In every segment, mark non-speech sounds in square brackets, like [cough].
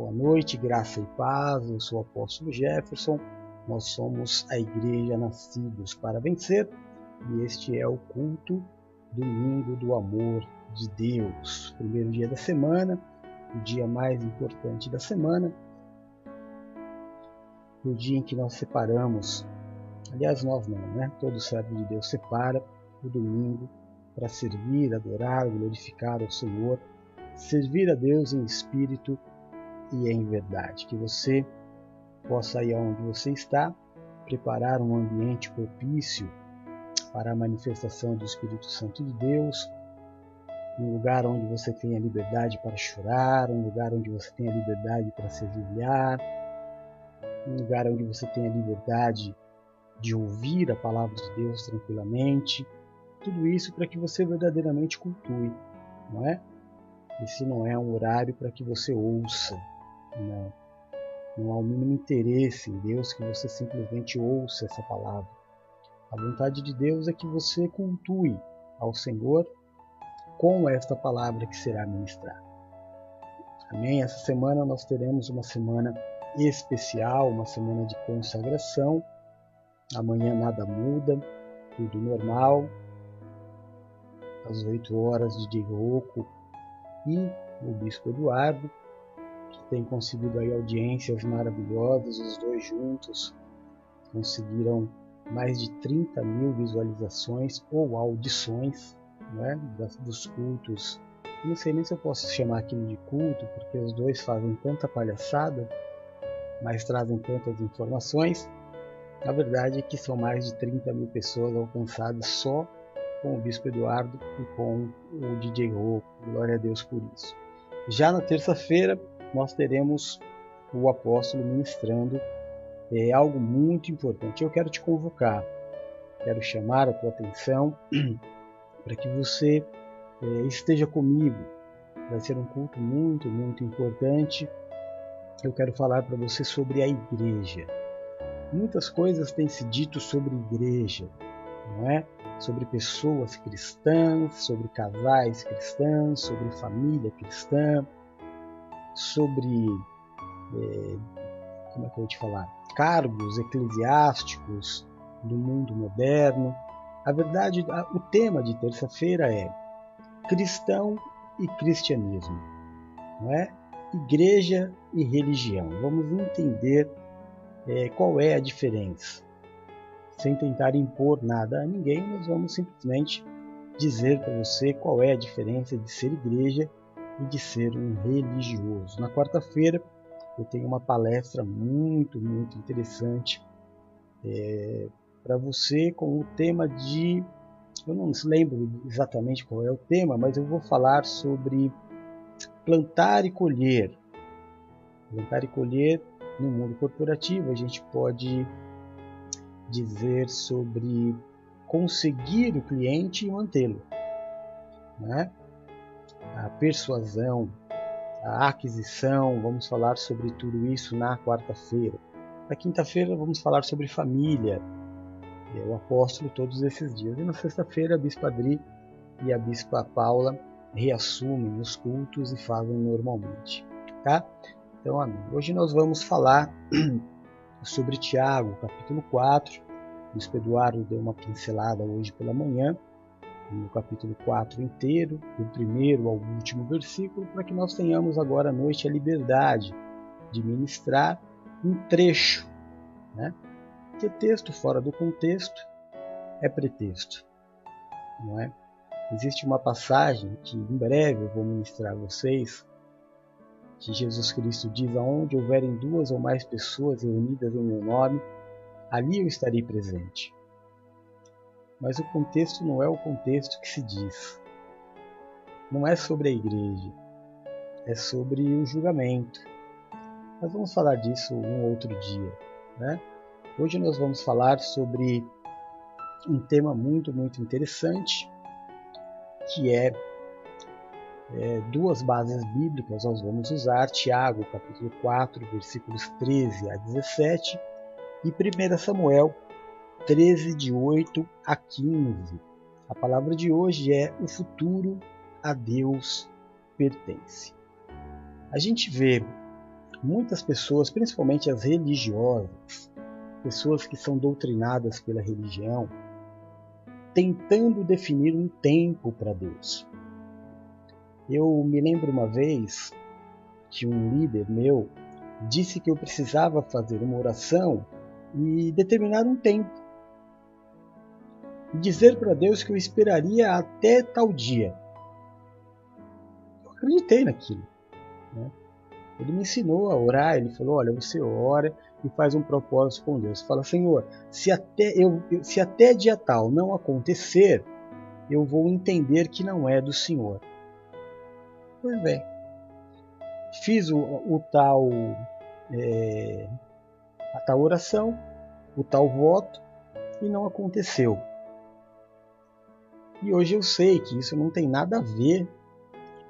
Boa noite, graça e paz. Eu sou o apóstolo Jefferson. Nós somos a Igreja Nascidos para Vencer e este é o culto Domingo do Amor de Deus. Primeiro dia da semana, o dia mais importante da semana, o dia em que nós separamos, aliás, nós não, né? Todo servo de Deus separa o domingo para servir, adorar, glorificar o Senhor, servir a Deus em espírito em verdade. Que você possa ir aonde você está, preparar um ambiente propício para a manifestação do Espírito Santo de Deus, um lugar onde você tenha liberdade para chorar, um lugar onde você tenha liberdade para se ajoelhar, um lugar onde você tenha liberdade de ouvir a palavra de Deus tranquilamente. Tudo isso para que você verdadeiramente cultue, não é? Esse não é um horário para que você ouça, não. Não há o mínimo interesse em Deus que você simplesmente ouça essa palavra. A vontade de Deus é que você cultue ao Senhor com esta palavra que será ministrada. Amém? Essa semana nós teremos uma semana especial, uma semana de consagração. Amanhã nada muda, tudo normal. Às 8 horas, de Rocco e o Bispo Eduardo tem conseguido aí audiências maravilhosas, os dois juntos conseguiram mais de 30 mil visualizações ou audições né, dos cultos. Não sei nem se eu posso chamar aquilo de culto, porque os dois fazem tanta palhaçada, mas trazem tantas informações. A verdade é que são mais de 30 mil pessoas alcançadas só com o Bispo Eduardo e com o DJ Rô. Glória a Deus por isso. Já na terça-feira, nós teremos o apóstolo ministrando é algo muito importante. Eu quero te convocar, quero chamar a tua atenção [clears throat] para que você é, esteja comigo. Vai ser um culto muito, muito importante. Eu quero falar para você sobre a igreja. Muitas coisas têm se dito sobre igreja, não é? Sobre pessoas cristãs, sobre casais cristãos, sobre família cristã, sobre é, como é que eu vou te falar cargos eclesiásticos do mundo moderno. A verdade, o tema de terça-feira é cristão e cristianismo, não é? Igreja e religião. Vamos entender é, qual é a diferença. Sem tentar impor nada a ninguém, nós vamos simplesmente dizer para você qual é a diferença de ser igreja e de ser um religioso. Na quarta-feira eu tenho uma palestra muito, muito interessante é, para você com o tema de. Eu não lembro exatamente qual é o tema, mas eu vou falar sobre plantar e colher. Plantar e colher no mundo corporativo, a gente pode dizer sobre conseguir o cliente e mantê-lo. Né? A persuasão, a aquisição, vamos falar sobre tudo isso na quarta-feira. Na quinta-feira vamos falar sobre família, o apóstolo todos esses dias. E na sexta-feira a Bispa Adri e a Bispa Paula reassumem os cultos e fazem normalmente. Tá? Então, amém. Hoje nós vamos falar [clears throat] sobre Tiago, capítulo 4. O Bispo Eduardo deu uma pincelada hoje pela manhã no capítulo 4 inteiro, do primeiro ao último versículo, para que nós tenhamos agora à noite a liberdade de ministrar um trecho. Né? Porque texto fora do contexto é pretexto. Não é? Existe uma passagem que em breve eu vou ministrar a vocês, que Jesus Cristo diz: Aonde houverem duas ou mais pessoas reunidas em meu nome, ali eu estarei presente. Mas o contexto não é o contexto que se diz. Não é sobre a igreja, é sobre o julgamento. Mas vamos falar disso um outro dia. Né? Hoje nós vamos falar sobre um tema muito, muito interessante, que é, é, duas bases bíblicas nós vamos usar, Tiago, capítulo 4, versículos 13 a 17, e 1 Samuel, 13, de 8 a 15. A palavra de hoje é: O futuro a Deus pertence. A gente vê muitas pessoas, principalmente as religiosas, pessoas que são doutrinadas pela religião, tentando definir um tempo para Deus. Eu me lembro uma vez que um líder meu disse que eu precisava fazer uma oração e determinar um tempo. Dizer para Deus que eu esperaria até tal dia. Eu acreditei naquilo. Né? Ele me ensinou a orar, ele falou: olha, você ora e faz um propósito com Deus. Fala, Senhor, se até, eu, se até dia tal não acontecer, eu vou entender que não é do Senhor. Pois bem, fiz o, o tal é, a tal oração, o tal voto e não aconteceu. E hoje eu sei que isso não tem nada a ver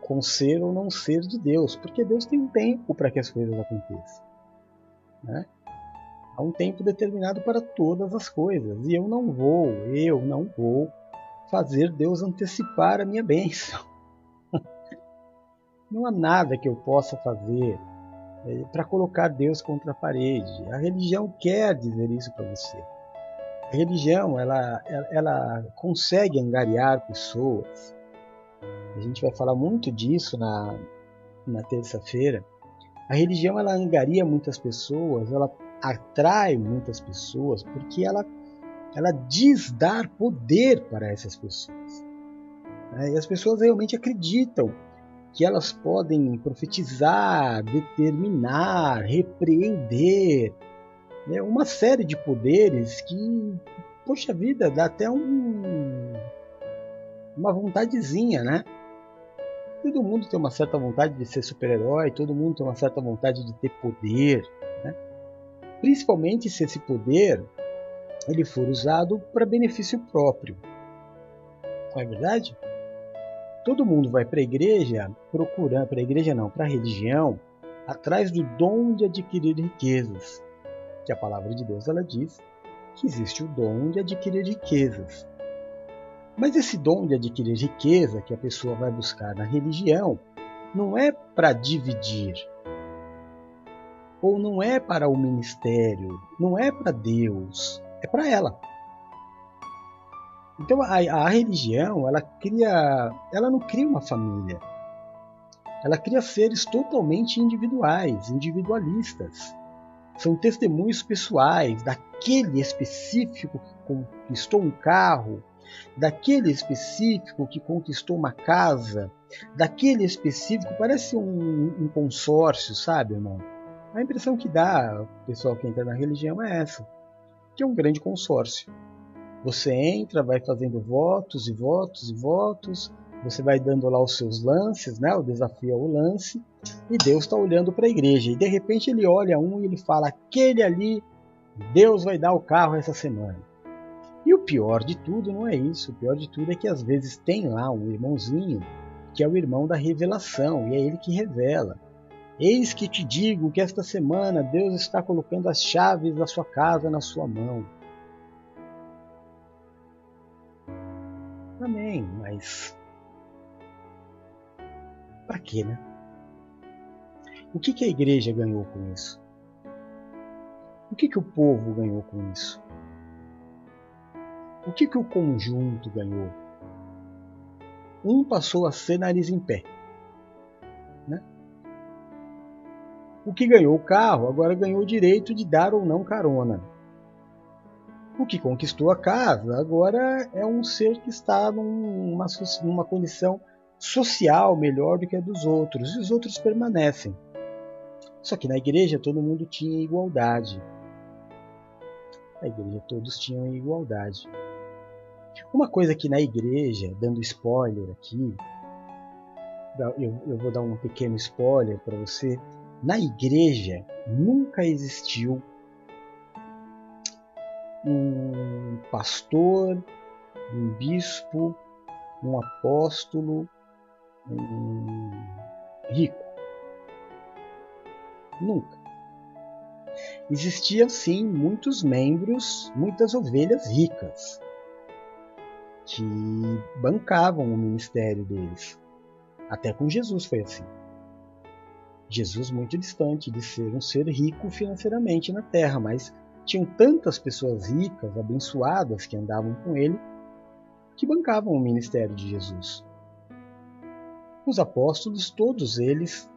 com ser ou não ser de Deus, porque Deus tem um tempo para que as coisas aconteçam. Né? Há um tempo determinado para todas as coisas, e eu não vou, eu não vou fazer Deus antecipar a minha bênção. [laughs] não há nada que eu possa fazer é, para colocar Deus contra a parede. A religião quer dizer isso para você. A religião ela, ela, consegue angariar pessoas a gente vai falar muito disso na, na terça-feira. A religião ela angaria muitas pessoas, ela atrai muitas pessoas porque ela, ela diz dar poder para essas pessoas. Né? E as pessoas realmente acreditam que elas podem profetizar, determinar, repreender, né? uma série de poderes que, poxa vida, dá até um, uma vontadezinha, né? Todo mundo tem uma certa vontade de ser super-herói, todo mundo tem uma certa vontade de ter poder, né? principalmente se esse poder ele for usado para benefício próprio. Não é verdade? Todo mundo vai para a igreja procurando, para a igreja não, para a religião, atrás do dom de adquirir riquezas. Que a palavra de Deus ela diz que existe o dom de adquirir riquezas. Mas esse dom de adquirir riqueza que a pessoa vai buscar na religião não é para dividir, ou não é para o ministério, não é para Deus, é para ela. Então a, a, religião, ela cria, ela não cria uma família. Ela cria seres totalmente individuais, individualistas. São testemunhos pessoais daquele específico que conquistou um carro, daquele específico que conquistou uma casa, daquele específico, parece um, um consórcio, sabe, irmão? A impressão que dá o pessoal que entra na religião é essa, que é um grande consórcio. Você entra, vai fazendo votos e votos e votos, você vai dando lá os seus lances, né? O desafio é o lance, e Deus está olhando para a igreja. E de repente ele olha um e ele fala: aquele ali, Deus vai dar o carro essa semana. E o pior de tudo não é isso. O pior de tudo é que às vezes tem lá um irmãozinho que é o irmão da revelação e é ele que revela. Eis que te digo que esta semana Deus está colocando as chaves da sua casa na sua mão. Amém, mas para quê, né? O que, que a igreja ganhou com isso? O que, que o povo ganhou com isso? O que, que o conjunto ganhou? Um passou a ser nariz em pé. Né? O que ganhou o carro agora ganhou o direito de dar ou não carona. O que conquistou a casa agora é um ser que está numa, numa condição social melhor do que a dos outros, e os outros permanecem. Só que na igreja todo mundo tinha igualdade. Na igreja todos tinham igualdade. Uma coisa que na igreja, dando spoiler aqui, eu, eu vou dar um pequeno spoiler para você. Na igreja nunca existiu um pastor, um bispo, um apóstolo, rico. Nunca. Existiam sim muitos membros, muitas ovelhas ricas que bancavam o ministério deles. Até com Jesus foi assim. Jesus muito distante de ser um ser rico financeiramente na terra, mas tinham tantas pessoas ricas, abençoadas que andavam com ele, que bancavam o ministério de Jesus. Os apóstolos, todos eles,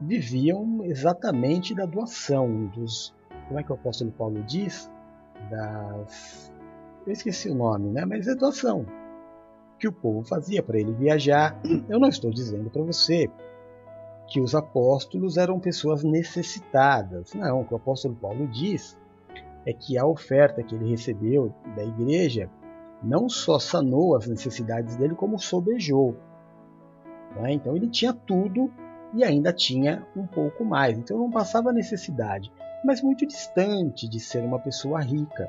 viviam exatamente da doação, dos. Como é que o apóstolo Paulo diz? Das. Eu esqueci o nome, né? Mas é doação que o povo fazia para ele viajar. Eu não estou dizendo para você que os apóstolos eram pessoas necessitadas. Não, o que o apóstolo Paulo diz é que a oferta que ele recebeu da igreja não só sanou as necessidades dele, como sobejou. Né? Então ele tinha tudo e ainda tinha um pouco mais. Então não passava necessidade, mas muito distante de ser uma pessoa rica.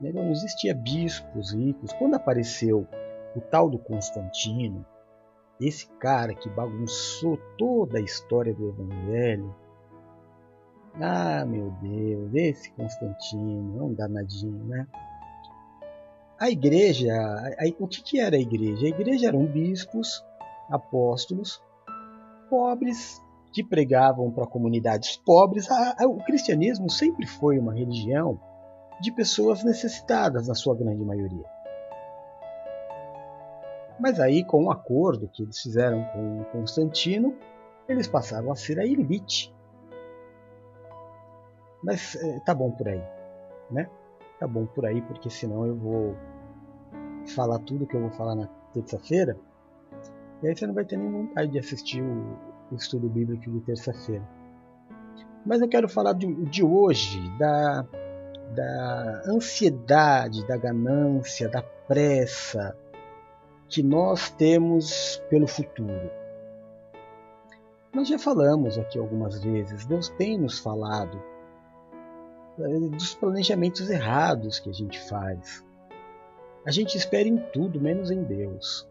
Né? Não existia bispos ricos. Quando apareceu o tal do Constantino, esse cara que bagunçou toda a história do Evangelho. Ah, meu Deus, esse Constantino, é um danadinho, né? A igreja, a, a, o que, que era a igreja? A igreja eram bispos, apóstolos, pobres que pregavam para comunidades pobres. O cristianismo sempre foi uma religião de pessoas necessitadas, na sua grande maioria. Mas aí, com o um acordo que eles fizeram com Constantino, eles passaram a ser a elite. Mas é, tá bom por aí, né? Tá bom por aí, porque senão eu vou falar tudo que eu vou falar na terça-feira. E aí você não vai ter nem vontade de assistir o, o estudo bíblico de terça-feira. Mas eu quero falar de, de hoje, da, da ansiedade, da ganância, da pressa, que nós temos pelo futuro. Nós já falamos aqui algumas vezes, Deus tem nos falado eh, dos planejamentos errados que a gente faz. A gente espera em tudo menos em Deus.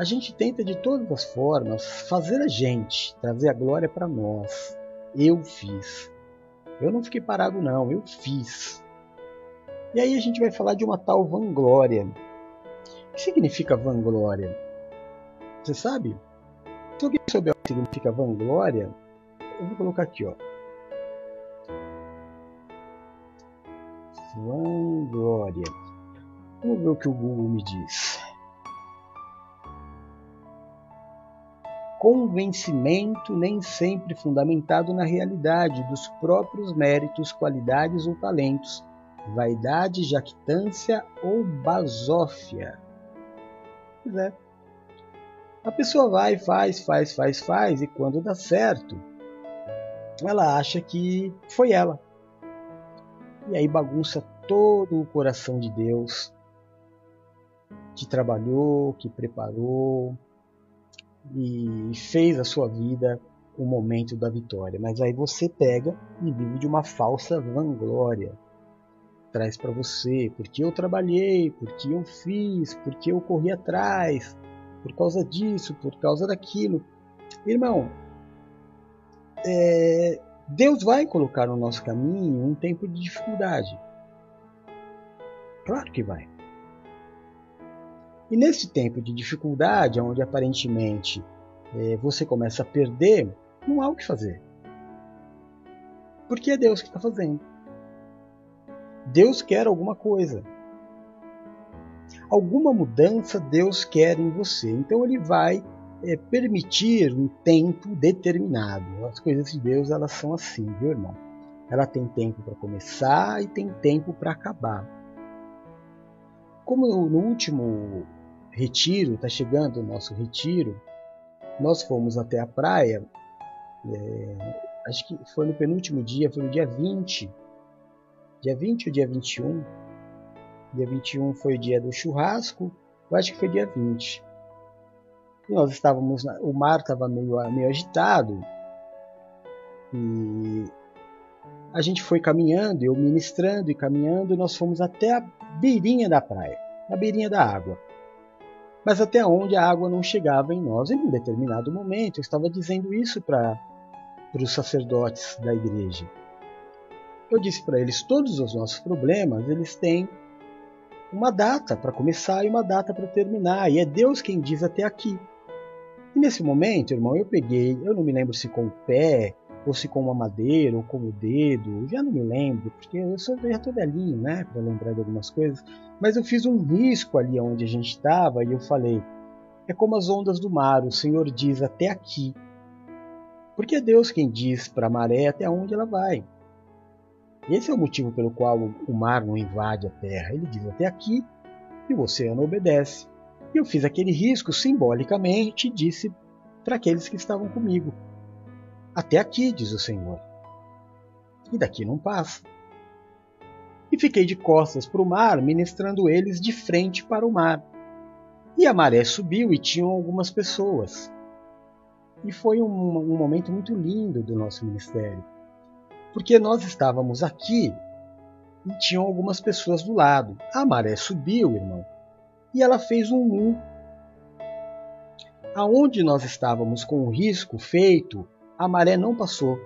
A gente tenta de todas as formas fazer a gente, trazer a glória para nós. Eu fiz. Eu não fiquei parado, não, eu fiz. E aí a gente vai falar de uma tal vanglória o que significa vanglória? Você sabe? Se alguém souber o que significa vanglória, eu vou colocar aqui, ó. Vanglória. Vamos ver o que o Google me diz. Convencimento nem sempre fundamentado na realidade dos próprios méritos, qualidades ou talentos, vaidade, jactância ou basófia. Pois é. A pessoa vai, faz, faz, faz, faz, e quando dá certo, ela acha que foi ela. E aí bagunça todo o coração de Deus, que trabalhou, que preparou e fez a sua vida o momento da vitória. Mas aí você pega e vive de uma falsa vanglória traz para você, porque eu trabalhei, porque eu fiz, porque eu corri atrás, por causa disso, por causa daquilo. Irmão, é, Deus vai colocar no nosso caminho um tempo de dificuldade. Claro que vai. E nesse tempo de dificuldade, onde aparentemente é, você começa a perder, não há o que fazer. Porque é Deus que está fazendo. Deus quer alguma coisa. Alguma mudança Deus quer em você. Então ele vai é, permitir um tempo determinado. As coisas de Deus elas são assim, viu, irmão? Ela tem tempo para começar e tem tempo para acabar. Como no último retiro, está chegando o nosso retiro, nós fomos até a praia, é, acho que foi no penúltimo dia, foi no dia 20 dia 20 ou dia 21? Dia 21 foi o dia do churrasco, eu acho que foi dia 20. E nós estávamos, na, o mar estava meio, meio agitado e a gente foi caminhando, eu ministrando e caminhando, e nós fomos até a beirinha da praia, a beirinha da água. Mas até onde a água não chegava em nós. Em um determinado momento, eu estava dizendo isso para os sacerdotes da igreja. Eu disse para eles, todos os nossos problemas, eles têm uma data para começar e uma data para terminar, e é Deus quem diz até aqui. E nesse momento, irmão, eu peguei, eu não me lembro se com o pé, ou se com uma madeira, ou com o dedo, já não me lembro, porque eu sou já tô velhinho, né, para lembrar de algumas coisas. Mas eu fiz um risco ali onde a gente estava e eu falei: é como as ondas do mar, o Senhor diz até aqui. Porque é Deus quem diz para a maré até onde ela vai. Esse é o motivo pelo qual o mar não invade a terra. Ele diz até aqui e o oceano obedece. E eu fiz aquele risco simbolicamente e disse para aqueles que estavam comigo: Até aqui, diz o Senhor. E daqui não passa. E fiquei de costas para o mar, ministrando eles de frente para o mar. E a maré subiu e tinham algumas pessoas. E foi um, um momento muito lindo do nosso ministério. Porque nós estávamos aqui e tinham algumas pessoas do lado. A maré subiu, irmão, e ela fez um U. Aonde nós estávamos com o risco feito, a maré não passou,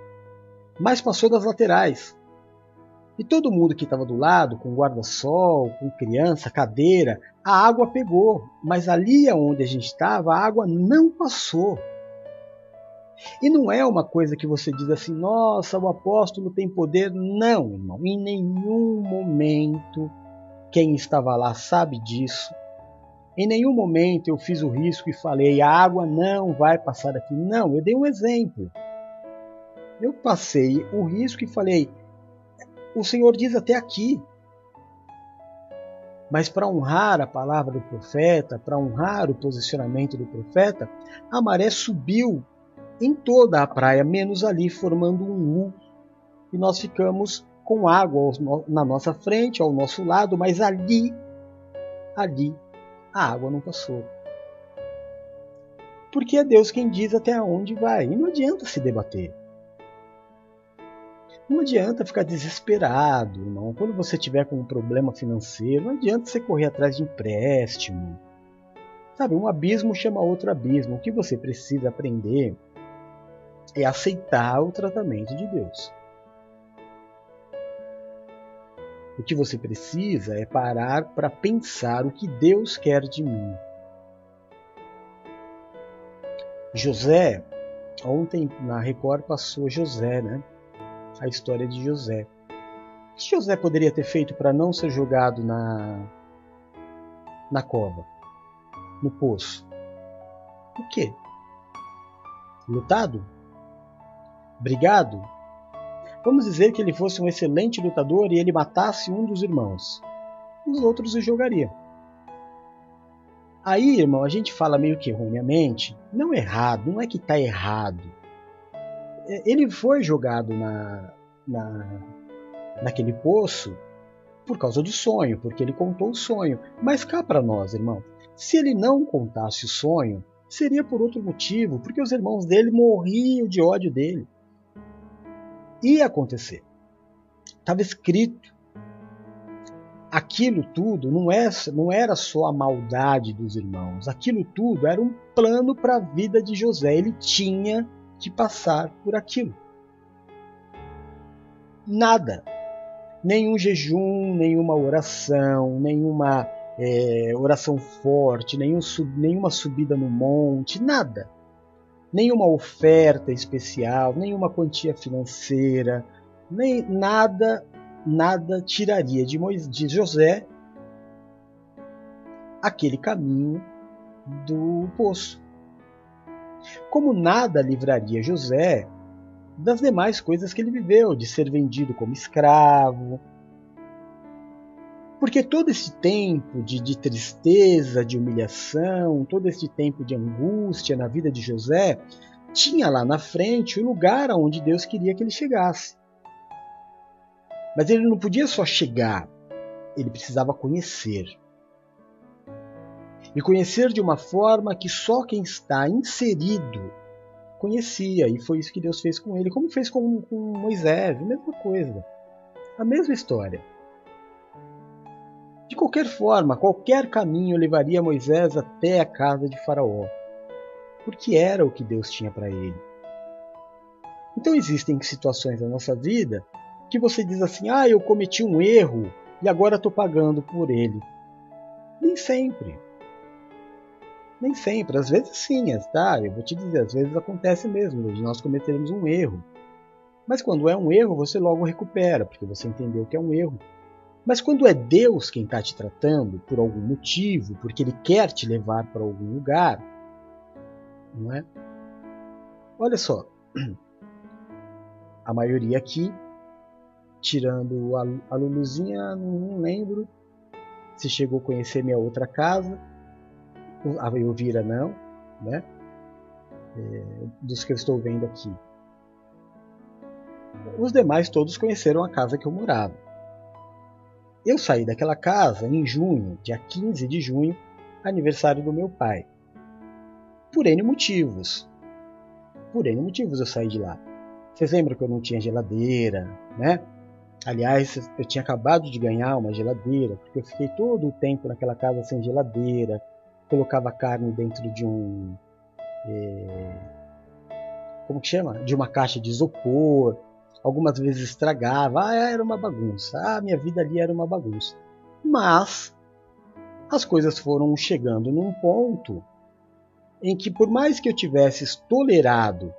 mas passou das laterais. E todo mundo que estava do lado, com guarda-sol, com criança, cadeira, a água pegou, mas ali onde a gente estava, a água não passou. E não é uma coisa que você diz assim, nossa, o apóstolo tem poder. Não, irmão, em nenhum momento quem estava lá sabe disso. Em nenhum momento eu fiz o risco e falei, a água não vai passar aqui. Não, eu dei um exemplo. Eu passei o risco e falei, o Senhor diz até aqui. Mas para honrar a palavra do profeta, para honrar o posicionamento do profeta, a maré subiu em toda a praia, menos ali, formando um U. E nós ficamos com água na nossa frente, ao nosso lado, mas ali, ali, a água não passou. Porque é Deus quem diz até onde vai. E não adianta se debater. Não adianta ficar desesperado, não. Quando você tiver com um problema financeiro, não adianta você correr atrás de empréstimo. Sabe, um abismo chama outro abismo. O que você precisa aprender é aceitar o tratamento de Deus. O que você precisa é parar para pensar o que Deus quer de mim. José, ontem na Record passou José, né? a história de José. O que José poderia ter feito para não ser jogado na, na cova, no poço? O quê? Lutado? Brigado? Vamos dizer que ele fosse um excelente lutador e ele matasse um dos irmãos. Os outros o jogariam. Aí, irmão, a gente fala meio que erroneamente, não errado, não é que está errado é, ele foi jogado na, na, naquele poço por causa do sonho, porque ele contou o sonho. Mas cá para nós, irmão, se ele não contasse o sonho, seria por outro motivo, porque os irmãos dele morriam de ódio dele. Ia acontecer. Estava escrito. Aquilo tudo não, é, não era só a maldade dos irmãos, aquilo tudo era um plano para a vida de José. Ele tinha de passar por aquilo. Nada. Nenhum jejum, nenhuma oração, nenhuma é, oração forte, nenhum, nenhuma subida no monte, nada. Nenhuma oferta especial, nenhuma quantia financeira, nem nada, nada tiraria de, Moisés, de José aquele caminho do poço. Como nada livraria José das demais coisas que ele viveu, de ser vendido como escravo. Porque todo esse tempo de, de tristeza, de humilhação, todo esse tempo de angústia na vida de José, tinha lá na frente o lugar aonde Deus queria que ele chegasse. Mas ele não podia só chegar, ele precisava conhecer e conhecer de uma forma que só quem está inserido conhecia, e foi isso que Deus fez com ele, como fez com, com Moisés, a mesma coisa, a mesma história. De qualquer forma, qualquer caminho levaria Moisés até a casa de Faraó, porque era o que Deus tinha para ele. Então existem situações na nossa vida que você diz assim: ah, eu cometi um erro e agora estou pagando por ele. Nem sempre. Nem sempre, às vezes sim, tá? Eu vou te dizer, às vezes acontece mesmo, de nós cometermos um erro. Mas quando é um erro, você logo recupera, porque você entendeu que é um erro. Mas quando é Deus quem está te tratando por algum motivo, porque Ele quer te levar para algum lugar, não é? Olha só, [clears throat] a maioria aqui, tirando a, Luluzinha, não lembro se chegou a conhecer minha outra casa, a Elvira não, né? É, dos que eu estou vendo aqui. Os demais todos conheceram a casa que eu morava. Eu saí daquela casa em junho, dia 15 de junho, aniversário do meu pai. Por N motivos. Por N motivos eu saí de lá. Vocês lembram que eu não tinha geladeira, né? Aliás, eu tinha acabado de ganhar uma geladeira, porque eu fiquei todo o tempo naquela casa sem geladeira, colocava carne dentro de um. É, como que chama? De uma caixa de isopor. Algumas vezes estragava. Ah, era uma bagunça. Ah, minha vida ali era uma bagunça. Mas as coisas foram chegando num ponto em que, por mais que eu tivesse tolerado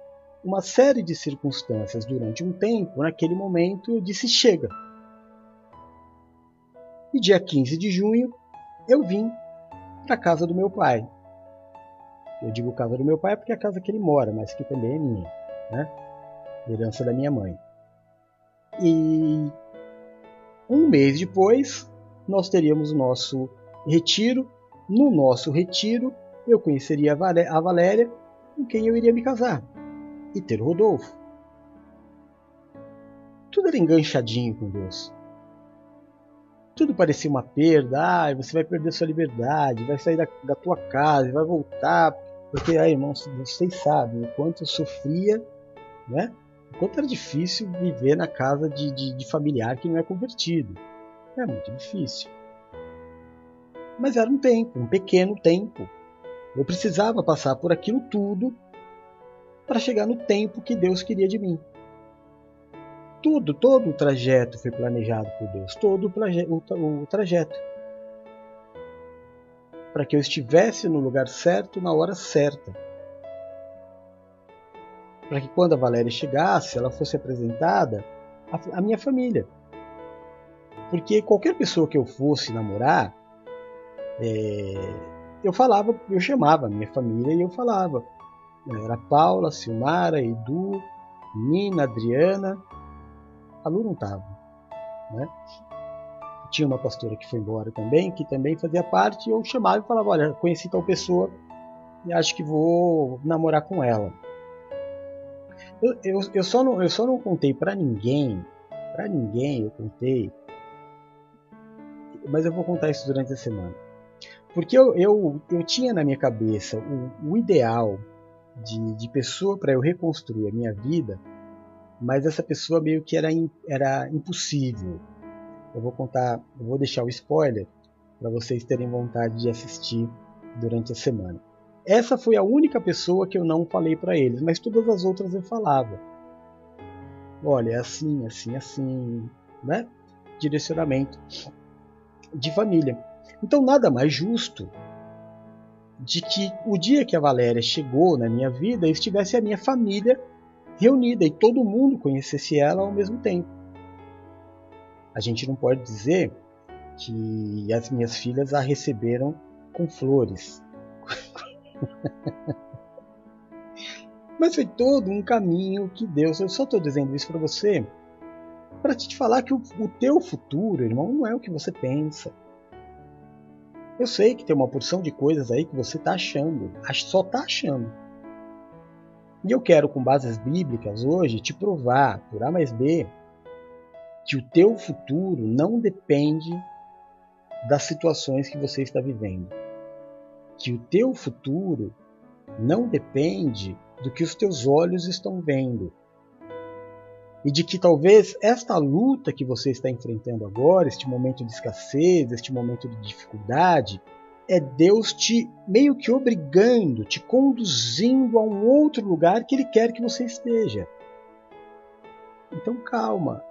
uma série de circunstâncias durante um tempo, naquele momento eu disse: chega. E dia 15 de junho eu vim para a casa do meu pai. Eu digo casa do meu pai porque é a casa que ele mora, mas que também é minha, né? Herança da minha mãe. E um mês depois, nós teríamos o nosso retiro. No nosso retiro, eu conheceria a Valéria, com quem eu iria me casar, e ter o Rodolfo. Tudo era enganchadinho com Deus tudo parecia uma perda. Ah, você vai perder sua liberdade, vai sair da, da tua casa, vai voltar. Porque, ah, irmãos, vocês sabem o quanto eu sofria, né? O quanto era difícil viver na casa de, de, de familiar que não é convertido. É muito difícil. Mas era um tempo, um pequeno tempo. Eu precisava passar por aquilo tudo para chegar no tempo que Deus queria de mim tudo, todo o trajeto foi planejado por Deus, todo o, o trajeto. Para que eu estivesse no lugar certo, na hora certa. Para que quando a Valéria chegasse, ela fosse apresentada à, à minha família. Porque qualquer pessoa que eu fosse namorar, é, eu falava, eu chamava a minha família e eu falava. Era Paula, Silmara, Edu, Nina, Adriana a Lu não estava. Né? Tinha uma pastora que foi embora também, que também fazia parte, e eu chamava e falava, olha, conheci tal pessoa e acho que vou namorar com ela. Eu, eu, eu só, não, eu só não contei para ninguém, para ninguém eu contei, mas eu vou contar isso durante a semana. Porque eu, eu, eu tinha na minha cabeça o, o ideal de, de pessoa para eu reconstruir a minha vida mas essa pessoa meio que era, era impossível. Eu vou contar, eu vou deixar o spoiler para vocês terem vontade de assistir durante a semana. Essa foi a única pessoa que eu não falei para eles, mas todas as outras eu falava. Olha, é assim, assim, assim, né? Direcionamento de família. Então nada mais justo de que o dia que a Valéria chegou na minha vida estivesse a minha família reunida e todo mundo conhecesse ela ao mesmo tempo. A gente não pode dizer que as minhas filhas a receberam com flores. [laughs] Mas foi todo um caminho que Deus. Eu só estou dizendo isso para você para te falar que o, o teu futuro, irmão, não é o que você pensa. Eu sei que tem uma porção de coisas aí que você está achando, só está achando. E eu quero, com bases bíblicas hoje, te provar, por A mais B, que o teu futuro não depende das situações que você está vivendo. Que o teu futuro não depende do que os teus olhos estão vendo. E de que talvez esta luta que você está enfrentando agora, este momento de escassez, este momento de dificuldade, é Deus te meio que obrigando, te conduzindo a um outro lugar que Ele quer que você esteja. Então calma.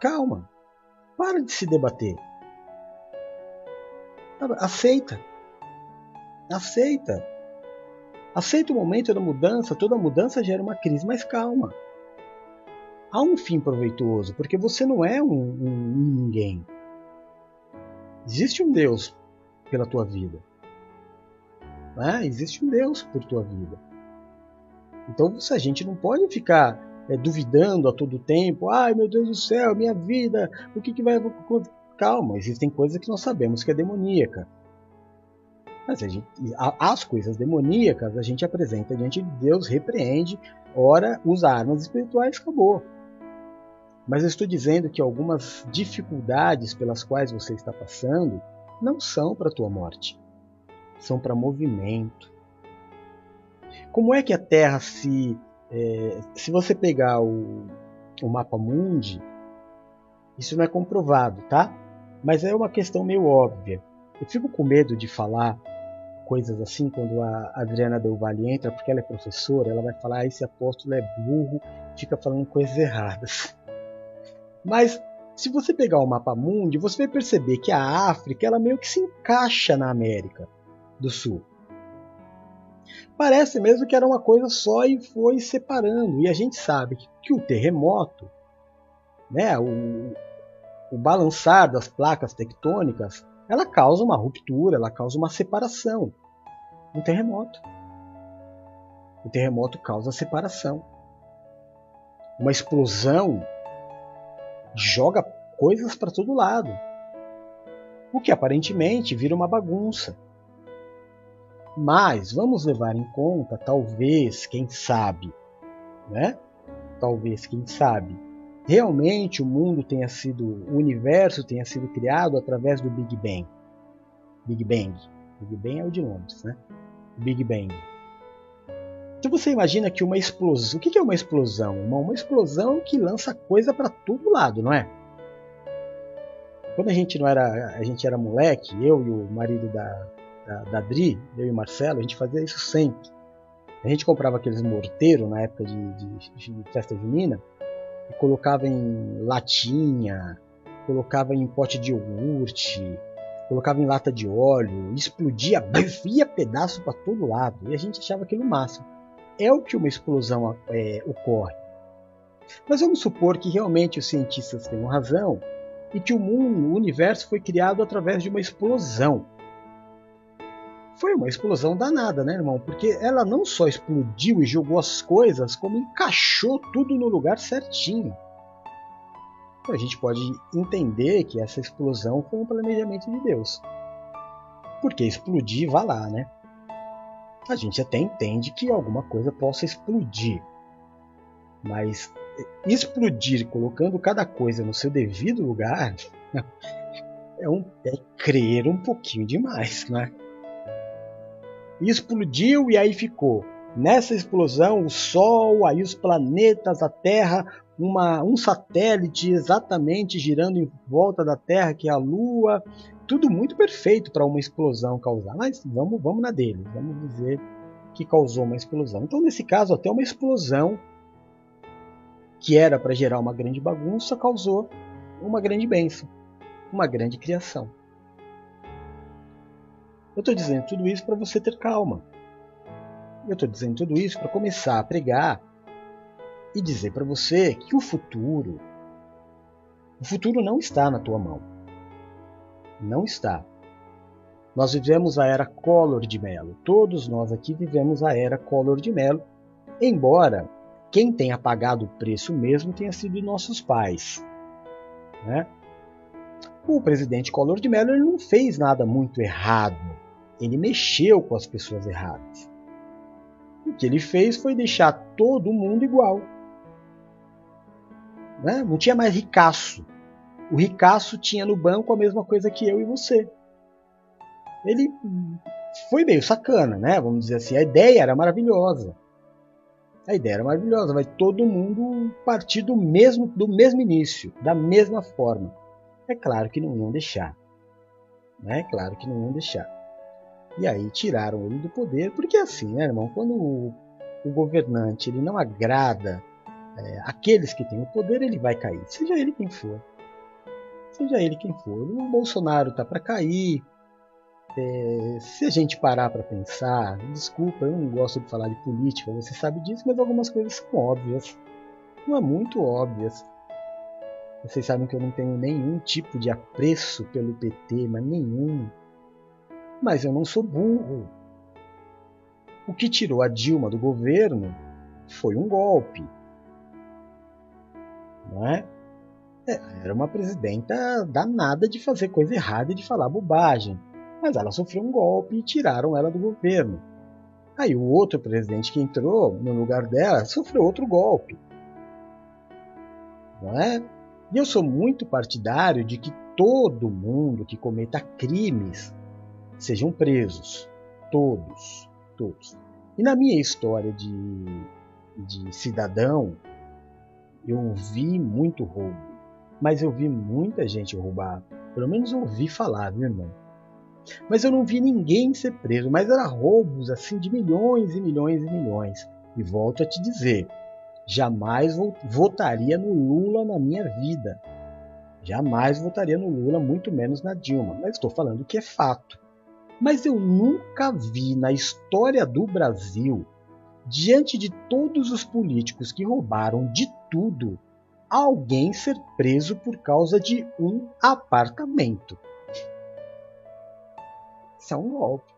Calma. Para de se debater. Aceita. Aceita. Aceita o momento da mudança, toda mudança gera uma crise, mas calma. Há um fim proveitoso, porque você não é um, um, um ninguém. Existe um Deus pela tua vida. Né? Existe um Deus por tua vida. Então a gente não pode ficar é, duvidando a todo tempo. Ai meu Deus do céu, minha vida, o que, que vai? Calma, existem coisas que nós sabemos que é demoníaca. Mas gente, as coisas demoníacas a gente apresenta diante de Deus, repreende, ora usa armas espirituais, acabou. Mas eu estou dizendo que algumas dificuldades pelas quais você está passando não são para a tua morte, são para movimento. Como é que a Terra se. É, se você pegar o, o mapa mundi, isso não é comprovado, tá? Mas é uma questão meio óbvia. Eu fico com medo de falar coisas assim quando a Adriana Del Valle entra, porque ela é professora, ela vai falar: ah, esse apóstolo é burro, fica falando coisas erradas. Mas se você pegar o mapa mundi, você vai perceber que a África ela meio que se encaixa na América do Sul. Parece mesmo que era uma coisa só e foi separando. E a gente sabe que, que o terremoto, né, o, o balançar das placas tectônicas, ela causa uma ruptura, ela causa uma separação. Um terremoto. O terremoto causa separação. Uma explosão joga coisas para todo lado. O que aparentemente vira uma bagunça. Mas vamos levar em conta, talvez, quem sabe, né? Talvez, quem sabe, realmente o mundo tenha sido, o universo tenha sido criado através do Big Bang. Big Bang. Big Bang é o de Londres, né? Big Bang. Então você imagina que uma explosão. O que é uma explosão? Uma, uma explosão que lança coisa para todo lado, não é? Quando a gente não era, a gente era moleque, eu e o marido da, da, da Dri, eu e o Marcelo, a gente fazia isso sempre. A gente comprava aqueles morteiros na época de, de, de festa junina colocava em latinha, colocava em pote de iogurte, colocava em lata de óleo, explodia, via pedaço para todo lado e a gente achava aquilo máximo é o que uma explosão é, ocorre. Mas vamos supor que realmente os cientistas tenham razão e que o mundo, o universo foi criado através de uma explosão. Foi uma explosão danada, né, irmão? Porque ela não só explodiu e jogou as coisas, como encaixou tudo no lugar certinho. Então a gente pode entender que essa explosão foi um planejamento de Deus. Porque explodir, vá lá, né? a gente até entende que alguma coisa possa explodir. Mas explodir colocando cada coisa no seu devido lugar [laughs] é, um, é crer um pouquinho demais, né? Explodiu e aí ficou. Nessa explosão, o Sol, aí os planetas, a Terra, uma, um satélite exatamente girando em volta da Terra, que é a Lua, tudo muito perfeito para uma explosão causar. Mas vamos, vamos na dele, vamos dizer que causou uma explosão. Então, nesse caso, até uma explosão que era para gerar uma grande bagunça causou uma grande bênção, uma grande criação. Eu estou dizendo tudo isso para você ter calma. Eu estou dizendo tudo isso para começar a pregar e dizer para você que o futuro, o futuro não está na tua mão. Não está. Nós vivemos a era Collor de Mello. Todos nós aqui vivemos a era Collor de Mello, embora quem tenha pagado o preço mesmo tenha sido nossos pais. Né? O presidente Collor de Mello não fez nada muito errado. Ele mexeu com as pessoas erradas. O que ele fez foi deixar todo mundo igual. Né? Não tinha mais ricaço. O ricaço tinha no banco a mesma coisa que eu e você. Ele foi meio sacana, né? Vamos dizer assim. A ideia era maravilhosa. A ideia era maravilhosa, vai todo mundo partir do mesmo, do mesmo início, da mesma forma. É claro que não iam deixar. Né? É claro que não iam deixar. E aí tiraram ele do poder, porque assim, né, irmão? Quando o, o governante ele não agrada é, aqueles que têm o poder, ele vai cair, seja ele quem for seja ele quem for. O Bolsonaro está para cair, é, se a gente parar para pensar, desculpa, eu não gosto de falar de política, você sabe disso, mas algumas coisas são óbvias. Não é muito óbvias. Vocês sabem que eu não tenho nenhum tipo de apreço pelo PT, mas nenhum. Mas eu não sou burro. O que tirou a Dilma do governo foi um golpe. Não é? é era uma presidenta danada de fazer coisa errada e de falar bobagem mas ela sofreu um golpe e tiraram ela do governo. Aí o outro presidente que entrou no lugar dela sofreu outro golpe. Não é? E eu sou muito partidário de que todo mundo que cometa crimes sejam presos. Todos. Todos. E na minha história de, de cidadão, eu vi muito roubo. Mas eu vi muita gente roubar. Pelo menos ouvi falar, viu, irmão? Mas eu não vi ninguém ser preso, mas era roubos assim de milhões e milhões e milhões. E volto a te dizer, jamais votaria no Lula na minha vida. Jamais votaria no Lula, muito menos na Dilma. Mas estou falando que é fato. Mas eu nunca vi na história do Brasil, diante de todos os políticos que roubaram de tudo, alguém ser preso por causa de um apartamento. Isso é um golpe.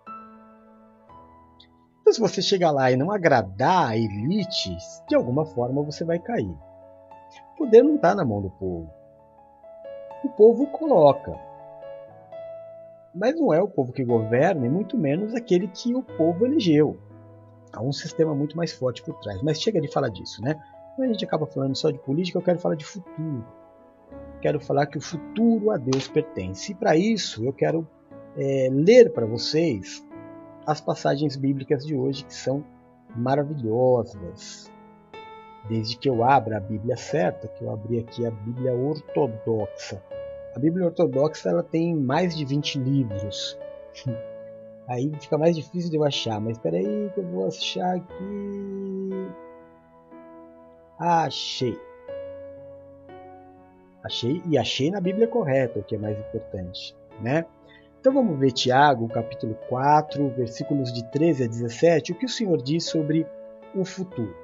Então, se você chegar lá e não agradar a elite, de alguma forma você vai cair. O poder não está na mão do povo. O povo coloca. Mas não é o povo que governa, e muito menos aquele que o povo elegeu. Há um sistema muito mais forte por trás. Mas chega de falar disso, né? Quando a gente acaba falando só de política, eu quero falar de futuro. Quero falar que o futuro a Deus pertence. E para isso eu quero é, ler para vocês as passagens bíblicas de hoje que são maravilhosas. Desde que eu abra a Bíblia certa, que eu abri aqui a Bíblia Ortodoxa. A Bíblia Ortodoxa ela tem mais de 20 livros. [laughs] Aí fica mais difícil de eu achar, mas espera aí que eu vou achar aqui. Achei. Achei e achei na Bíblia correta, o que é mais importante, né? Então vamos ver Tiago, capítulo 4, versículos de 13 a 17, o que o Senhor diz sobre o futuro.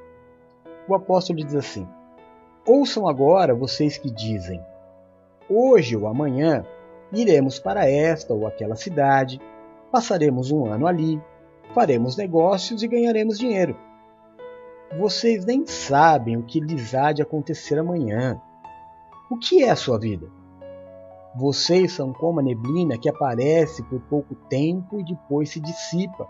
O apóstolo diz assim: Ouçam agora vocês que dizem: Hoje ou amanhã iremos para esta ou aquela cidade, passaremos um ano ali, faremos negócios e ganharemos dinheiro. Vocês nem sabem o que lhes há de acontecer amanhã. O que é a sua vida? Vocês são como a neblina que aparece por pouco tempo e depois se dissipa.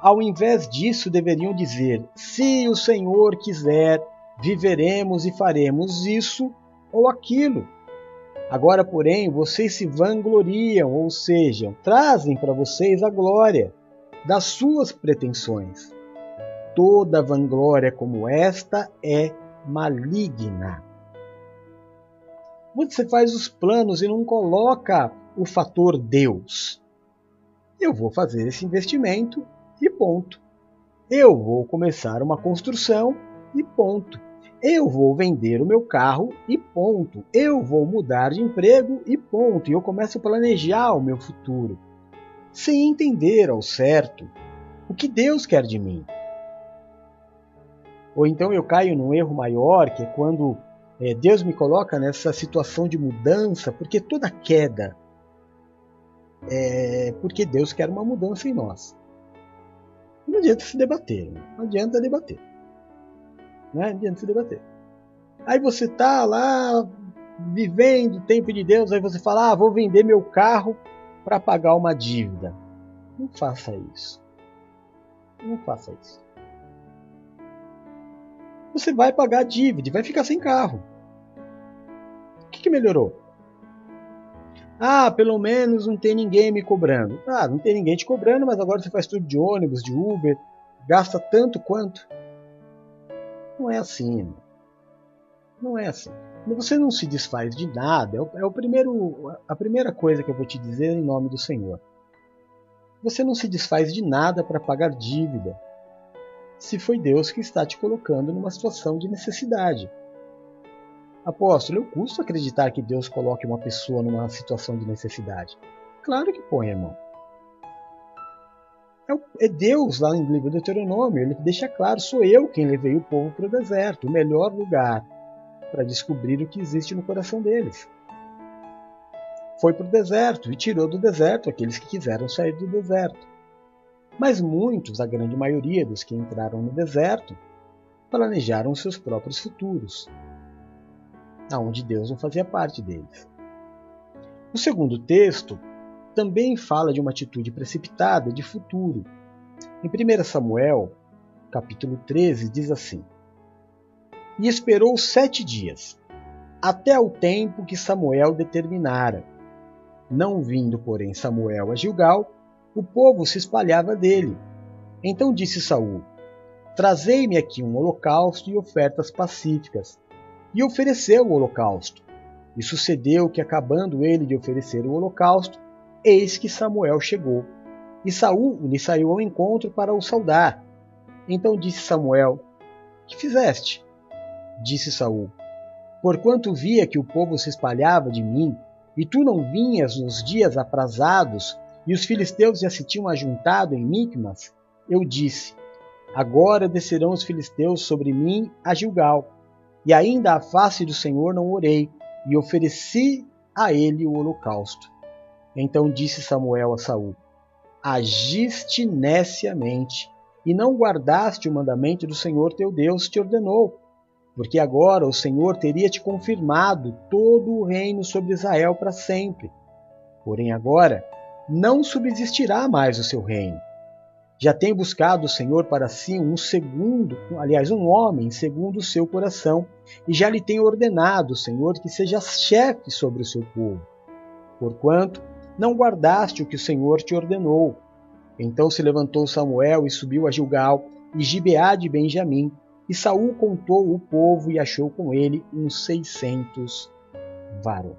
Ao invés disso, deveriam dizer: Se o Senhor quiser, viveremos e faremos isso ou aquilo. Agora, porém, vocês se vangloriam, ou seja, trazem para vocês a glória das suas pretensões. Toda vanglória como esta é maligna você faz os planos e não coloca o fator Deus. Eu vou fazer esse investimento e ponto. Eu vou começar uma construção e ponto. Eu vou vender o meu carro e ponto. Eu vou mudar de emprego e ponto. E eu começo a planejar o meu futuro, sem entender ao certo o que Deus quer de mim. Ou então eu caio num erro maior, que é quando é, Deus me coloca nessa situação de mudança, porque toda queda é porque Deus quer uma mudança em nós. Não adianta se debater, né? não adianta debater. Não adianta se debater. Aí você tá lá vivendo o tempo de Deus, aí você fala: ah, vou vender meu carro para pagar uma dívida. Não faça isso. Não faça isso você vai pagar a dívida vai ficar sem carro. O que, que melhorou? Ah, pelo menos não tem ninguém me cobrando. Ah, não tem ninguém te cobrando, mas agora você faz tudo de ônibus, de Uber, gasta tanto quanto. Não é assim. Não, é assim. Você não se desfaz de nada. É o, é o primeiro, a primeira coisa que eu vou te dizer em nome do Senhor. Você não se desfaz de nada para pagar dívida se foi Deus que está te colocando numa situação de necessidade. Apóstolo, eu custo acreditar que Deus coloque uma pessoa numa situação de necessidade. Claro que põe, irmão. É, é Deus lá no livro do Deuteronômio. Ele deixa claro: sou eu quem levei o povo para o deserto, o melhor lugar para descobrir o que existe no coração deles. Foi para o deserto e tirou do deserto aqueles que quiseram sair do deserto. Mas muitos, a grande maioria dos que entraram no deserto, planejaram seus próprios futuros, aonde Deus não fazia parte deles. O segundo texto também fala de uma atitude precipitada de futuro. Em 1 Samuel, capítulo 13, diz assim: E esperou sete dias, até o tempo que Samuel determinara. Não vindo, porém, Samuel a Gilgal, o povo se espalhava dele. Então disse Saul: Trazei-me aqui um holocausto e ofertas pacíficas. E ofereceu o holocausto. E sucedeu que, acabando ele de oferecer o holocausto, eis que Samuel chegou. E Saul lhe saiu ao encontro para o saudar. Então disse Samuel: Que fizeste? Disse Saul: Porquanto via que o povo se espalhava de mim, e tu não vinhas nos dias aprazados, e os filisteus já se tinham ajuntado em Micmas, eu disse: Agora descerão os filisteus sobre mim a Gilgal. E ainda à face do Senhor não orei, e ofereci a ele o holocausto. Então disse Samuel a Saul: Agiste neciamente, e não guardaste o mandamento do Senhor teu Deus te ordenou, porque agora o Senhor teria te confirmado todo o reino sobre Israel para sempre. Porém agora não subsistirá mais o seu reino já tem buscado o Senhor para si um segundo, aliás, um homem segundo o seu coração, e já lhe tem ordenado o Senhor que seja chefe sobre o seu povo. Porquanto não guardaste o que o Senhor te ordenou. Então se levantou Samuel e subiu a Gilgal e Gibeá de Benjamim, e Saul contou o povo e achou com ele uns seiscentos varões.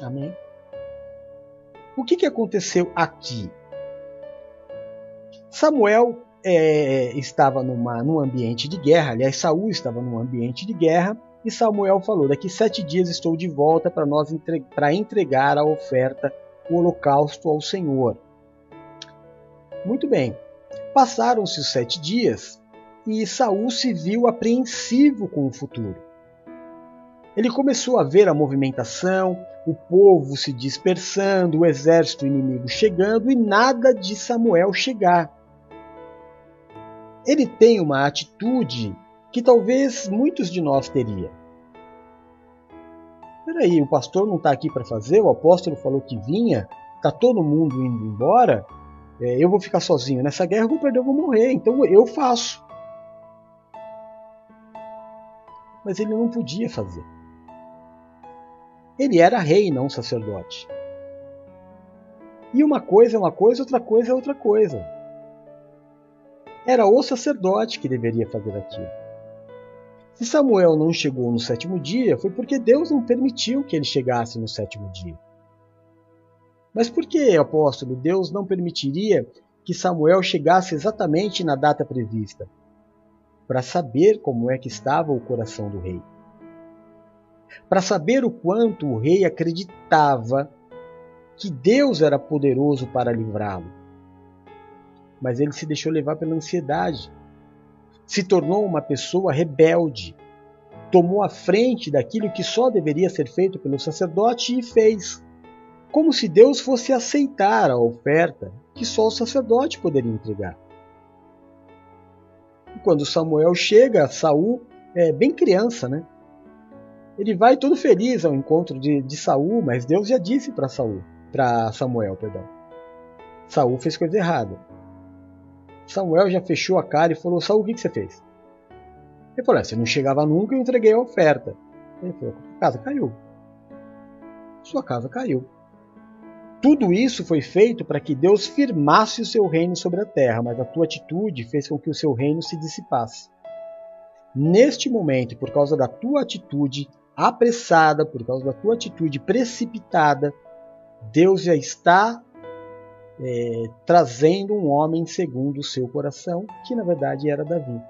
Amém? O que, que aconteceu aqui? Samuel é, estava numa, num ambiente de guerra, aliás, Saul estava num ambiente de guerra, e Samuel falou: Daqui sete dias estou de volta para nós entre, para entregar a oferta, o holocausto ao Senhor. Muito bem. Passaram-se os sete dias e Saul se viu apreensivo com o futuro. Ele começou a ver a movimentação, o povo se dispersando, o exército inimigo chegando e nada de Samuel chegar ele tem uma atitude que talvez muitos de nós teria. Peraí, o pastor não está aqui para fazer, o apóstolo falou que vinha, está todo mundo indo embora, é, eu vou ficar sozinho nessa guerra, eu vou perder, eu vou morrer, então eu faço. Mas ele não podia fazer. Ele era rei, não sacerdote. E uma coisa é uma coisa, outra coisa é outra coisa. Era o sacerdote que deveria fazer aquilo. Se Samuel não chegou no sétimo dia, foi porque Deus não permitiu que ele chegasse no sétimo dia. Mas por que, apóstolo, Deus não permitiria que Samuel chegasse exatamente na data prevista? Para saber como é que estava o coração do rei. Para saber o quanto o rei acreditava que Deus era poderoso para livrá-lo mas ele se deixou levar pela ansiedade. Se tornou uma pessoa rebelde. Tomou a frente daquilo que só deveria ser feito pelo sacerdote e fez. Como se Deus fosse aceitar a oferta que só o sacerdote poderia entregar. E quando Samuel chega, Saul é bem criança, né? Ele vai todo feliz ao encontro de, de Saul, mas Deus já disse para Saul, para Samuel, perdão. Saul fez coisa errada. Samuel já fechou a cara e falou: Saul, o que, que você fez? Ele falou: é, Você não chegava nunca, eu entreguei a oferta. Ele falou: A casa caiu. Sua casa caiu. Tudo isso foi feito para que Deus firmasse o seu reino sobre a terra, mas a tua atitude fez com que o seu reino se dissipasse. Neste momento, por causa da tua atitude apressada, por causa da tua atitude precipitada, Deus já está é, trazendo um homem segundo o seu coração, que na verdade era Davi.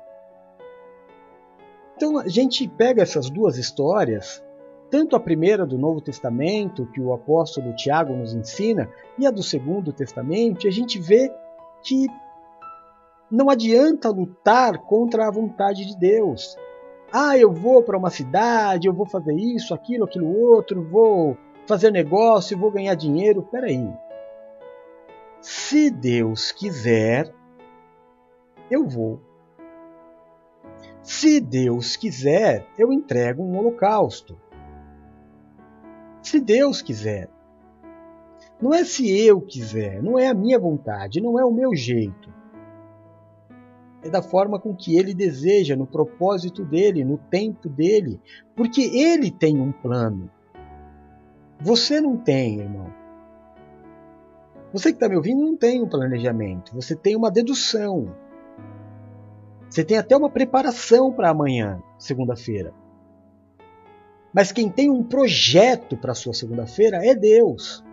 Então a gente pega essas duas histórias tanto a primeira do Novo Testamento, que o apóstolo Tiago nos ensina, e a do Segundo Testamento, a gente vê que não adianta lutar contra a vontade de Deus. Ah, eu vou para uma cidade, eu vou fazer isso, aquilo, aquilo outro, vou fazer negócio, vou ganhar dinheiro. Peraí. Se Deus quiser, eu vou. Se Deus quiser, eu entrego um holocausto. Se Deus quiser. Não é se eu quiser, não é a minha vontade, não é o meu jeito. É da forma com que ele deseja, no propósito dele, no tempo dele, porque ele tem um plano. Você não tem, irmão. Você que está me ouvindo não tem um planejamento, você tem uma dedução. Você tem até uma preparação para amanhã, segunda-feira. Mas quem tem um projeto para sua segunda-feira é Deus.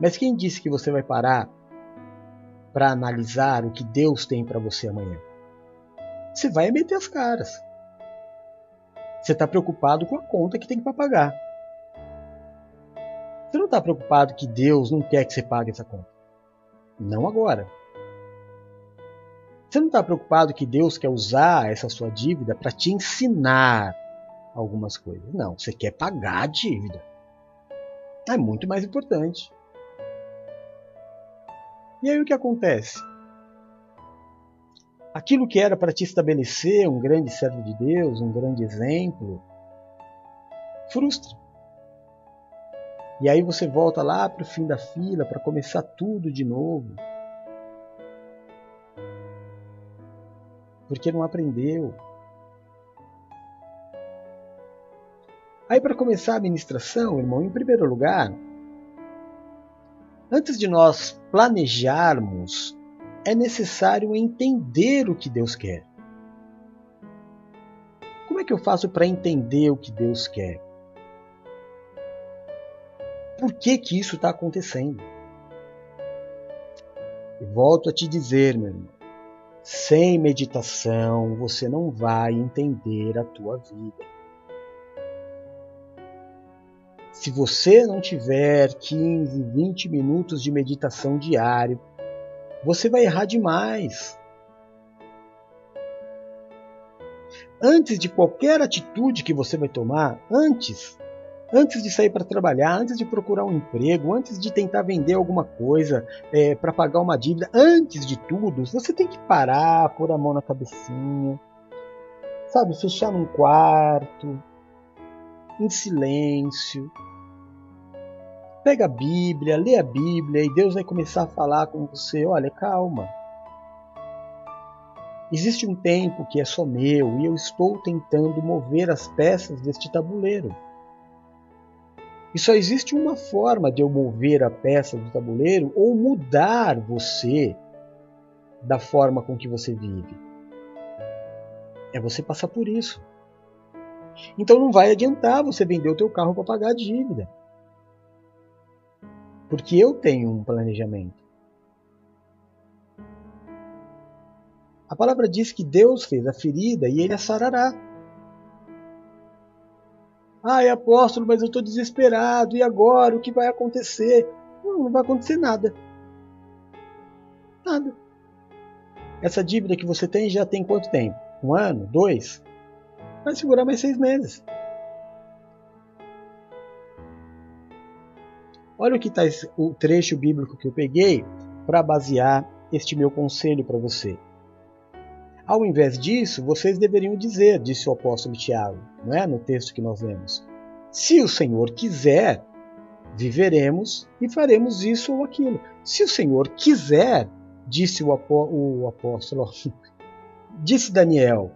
Mas quem disse que você vai parar para analisar o que Deus tem para você amanhã? Você vai meter as caras. Você está preocupado com a conta que tem para pagar. Você não está preocupado que Deus não quer que você pague essa conta. Não agora. Você não está preocupado que Deus quer usar essa sua dívida para te ensinar algumas coisas. Não, você quer pagar a dívida. É muito mais importante. E aí o que acontece? Aquilo que era para te estabelecer um grande servo de Deus, um grande exemplo, frustra. E aí você volta lá para o fim da fila para começar tudo de novo. Porque não aprendeu. Aí para começar a administração, irmão, em primeiro lugar, antes de nós planejarmos, é necessário entender o que Deus quer. Como é que eu faço para entender o que Deus quer? Por que, que isso está acontecendo. E volto a te dizer, meu irmão, sem meditação você não vai entender a tua vida. Se você não tiver 15, 20 minutos de meditação diário, você vai errar demais. Antes de qualquer atitude que você vai tomar, antes antes de sair para trabalhar, antes de procurar um emprego, antes de tentar vender alguma coisa é, para pagar uma dívida, antes de tudo, você tem que parar, pôr a mão na cabecinha, sabe, fechar num quarto, em silêncio. Pega a Bíblia, lê a Bíblia e Deus vai começar a falar com você. Olha, calma. Existe um tempo que é só meu e eu estou tentando mover as peças deste tabuleiro. E só existe uma forma de eu mover a peça do tabuleiro ou mudar você da forma com que você vive. É você passar por isso. Então não vai adiantar você vender o teu carro para pagar a dívida. Porque eu tenho um planejamento. A palavra diz que Deus fez a ferida e ele a sarará. Ai, apóstolo, mas eu estou desesperado. E agora? O que vai acontecer? Não, não vai acontecer nada. Nada. Essa dívida que você tem já tem quanto tempo? Um ano? Dois? Vai segurar mais seis meses. Olha o que está o trecho bíblico que eu peguei para basear este meu conselho para você. Ao invés disso, vocês deveriam dizer, disse o apóstolo Tiago, não é? no texto que nós lemos: Se o Senhor quiser, viveremos e faremos isso ou aquilo. Se o Senhor quiser, disse o, apó o apóstolo, [laughs] disse Daniel.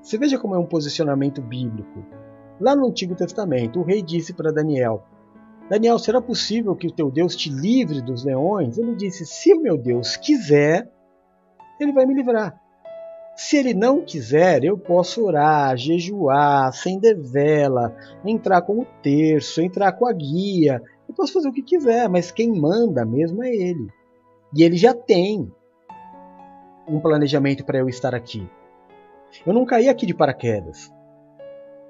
Você veja como é um posicionamento bíblico. Lá no Antigo Testamento, o rei disse para Daniel: Daniel, será possível que o teu Deus te livre dos leões? Ele disse: Se o meu Deus quiser, ele vai me livrar. Se ele não quiser, eu posso orar, jejuar, acender vela, entrar com o terço, entrar com a guia. Eu posso fazer o que quiser, mas quem manda mesmo é ele. E ele já tem um planejamento para eu estar aqui. Eu não caí aqui de paraquedas.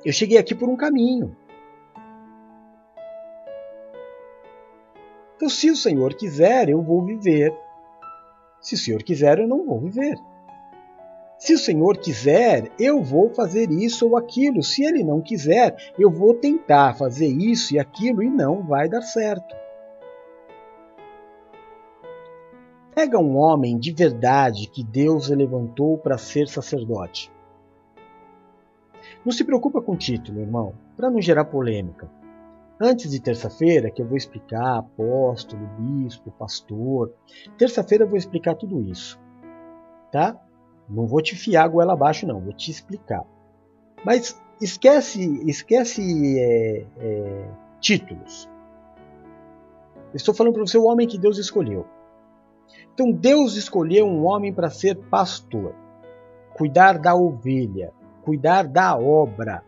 Eu cheguei aqui por um caminho. Então, se o Senhor quiser, eu vou viver. Se o Senhor quiser, eu não vou viver. Se o Senhor quiser, eu vou fazer isso ou aquilo. Se Ele não quiser, eu vou tentar fazer isso e aquilo e não vai dar certo. Pega um homem de verdade que Deus levantou para ser sacerdote. Não se preocupa com o título, irmão, para não gerar polêmica. Antes de terça-feira, que eu vou explicar apóstolo, bispo, pastor, terça-feira eu vou explicar tudo isso. Tá? Não vou te fiar a goela abaixo, não, vou te explicar. Mas esquece, esquece é, é, títulos. Estou falando para você o homem que Deus escolheu. Então Deus escolheu um homem para ser pastor, cuidar da ovelha, cuidar da obra.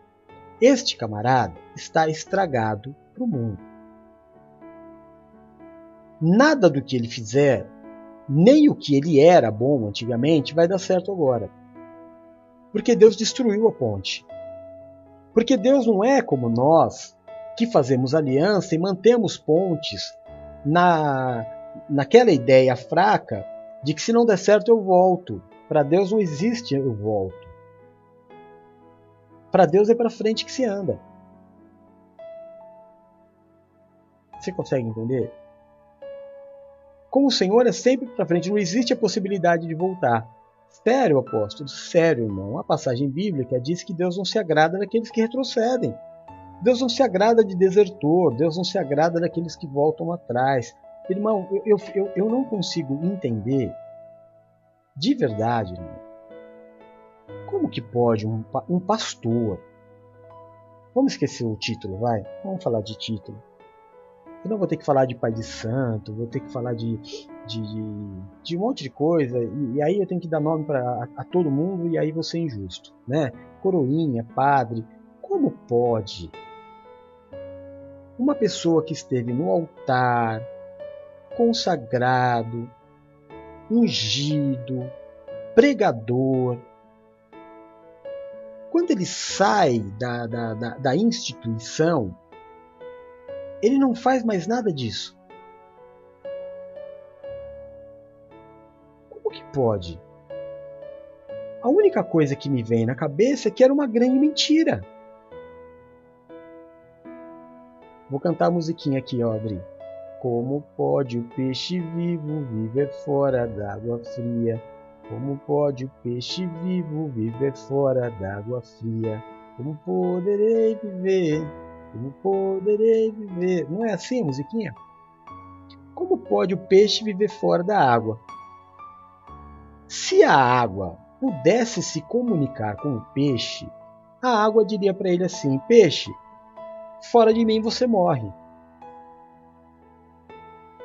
Este camarada está estragado para o mundo. Nada do que ele fizer nem o que ele era bom antigamente vai dar certo agora. Porque Deus destruiu a ponte. Porque Deus não é como nós, que fazemos aliança e mantemos pontes na, naquela ideia fraca de que se não der certo eu volto. Para Deus não existe eu volto. Para Deus é para frente que se anda. Você consegue entender? Com o Senhor é sempre para frente, não existe a possibilidade de voltar. Sério, apóstolo, sério, irmão. A passagem bíblica diz que Deus não se agrada daqueles que retrocedem. Deus não se agrada de desertor, Deus não se agrada daqueles que voltam atrás. Irmão, eu, eu, eu não consigo entender, de verdade, irmão, como que pode um, um pastor. Vamos esquecer o título, vai? Vamos falar de título. Senão vou ter que falar de pai de santo, vou ter que falar de, de, de, de um monte de coisa, e, e, aí eu tenho que dar nome para a, todo mundo, e aí vou ser injusto. Né? Coroinha, padre, como pode uma pessoa que esteve no altar, consagrado, ungido, pregador, quando ele sai da, da, da, da instituição, ele não faz mais nada disso. Como que pode? A única coisa que me vem na cabeça é que era uma grande mentira. Vou cantar a musiquinha aqui, ó. Como pode o peixe vivo viver fora d'água fria? Como pode o peixe vivo viver fora d'água fria? Como poderei viver como poderei viver? Não é assim a musiquinha? Como pode o peixe viver fora da água? Se a água pudesse se comunicar com o peixe, a água diria para ele assim: Peixe, fora de mim você morre.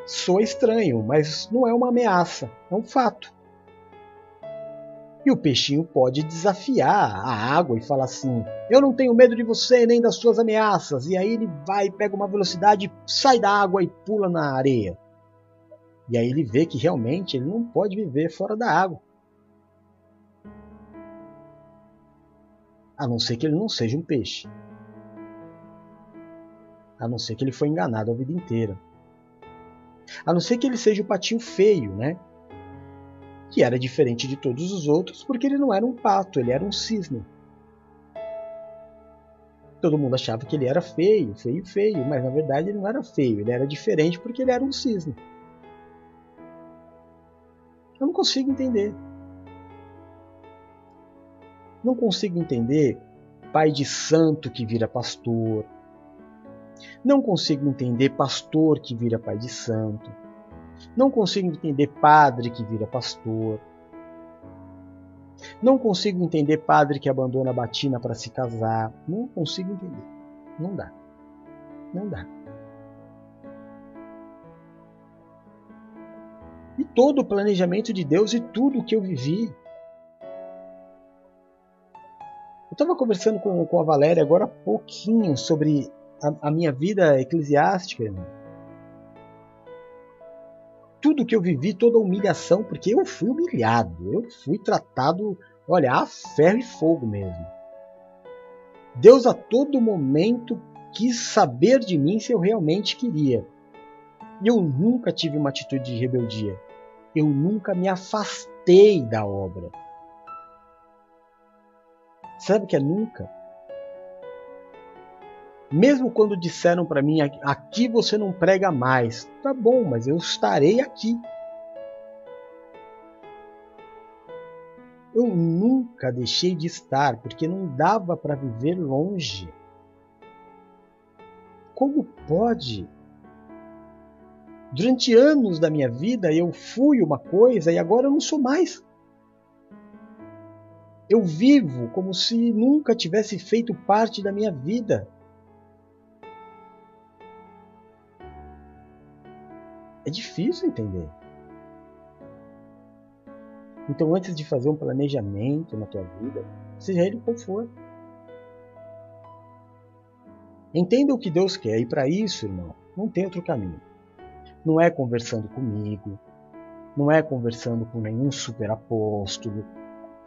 Sou estranho, mas não é uma ameaça, é um fato. E o peixinho pode desafiar a água e falar assim: Eu não tenho medo de você nem das suas ameaças. E aí ele vai, pega uma velocidade, sai da água e pula na areia. E aí ele vê que realmente ele não pode viver fora da água. A não ser que ele não seja um peixe. A não ser que ele foi enganado a vida inteira. A não ser que ele seja o patinho feio, né? Que era diferente de todos os outros porque ele não era um pato, ele era um cisne. Todo mundo achava que ele era feio, feio, feio, mas na verdade ele não era feio, ele era diferente porque ele era um cisne. Eu não consigo entender. Não consigo entender pai de santo que vira pastor. Não consigo entender pastor que vira pai de santo. Não consigo entender padre que vira pastor. Não consigo entender padre que abandona a batina para se casar. Não consigo entender. Não dá. Não dá. E todo o planejamento de Deus e tudo o que eu vivi. Eu estava conversando com, com a Valéria agora há pouquinho sobre a, a minha vida eclesiástica. Irmão tudo que eu vivi, toda a humilhação, porque eu fui humilhado, eu fui tratado Olha, a ferro e fogo mesmo. Deus a todo momento quis saber de mim se eu realmente queria. Eu nunca tive uma atitude de rebeldia. Eu nunca me afastei da obra. Sabe o que é nunca? Mesmo quando disseram para mim, aqui você não prega mais, tá bom, mas eu estarei aqui. Eu nunca deixei de estar, porque não dava para viver longe. Como pode? Durante anos da minha vida eu fui uma coisa e agora eu não sou mais. Eu vivo como se nunca tivesse feito parte da minha vida. É difícil entender. Então, antes de fazer um planejamento na tua vida, seja ele qual for, entenda o que Deus quer e para isso, irmão, não tem outro caminho. Não é conversando comigo, não é conversando com nenhum super apóstolo,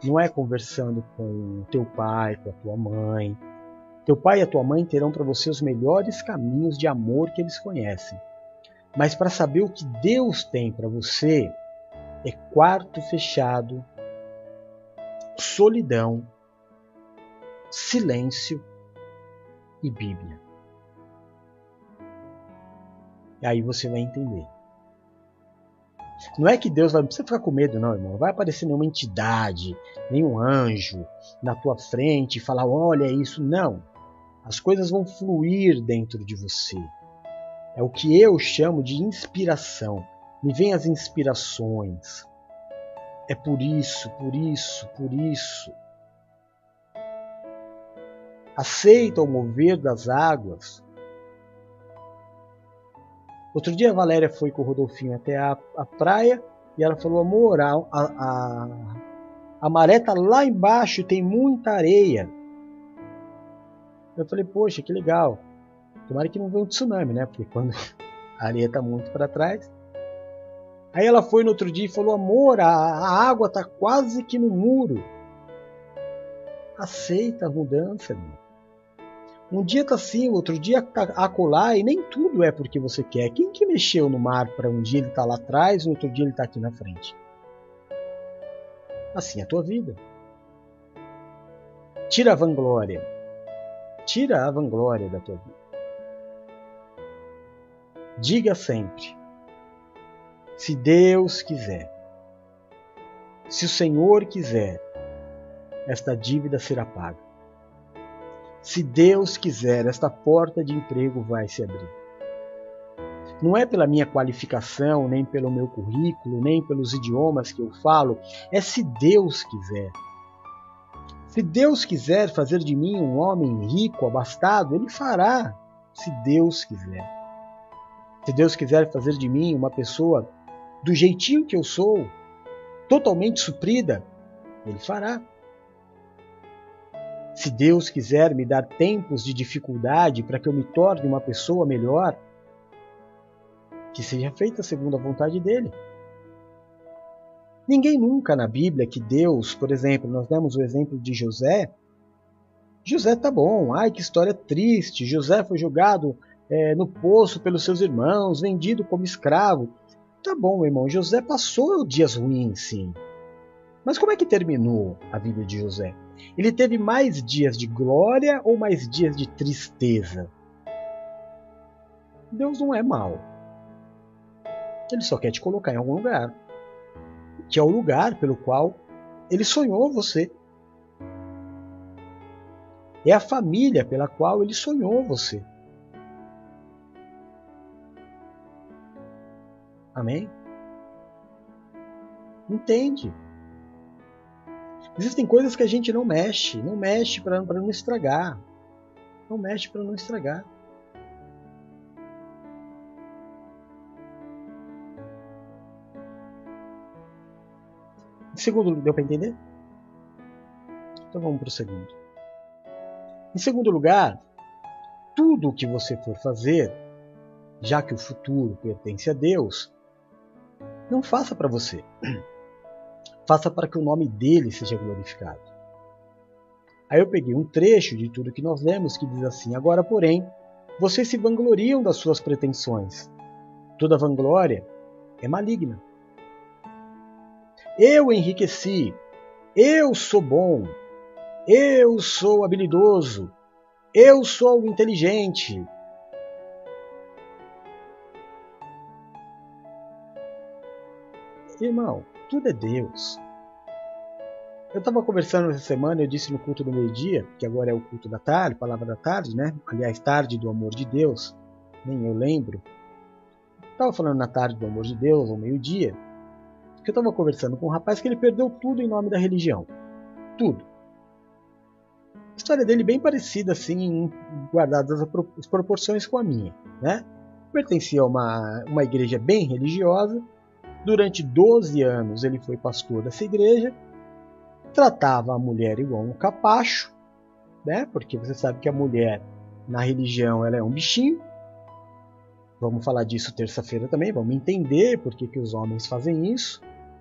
não é conversando com teu pai, com a tua mãe. Teu pai e a tua mãe terão para você os melhores caminhos de amor que eles conhecem. Mas para saber o que Deus tem para você, é quarto fechado, solidão, silêncio e Bíblia. E aí você vai entender. Não é que Deus vai. Não precisa ficar com medo, não, irmão. Não vai aparecer nenhuma entidade, nenhum anjo na tua frente e falar: olha isso. Não. As coisas vão fluir dentro de você. É o que eu chamo de inspiração. Me vêm as inspirações. É por isso, por isso, por isso. Aceita o mover das águas. Outro dia a Valéria foi com o Rodolfinho até a, a praia e ela falou: Amor, a, a, a maré tá lá embaixo tem muita areia. Eu falei: Poxa, que legal. Tomara que não venha um tsunami, né? Porque quando [laughs] a areia está muito para trás. Aí ela foi no outro dia e falou: Amor, a, a água está quase que no muro. Aceita a mudança, irmão. Um dia está assim, outro dia está acolá, e nem tudo é porque você quer. Quem que mexeu no mar para um dia ele tá lá atrás, no outro dia ele está aqui na frente? Assim é a tua vida. Tira a vanglória. Tira a vanglória da tua vida. Diga sempre: se Deus quiser, se o Senhor quiser, esta dívida será paga. Se Deus quiser, esta porta de emprego vai se abrir. Não é pela minha qualificação, nem pelo meu currículo, nem pelos idiomas que eu falo, é se Deus quiser. Se Deus quiser fazer de mim um homem rico, abastado, Ele fará, se Deus quiser. Se Deus quiser fazer de mim uma pessoa do jeitinho que eu sou, totalmente suprida, Ele fará. Se Deus quiser me dar tempos de dificuldade para que eu me torne uma pessoa melhor, que seja feita segundo a vontade dele. Ninguém nunca na Bíblia que Deus, por exemplo, nós demos o exemplo de José. José tá bom, ai que história triste. José foi jogado é, no poço pelos seus irmãos, vendido como escravo. Tá bom, irmão, José passou dias ruins, sim. Mas como é que terminou a vida de José? Ele teve mais dias de glória ou mais dias de tristeza? Deus não é mau. Ele só quer te colocar em algum lugar, que é o lugar pelo qual ele sonhou você. É a família pela qual ele sonhou você. Amém? Entende? Existem coisas que a gente não mexe, não mexe para não estragar. Não mexe para não estragar. Em segundo, deu para entender? Então vamos para o segundo. Em segundo lugar, tudo o que você for fazer, já que o futuro pertence a Deus, não faça para você. [clears throat] faça para que o nome dele seja glorificado. Aí eu peguei um trecho de tudo que nós lemos que diz assim: Agora, porém, vocês se vangloriam das suas pretensões. Toda vanglória é maligna. Eu enriqueci, eu sou bom, eu sou habilidoso, eu sou inteligente. Irmão, tudo é Deus. Eu estava conversando essa semana, eu disse no culto do meio-dia, que agora é o culto da tarde, palavra da tarde, né? Aliás, tarde do amor de Deus, nem eu lembro. Estava falando na tarde do amor de Deus, ao meio-dia, que eu estava conversando com um rapaz que ele perdeu tudo em nome da religião. Tudo. A história dele bem parecida, assim, guardadas as proporções com a minha, né? Pertencia a uma, uma igreja bem religiosa. Durante 12 anos ele foi pastor dessa igreja tratava a mulher igual um capacho, né? Porque você sabe que a mulher na religião ela é um bichinho. Vamos falar disso terça-feira também, vamos entender por que, que os homens fazem isso,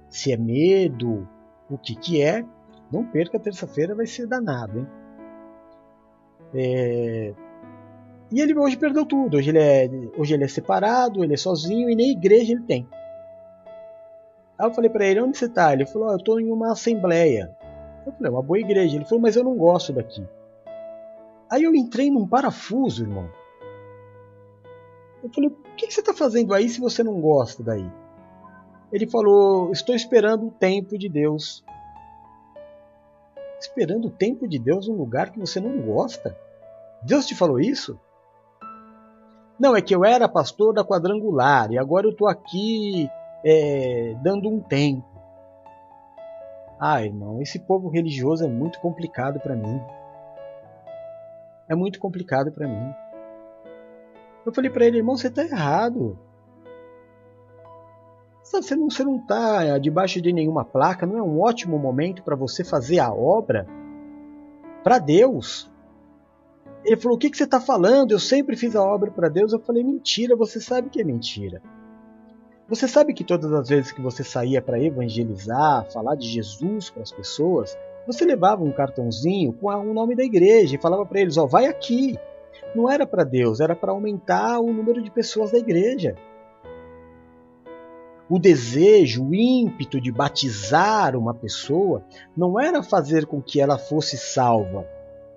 se é medo, o que, que é. Não perca, terça-feira vai ser danado, hein? É... E ele hoje perdeu tudo. Hoje ele, é, hoje ele é separado, ele é sozinho e nem igreja ele tem. Aí eu falei para ele: onde você tá? Ele falou: oh, eu estou em uma assembleia. Eu falei, uma boa igreja. Ele falou, mas eu não gosto daqui. Aí eu entrei num parafuso, irmão. Eu falei, o que você está fazendo aí se você não gosta daí? Ele falou, estou esperando o tempo de Deus. Esperando o tempo de Deus num lugar que você não gosta? Deus te falou isso? Não, é que eu era pastor da quadrangular e agora eu estou aqui é, dando um tempo. Ah, irmão, esse povo religioso é muito complicado para mim. É muito complicado para mim. Eu falei para ele, irmão, você está errado. Você não, você não tá debaixo de nenhuma placa, não é um ótimo momento para você fazer a obra para Deus. Ele falou: O que, que você está falando? Eu sempre fiz a obra para Deus. Eu falei: Mentira, você sabe que é mentira. Você sabe que todas as vezes que você saía para evangelizar, falar de Jesus para as pessoas, você levava um cartãozinho com o nome da igreja e falava para eles: ó, oh, vai aqui. Não era para Deus, era para aumentar o número de pessoas da igreja. O desejo, o ímpeto de batizar uma pessoa não era fazer com que ela fosse salva,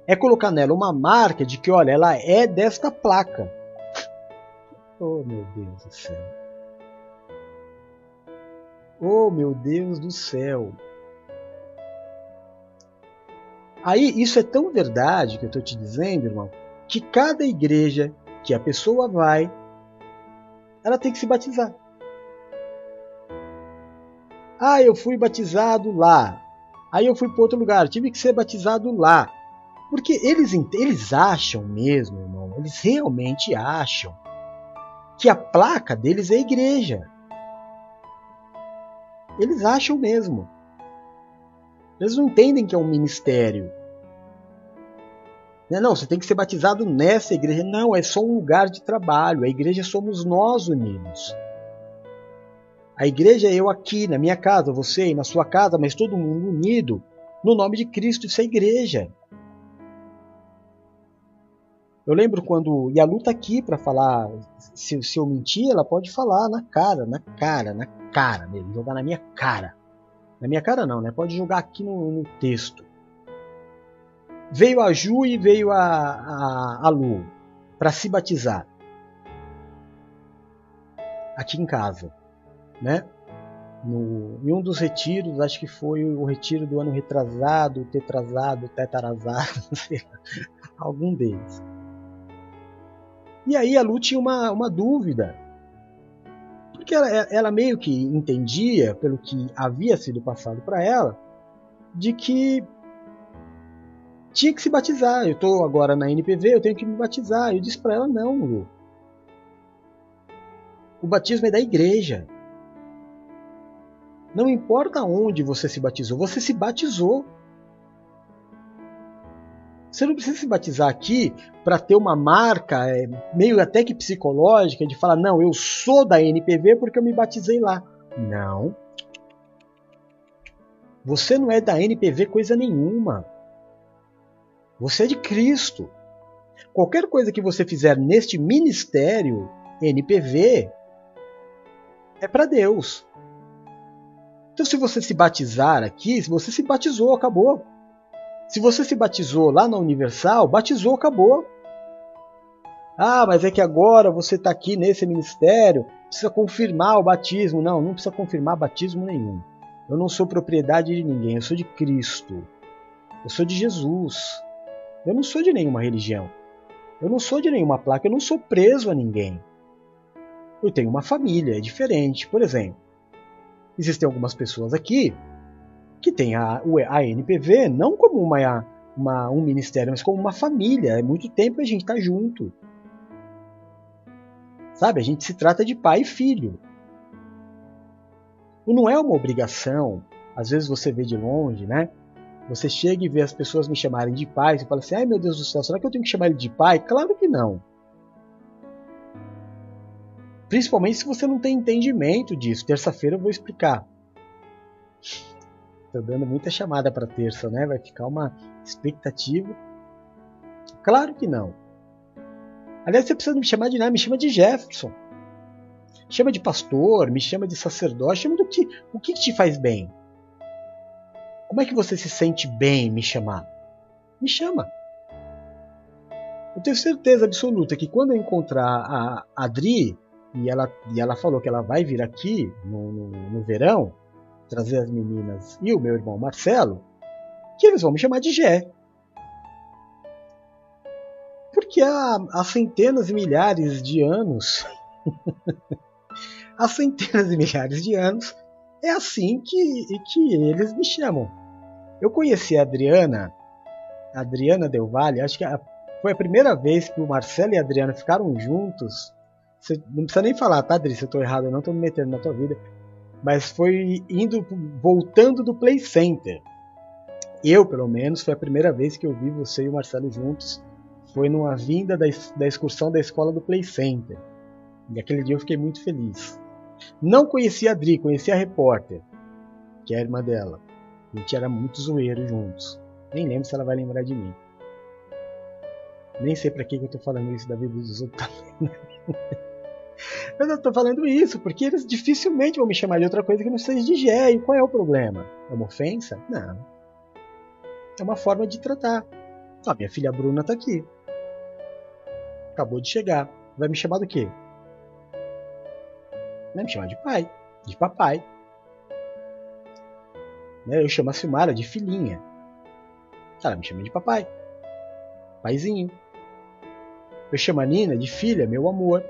é colocar nela uma marca de que, olha, ela é desta placa. Oh, meu Deus do céu. Oh, meu Deus do céu! Aí, isso é tão verdade que eu estou te dizendo, irmão, que cada igreja que a pessoa vai, ela tem que se batizar. Ah, eu fui batizado lá. Aí eu fui para outro lugar, tive que ser batizado lá. Porque eles, eles acham mesmo, irmão, eles realmente acham que a placa deles é a igreja. Eles acham mesmo. Eles não entendem que é um ministério. Não, você tem que ser batizado nessa igreja. Não, é só um lugar de trabalho. A igreja somos nós unidos. A igreja é eu aqui, na minha casa, você aí na sua casa, mas todo mundo unido no nome de Cristo. Isso é igreja. Eu lembro quando. E a luta aqui para falar. Se, se, eu mentir, ela pode falar na cara, na cara, na cara mesmo. Jogar na minha cara. Na minha cara não, né? Pode jogar aqui no, no texto. Veio a Ju e veio a, a, a Lu para se batizar. Aqui em casa. Né? No, em um dos retiros, acho que foi o retiro do ano retrasado, tetrasado, tetarazado, [laughs] sei lá, algum deles. E aí a Lu tinha uma, uma dúvida. Porque ela, ela meio que entendia, pelo que havia sido passado para ela, de que tinha que se batizar. Eu estou agora na NPV, eu tenho que me batizar. Eu disse para ela: não, Lu. O batismo é da igreja. Não importa onde você se batizou, você se batizou. Você não precisa se batizar aqui para ter uma marca, é, meio até que psicológica, de falar, não, eu sou da NPV porque eu me batizei lá. Não. Você não é da NPV coisa nenhuma. Você é de Cristo. Qualquer coisa que você fizer neste ministério NPV é para Deus. Então, se você se batizar aqui, se você se batizou, acabou. Se você se batizou lá na Universal, batizou, acabou. Ah, mas é que agora você está aqui nesse ministério, precisa confirmar o batismo. Não, não precisa confirmar batismo nenhum. Eu não sou propriedade de ninguém, eu sou de Cristo. Eu sou de Jesus. Eu não sou de nenhuma religião. Eu não sou de nenhuma placa, eu não sou preso a ninguém. Eu tenho uma família, é diferente. Por exemplo, existem algumas pessoas aqui que têm a, a NPV não como uma, uma, um ministério, mas como uma família. É muito tempo a gente está junto. Sabe? A gente se trata de pai e filho. E não é uma obrigação. Às vezes você vê de longe, né? Você chega e vê as pessoas me chamarem de pai, você fala assim: ai meu Deus do céu, será que eu tenho que chamar ele de pai? Claro que não. Principalmente se você não tem entendimento disso. Terça-feira eu vou explicar. Estou dando muita chamada para terça, né? Vai ficar uma expectativa. Claro que não. Aliás, você precisa me chamar de nada, me chama de Jefferson. Chama de pastor, me chama de sacerdote, chama do que, o que te faz bem. Como é que você se sente bem me chamar? Me chama. Eu tenho certeza absoluta que quando eu encontrar a Adri, e ela, e ela falou que ela vai vir aqui no, no, no verão, trazer as meninas e o meu irmão Marcelo, que eles vão me chamar de Gé. Porque há, há centenas e milhares de anos, [laughs] há centenas e milhares de anos, é assim que, que eles me chamam. Eu conheci a Adriana, a Adriana Del Valle, acho que a, foi a primeira vez que o Marcelo e a Adriana ficaram juntos. Você não precisa nem falar, tá, Adri? Se eu tô errado, eu não tô me metendo na tua vida. Mas foi indo, voltando do Play Center. Eu, pelo menos, foi a primeira vez que eu vi você e o Marcelo juntos. Foi numa vinda da, da excursão da escola do Play Center. E aquele dia eu fiquei muito feliz. Não conhecia a Adri, conhecia a repórter, que é a irmã dela. A gente era muito zoeiro juntos. Nem lembro se ela vai lembrar de mim. Nem sei para que, que eu tô falando isso da vida dos outros também. Mas [laughs] eu tô falando isso porque eles dificilmente vão me chamar de outra coisa que não seja de Gé. E qual é o problema? É uma ofensa? Não. É uma forma de tratar. Ah, minha filha Bruna tá aqui. Acabou de chegar. Vai me chamar do quê? Vai me chamar de pai, de papai. Né? Eu chamo a Silmara de filhinha. Ela me chama de papai. Paizinho. Eu chamo a Nina de filha, meu amor.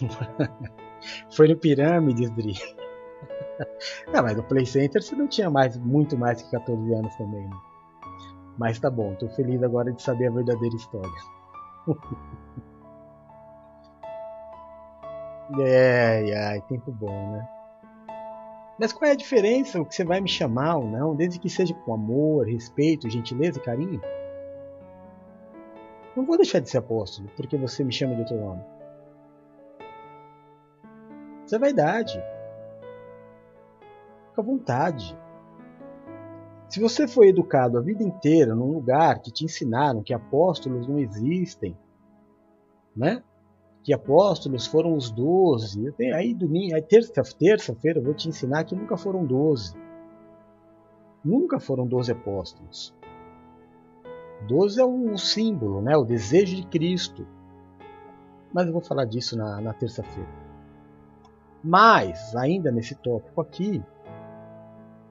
[laughs] Foi no Pirâmides, Dri. [laughs] não, mas no Play Center você não tinha mais, muito mais que 14 anos também, né? Mas tá bom, tô feliz agora de saber a verdadeira história. [laughs] é, ai, tempo bom, né? Mas qual é a diferença? O que você vai me chamar ou não, desde que seja com amor, respeito, gentileza e carinho? Não vou deixar de ser apóstolo porque você me chama de outro nome. Isso é vaidade. Fica à vontade. Se você foi educado a vida inteira num lugar que te ensinaram que apóstolos não existem, né? que apóstolos foram os doze. Aí domingo, aí terça-feira terça eu vou te ensinar que nunca foram doze. Nunca foram doze apóstolos. Doze é um símbolo, né? o desejo de Cristo. Mas eu vou falar disso na, na terça-feira. Mas, ainda nesse tópico aqui,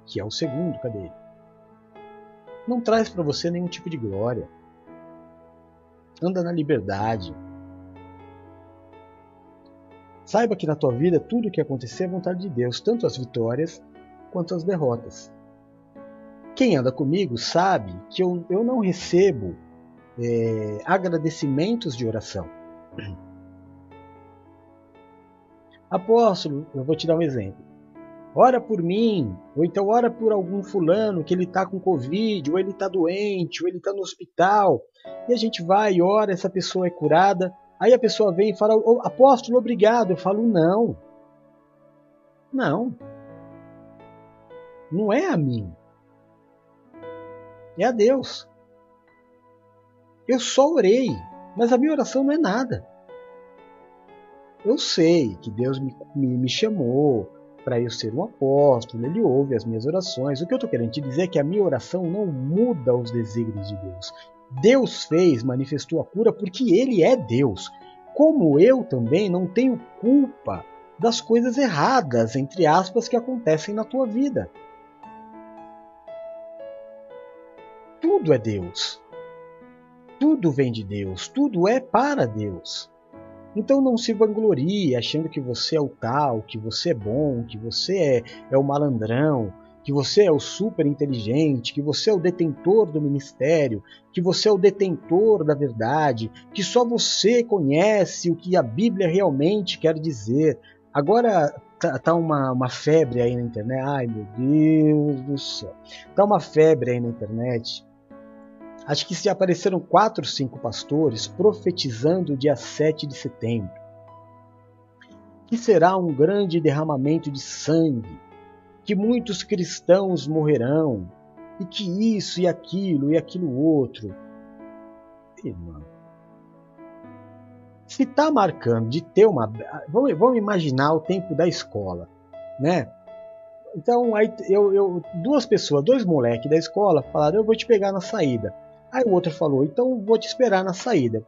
que é o segundo, cadê ele? Não traz para você nenhum tipo de glória. Anda na liberdade Saiba que na tua vida tudo o que acontecer é vontade de Deus, tanto as vitórias quanto as derrotas. Quem anda comigo sabe que eu, eu não recebo é, agradecimentos de oração. Apóstolo, eu vou te dar um exemplo. Ora por mim, ou então ora por algum fulano que ele está com Covid, ou ele está doente, ou ele está no hospital. E a gente vai e ora, essa pessoa é curada. Aí a pessoa vem e fala, apóstolo, obrigado. Eu falo, não. Não. não é a mim. É a Deus. Eu só orei, mas a minha oração não é nada. Eu sei que Deus me, me, me chamou para eu ser um apóstolo, Ele ouve as minhas orações. O que eu estou querendo te dizer é que a minha oração não muda os desígnios de Deus. Deus fez, manifestou a cura porque Ele é Deus. Como eu também não tenho culpa das coisas erradas, entre aspas, que acontecem na tua vida. Tudo é Deus. Tudo vem de Deus, tudo é para Deus. Então não se vanglorie achando que você é o tal, que você é bom, que você é, é o malandrão, que você é o super inteligente, que você é o detentor do ministério, que você é o detentor da verdade, que só você conhece o que a Bíblia realmente quer dizer. Agora tá, tá uma, uma febre aí na internet. Ai meu Deus do céu. Tá uma febre aí na internet Acho que se apareceram quatro, cinco pastores profetizando o dia 7 de setembro. Que será um grande derramamento de sangue, que muitos cristãos morrerão, e que isso e aquilo e aquilo outro. Irmão, se está marcando de ter uma. Vamos, vamos imaginar o tempo da escola, né? Então, aí eu, eu, duas pessoas, dois moleques da escola falaram: Eu vou te pegar na saída. Aí o outro falou: então vou te esperar na saída.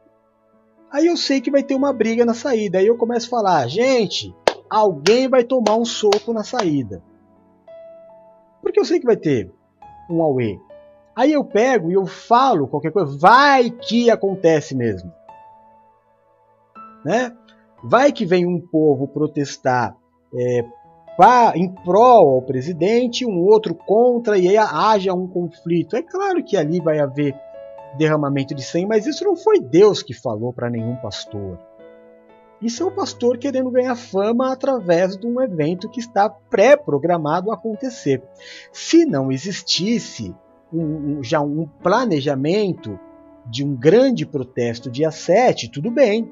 Aí eu sei que vai ter uma briga na saída. Aí eu começo a falar: gente, alguém vai tomar um soco na saída. Porque eu sei que vai ter um Aue. Aí eu pego e eu falo qualquer coisa. Vai que acontece mesmo. Né? Vai que vem um povo protestar é, pra, em prol ao presidente, um outro contra, e aí haja um conflito. É claro que ali vai haver derramamento de sangue, mas isso não foi Deus que falou para nenhum pastor. Isso é o pastor querendo ganhar fama através de um evento que está pré-programado a acontecer. Se não existisse um, um, já um planejamento de um grande protesto dia 7, tudo bem.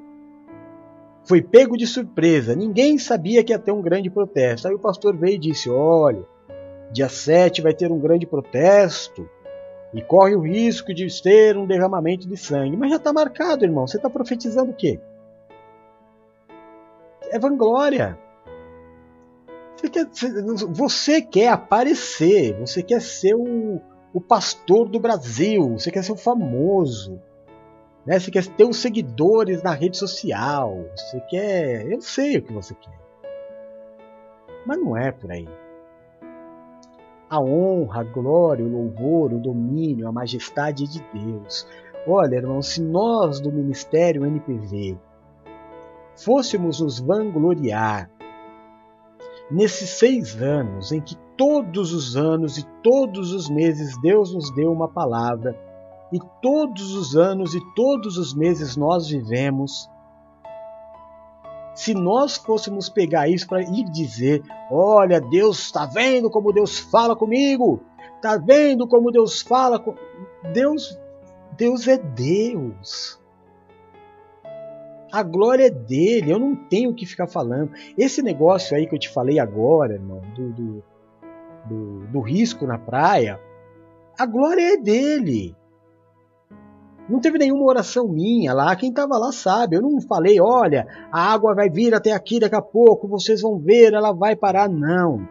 Foi pego de surpresa, ninguém sabia que ia ter um grande protesto. Aí o pastor veio e disse: Olha, dia 7 vai ter um grande protesto e corre o risco de ter um derramamento de sangue. Mas já está marcado, irmão. Você está profetizando o quê? É vanglória. Você quer, você quer aparecer, você quer ser o, o pastor do Brasil, você quer ser o famoso, né? você quer ter os seguidores na rede social, você quer. Eu sei o que você quer. Mas não é por aí a honra, a glória, o louvor, o domínio, a majestade de Deus. Olha, irmão, se nós do Ministério NPV fôssemos nos vangloriar nesses seis anos em que todos os anos e todos os meses Deus nos deu uma palavra, e todos os anos e todos os meses nós vivemos se nós fôssemos pegar isso para ir dizer: olha, Deus está vendo como Deus fala comigo, está vendo como Deus fala com. Deus, Deus é Deus. A glória é dele, eu não tenho o que ficar falando. Esse negócio aí que eu te falei agora, irmão, do, do, do, do risco na praia, a glória é dele. Não teve nenhuma oração minha lá. Quem estava lá sabe. Eu não falei, olha, a água vai vir até aqui daqui a pouco, vocês vão ver, ela vai parar. Não.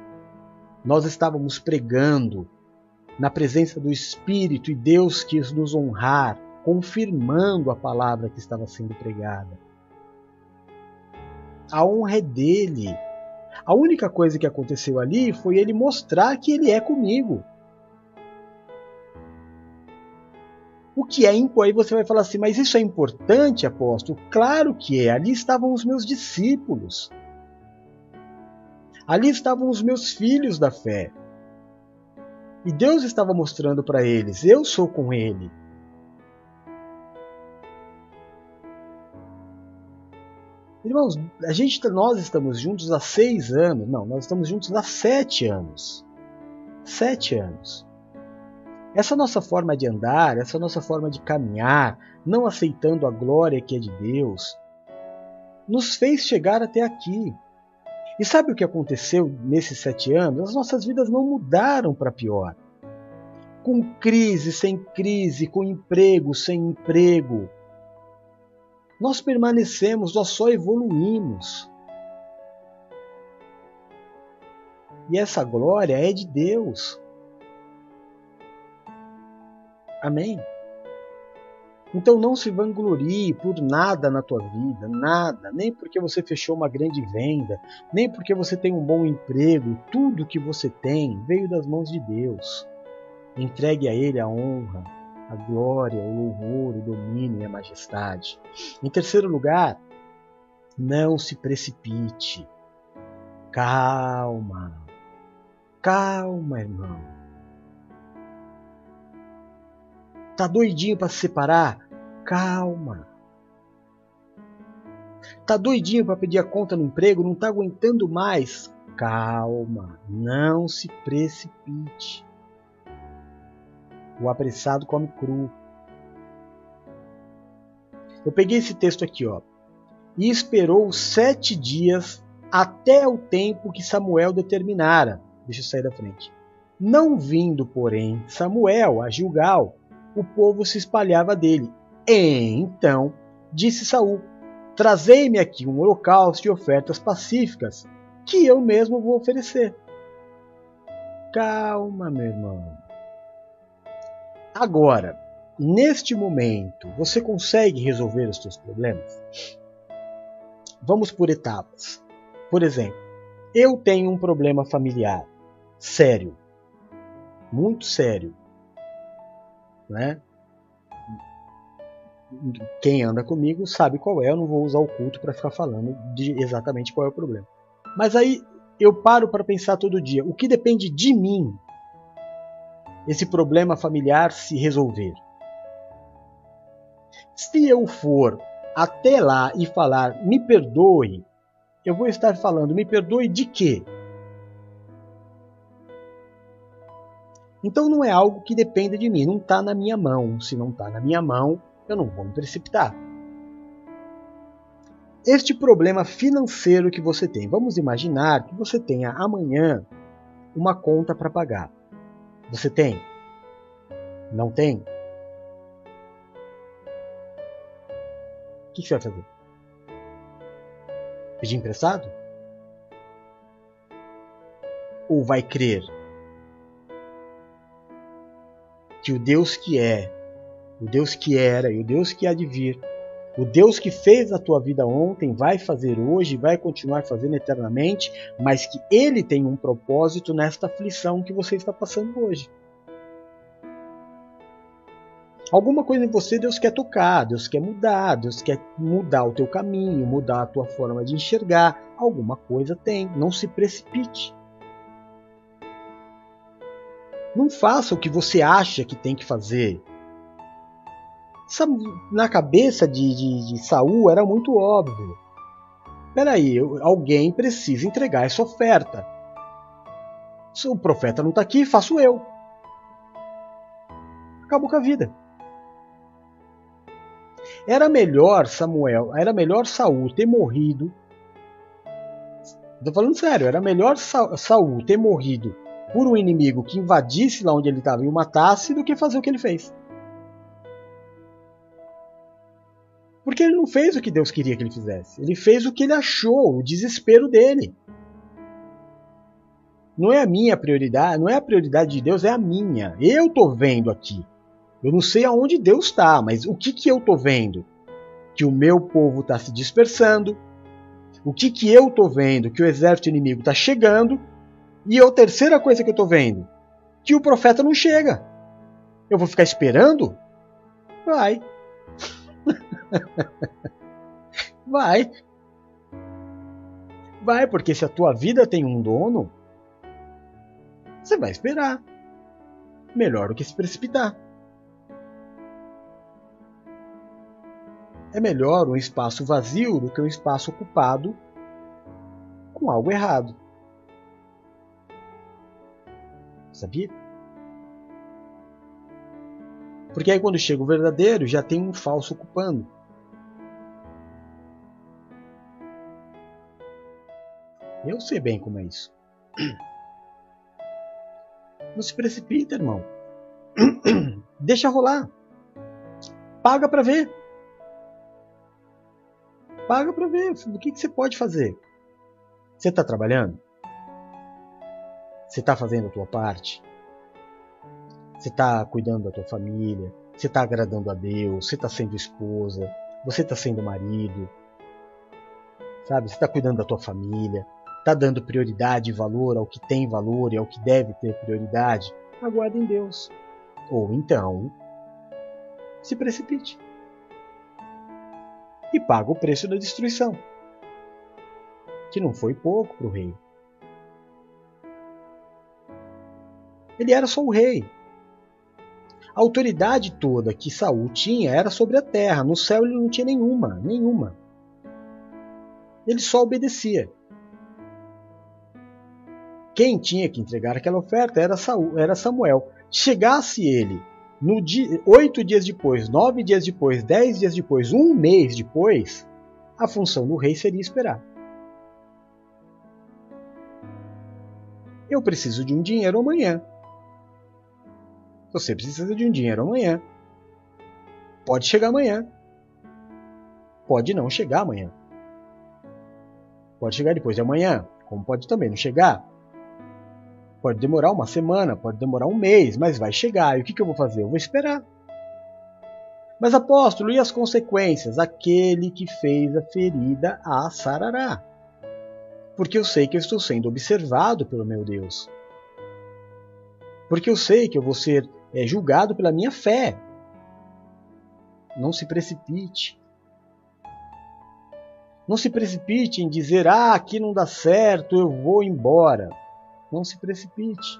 Nós estávamos pregando na presença do Espírito e Deus quis nos honrar, confirmando a palavra que estava sendo pregada. A honra é dele. A única coisa que aconteceu ali foi ele mostrar que ele é comigo. O que é aí você vai falar assim, mas isso é importante, apóstolo? Claro que é. Ali estavam os meus discípulos. Ali estavam os meus filhos da fé. E Deus estava mostrando para eles: eu sou com ele. Irmãos, a gente, nós estamos juntos há seis anos. Não, nós estamos juntos há sete anos. Sete anos. Essa nossa forma de andar, essa nossa forma de caminhar, não aceitando a glória que é de Deus, nos fez chegar até aqui. E sabe o que aconteceu nesses sete anos? As nossas vidas não mudaram para pior. Com crise, sem crise, com emprego, sem emprego. Nós permanecemos, nós só evoluímos. E essa glória é de Deus. Amém? Então não se vanglorie por nada na tua vida, nada, nem porque você fechou uma grande venda, nem porque você tem um bom emprego, tudo que você tem veio das mãos de Deus. Entregue a Ele a honra, a glória, o louvor, o domínio e a majestade. Em terceiro lugar, não se precipite. Calma. Calma, irmão. Tá doidinho para se separar? Calma. Tá doidinho para pedir a conta no emprego? Não tá aguentando mais? Calma. Não se precipite. O apressado come cru. Eu peguei esse texto aqui, ó. E esperou sete dias até o tempo que Samuel determinara Deixa eu sair da frente. Não vindo, porém, Samuel a Gilgal, o povo se espalhava dele. Então disse Saul: Trazei-me aqui um holocausto de ofertas pacíficas, que eu mesmo vou oferecer. Calma, meu irmão. Agora, neste momento, você consegue resolver os seus problemas? Vamos por etapas. Por exemplo, eu tenho um problema familiar sério. Muito sério. Né? Quem anda comigo sabe qual é, eu não vou usar o culto para ficar falando de exatamente qual é o problema. Mas aí eu paro para pensar todo dia, o que depende de mim esse problema familiar se resolver? Se eu for até lá e falar me perdoe, eu vou estar falando me perdoe de quê? Então não é algo que dependa de mim, não está na minha mão. Se não está na minha mão, eu não vou me precipitar. Este problema financeiro que você tem, vamos imaginar que você tenha amanhã uma conta para pagar. Você tem? Não tem? O que você vai fazer? Pedir emprestado? Ou vai crer que o Deus que é, o Deus que era e o Deus que há de vir, o Deus que fez a tua vida ontem vai fazer hoje, vai continuar fazendo eternamente, mas que Ele tem um propósito nesta aflição que você está passando hoje. Alguma coisa em você Deus quer tocar, Deus quer mudar, Deus quer mudar o teu caminho, mudar a tua forma de enxergar. Alguma coisa tem, não se precipite. Não faça o que você acha que tem que fazer. Na cabeça de, de, de Saul era muito óbvio. Peraí, alguém precisa entregar essa oferta. Se o profeta não está aqui, faço eu. Acabou com a vida. Era melhor Samuel, era melhor Saul ter morrido. Estou falando sério, era melhor Saul ter morrido por um inimigo que invadisse lá onde ele estava e o matasse do que fazer o que ele fez. Porque ele não fez o que Deus queria que ele fizesse. Ele fez o que ele achou, o desespero dele. Não é a minha prioridade, não é a prioridade de Deus, é a minha. Eu tô vendo aqui. Eu não sei aonde Deus está, mas o que, que eu tô vendo? Que o meu povo está se dispersando. O que, que eu tô vendo? Que o exército inimigo está chegando e a terceira coisa que eu estou vendo, que o profeta não chega. Eu vou ficar esperando? Vai. [laughs] Vai. Vai, porque se a tua vida tem um dono, você vai esperar. Melhor do que se precipitar. É melhor um espaço vazio do que um espaço ocupado com algo errado. Sabia? Porque aí quando chega o verdadeiro, já tem um falso ocupando. Eu sei bem como é isso. Não se precipita, irmão. Deixa rolar. Paga para ver. Paga para ver. O que, que você pode fazer? Você está trabalhando? Você está fazendo a tua parte? Você está cuidando da tua família? Você está agradando a Deus? Você está sendo esposa? Você está sendo marido? Sabe? Você está cuidando da tua família? Está dando prioridade e valor ao que tem valor e ao que deve ter prioridade? Aguarde em Deus. Ou então, se precipite. E paga o preço da destruição. Que não foi pouco para o rei. Ele era só o rei. A autoridade toda que Saul tinha era sobre a terra. No céu ele não tinha nenhuma, nenhuma. Ele só obedecia. Quem tinha que entregar aquela oferta era, Saul, era Samuel. Chegasse ele no dia, oito dias depois, nove dias depois, dez dias depois, um mês depois, a função do rei seria esperar. Eu preciso de um dinheiro amanhã. Você precisa de um dinheiro amanhã. Pode chegar amanhã. Pode não chegar amanhã. Pode chegar depois de amanhã, como pode também não chegar. Pode demorar uma semana, pode demorar um mês, mas vai chegar. E o que, eu vou fazer? Eu vou esperar. Mas apóstolo, e as consequências? Aquele que fez a ferida a sarará. Porque eu sei que eu estou sendo observado pelo meu Deus. Porque eu sei que eu vou ser é, julgado pela minha fé. Não se precipite. Não se precipite em dizer, ah, aqui não dá certo, eu vou embora. Não se precipite.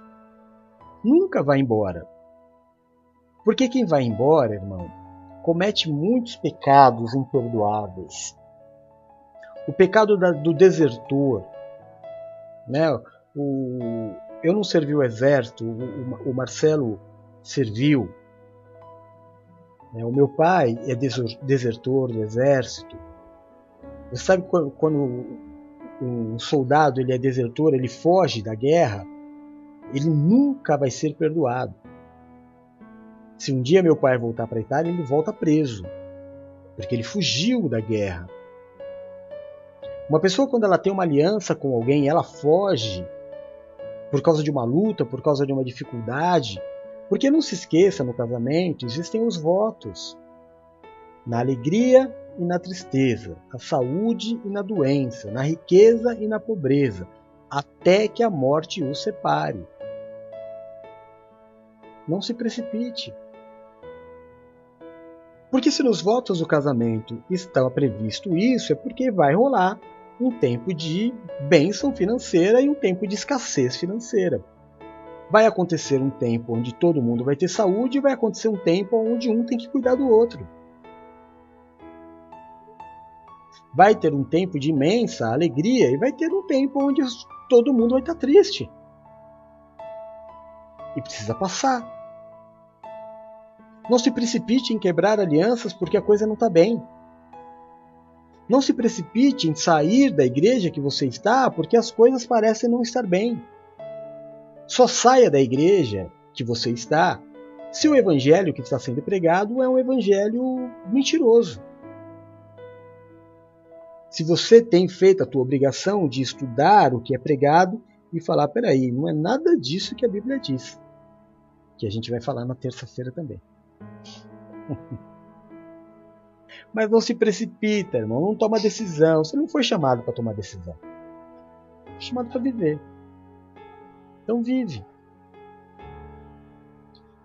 Nunca vá embora. Porque quem vai embora, irmão, comete muitos pecados imperdoáveis. O pecado da, do desertor, né? O, eu não servi o exército, o, o Marcelo serviu. É, o meu pai é desertor do exército. Você sabe quando, um soldado ele é desertor, ele foge da guerra, ele nunca vai ser perdoado. Se um dia meu pai voltar para a Itália, ele volta preso, porque ele fugiu da guerra. Uma pessoa, quando ela tem uma aliança com alguém, ela foge por causa de uma luta, por causa de uma dificuldade. Porque não se esqueça, no casamento existem os votos. Na alegria e na tristeza, na saúde e na doença, na riqueza e na pobreza, até que a morte os separe. Não se precipite. Porque se nos votos do casamento está previsto isso, é porque vai rolar um tempo de bênção financeira e um tempo de escassez financeira. Vai acontecer um tempo onde todo mundo vai ter saúde e vai acontecer um tempo onde um tem que cuidar do outro. vai ter um tempo de imensa alegria e vai ter um tempo onde todo mundo vai estar triste. E precisa passar. Não se precipite em quebrar alianças porque a coisa não está bem. Não se precipite em sair da igreja que você está porque as coisas parecem não estar bem. Só saia da igreja que você está se o evangelho que está sendo pregado é um evangelho mentiroso. Se você tem feito a tua obrigação de estudar o que é pregado e falar, peraí, não é nada disso que a Bíblia diz. Que a gente vai falar na terça-feira também. [laughs] Mas não se precipita, irmão. Não toma decisão. Você não foi chamado para tomar decisão. Foi chamado para viver. Então vive.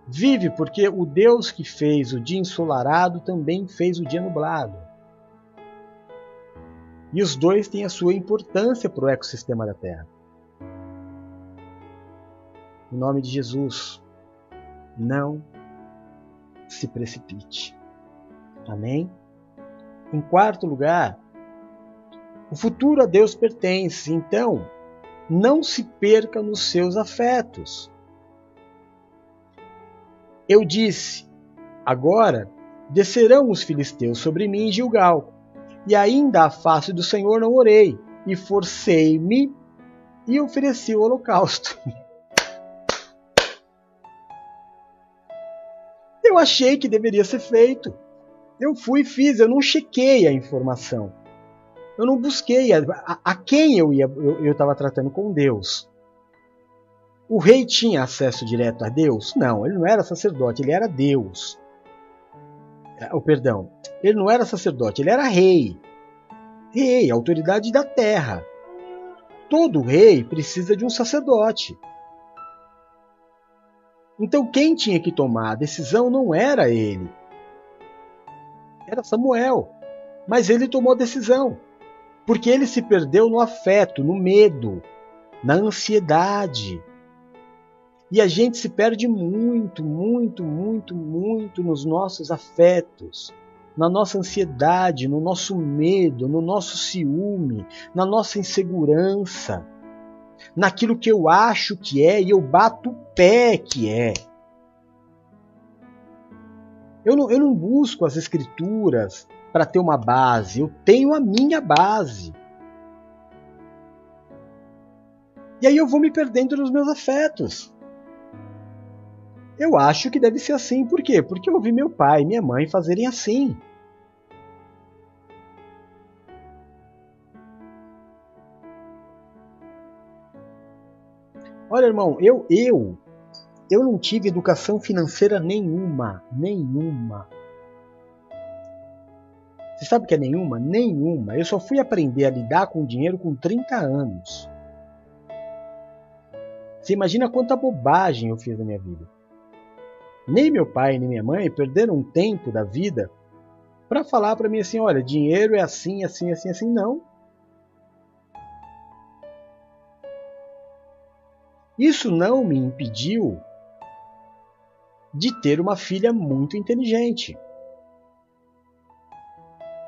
Vive porque o Deus que fez o dia ensolarado também fez o dia nublado. E os dois têm a sua importância para o ecossistema da Terra. Em nome de Jesus, não se precipite. Amém? Em quarto lugar, o futuro a Deus pertence, então não se perca nos seus afetos. Eu disse: agora descerão os filisteus sobre mim em Gilgal e ainda a face do Senhor não orei, e forcei-me e ofereci o holocausto. [laughs] Eu achei que deveria ser feito. Eu fui e fiz, eu não chequei a informação. Eu não busquei a, a, a quem eu ia. Eu estava tratando com Deus. O rei tinha acesso direto a Deus? Não, ele não era sacerdote, ele era Deus. O oh, perdão, ele não era sacerdote, ele era rei. Rei, autoridade da terra. Todo rei precisa de um sacerdote. Então quem tinha que tomar a decisão não era ele. Era Samuel. Mas ele tomou a decisão. Porque ele se perdeu no afeto, no medo, na ansiedade. E a gente se perde muito, muito, muito, muito nos nossos afetos, na nossa ansiedade, no nosso medo, no nosso ciúme, na nossa insegurança, naquilo que eu acho que é e eu bato o pé que é. Eu não, eu não busco as escrituras para ter uma base, eu tenho a minha base. E aí eu vou me perdendo nos meus afetos. Eu acho que deve ser assim, por quê? Porque eu vi meu pai e minha mãe fazerem assim. Olha, irmão, eu eu eu não tive educação financeira nenhuma, nenhuma. Você sabe que é nenhuma? Nenhuma. Eu só fui aprender a lidar com dinheiro com 30 anos. Você imagina quanta bobagem eu fiz na minha vida. Nem meu pai nem minha mãe perderam um tempo da vida para falar para mim assim, olha, dinheiro é assim, assim, assim, assim. Não. Isso não me impediu de ter uma filha muito inteligente.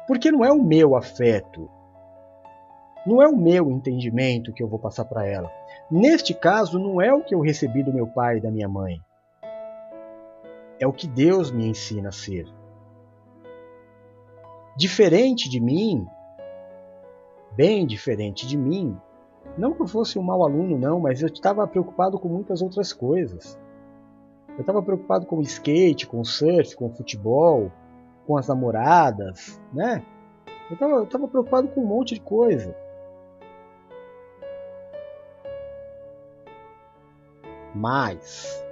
Porque não é o meu afeto, não é o meu entendimento que eu vou passar para ela. Neste caso, não é o que eu recebi do meu pai e da minha mãe. É o que Deus me ensina a ser. Diferente de mim, bem diferente de mim, não que eu fosse um mau aluno, não, mas eu estava preocupado com muitas outras coisas. Eu estava preocupado com o skate, com o surf, com o futebol, com as namoradas, né? Eu estava eu tava preocupado com um monte de coisa. Mas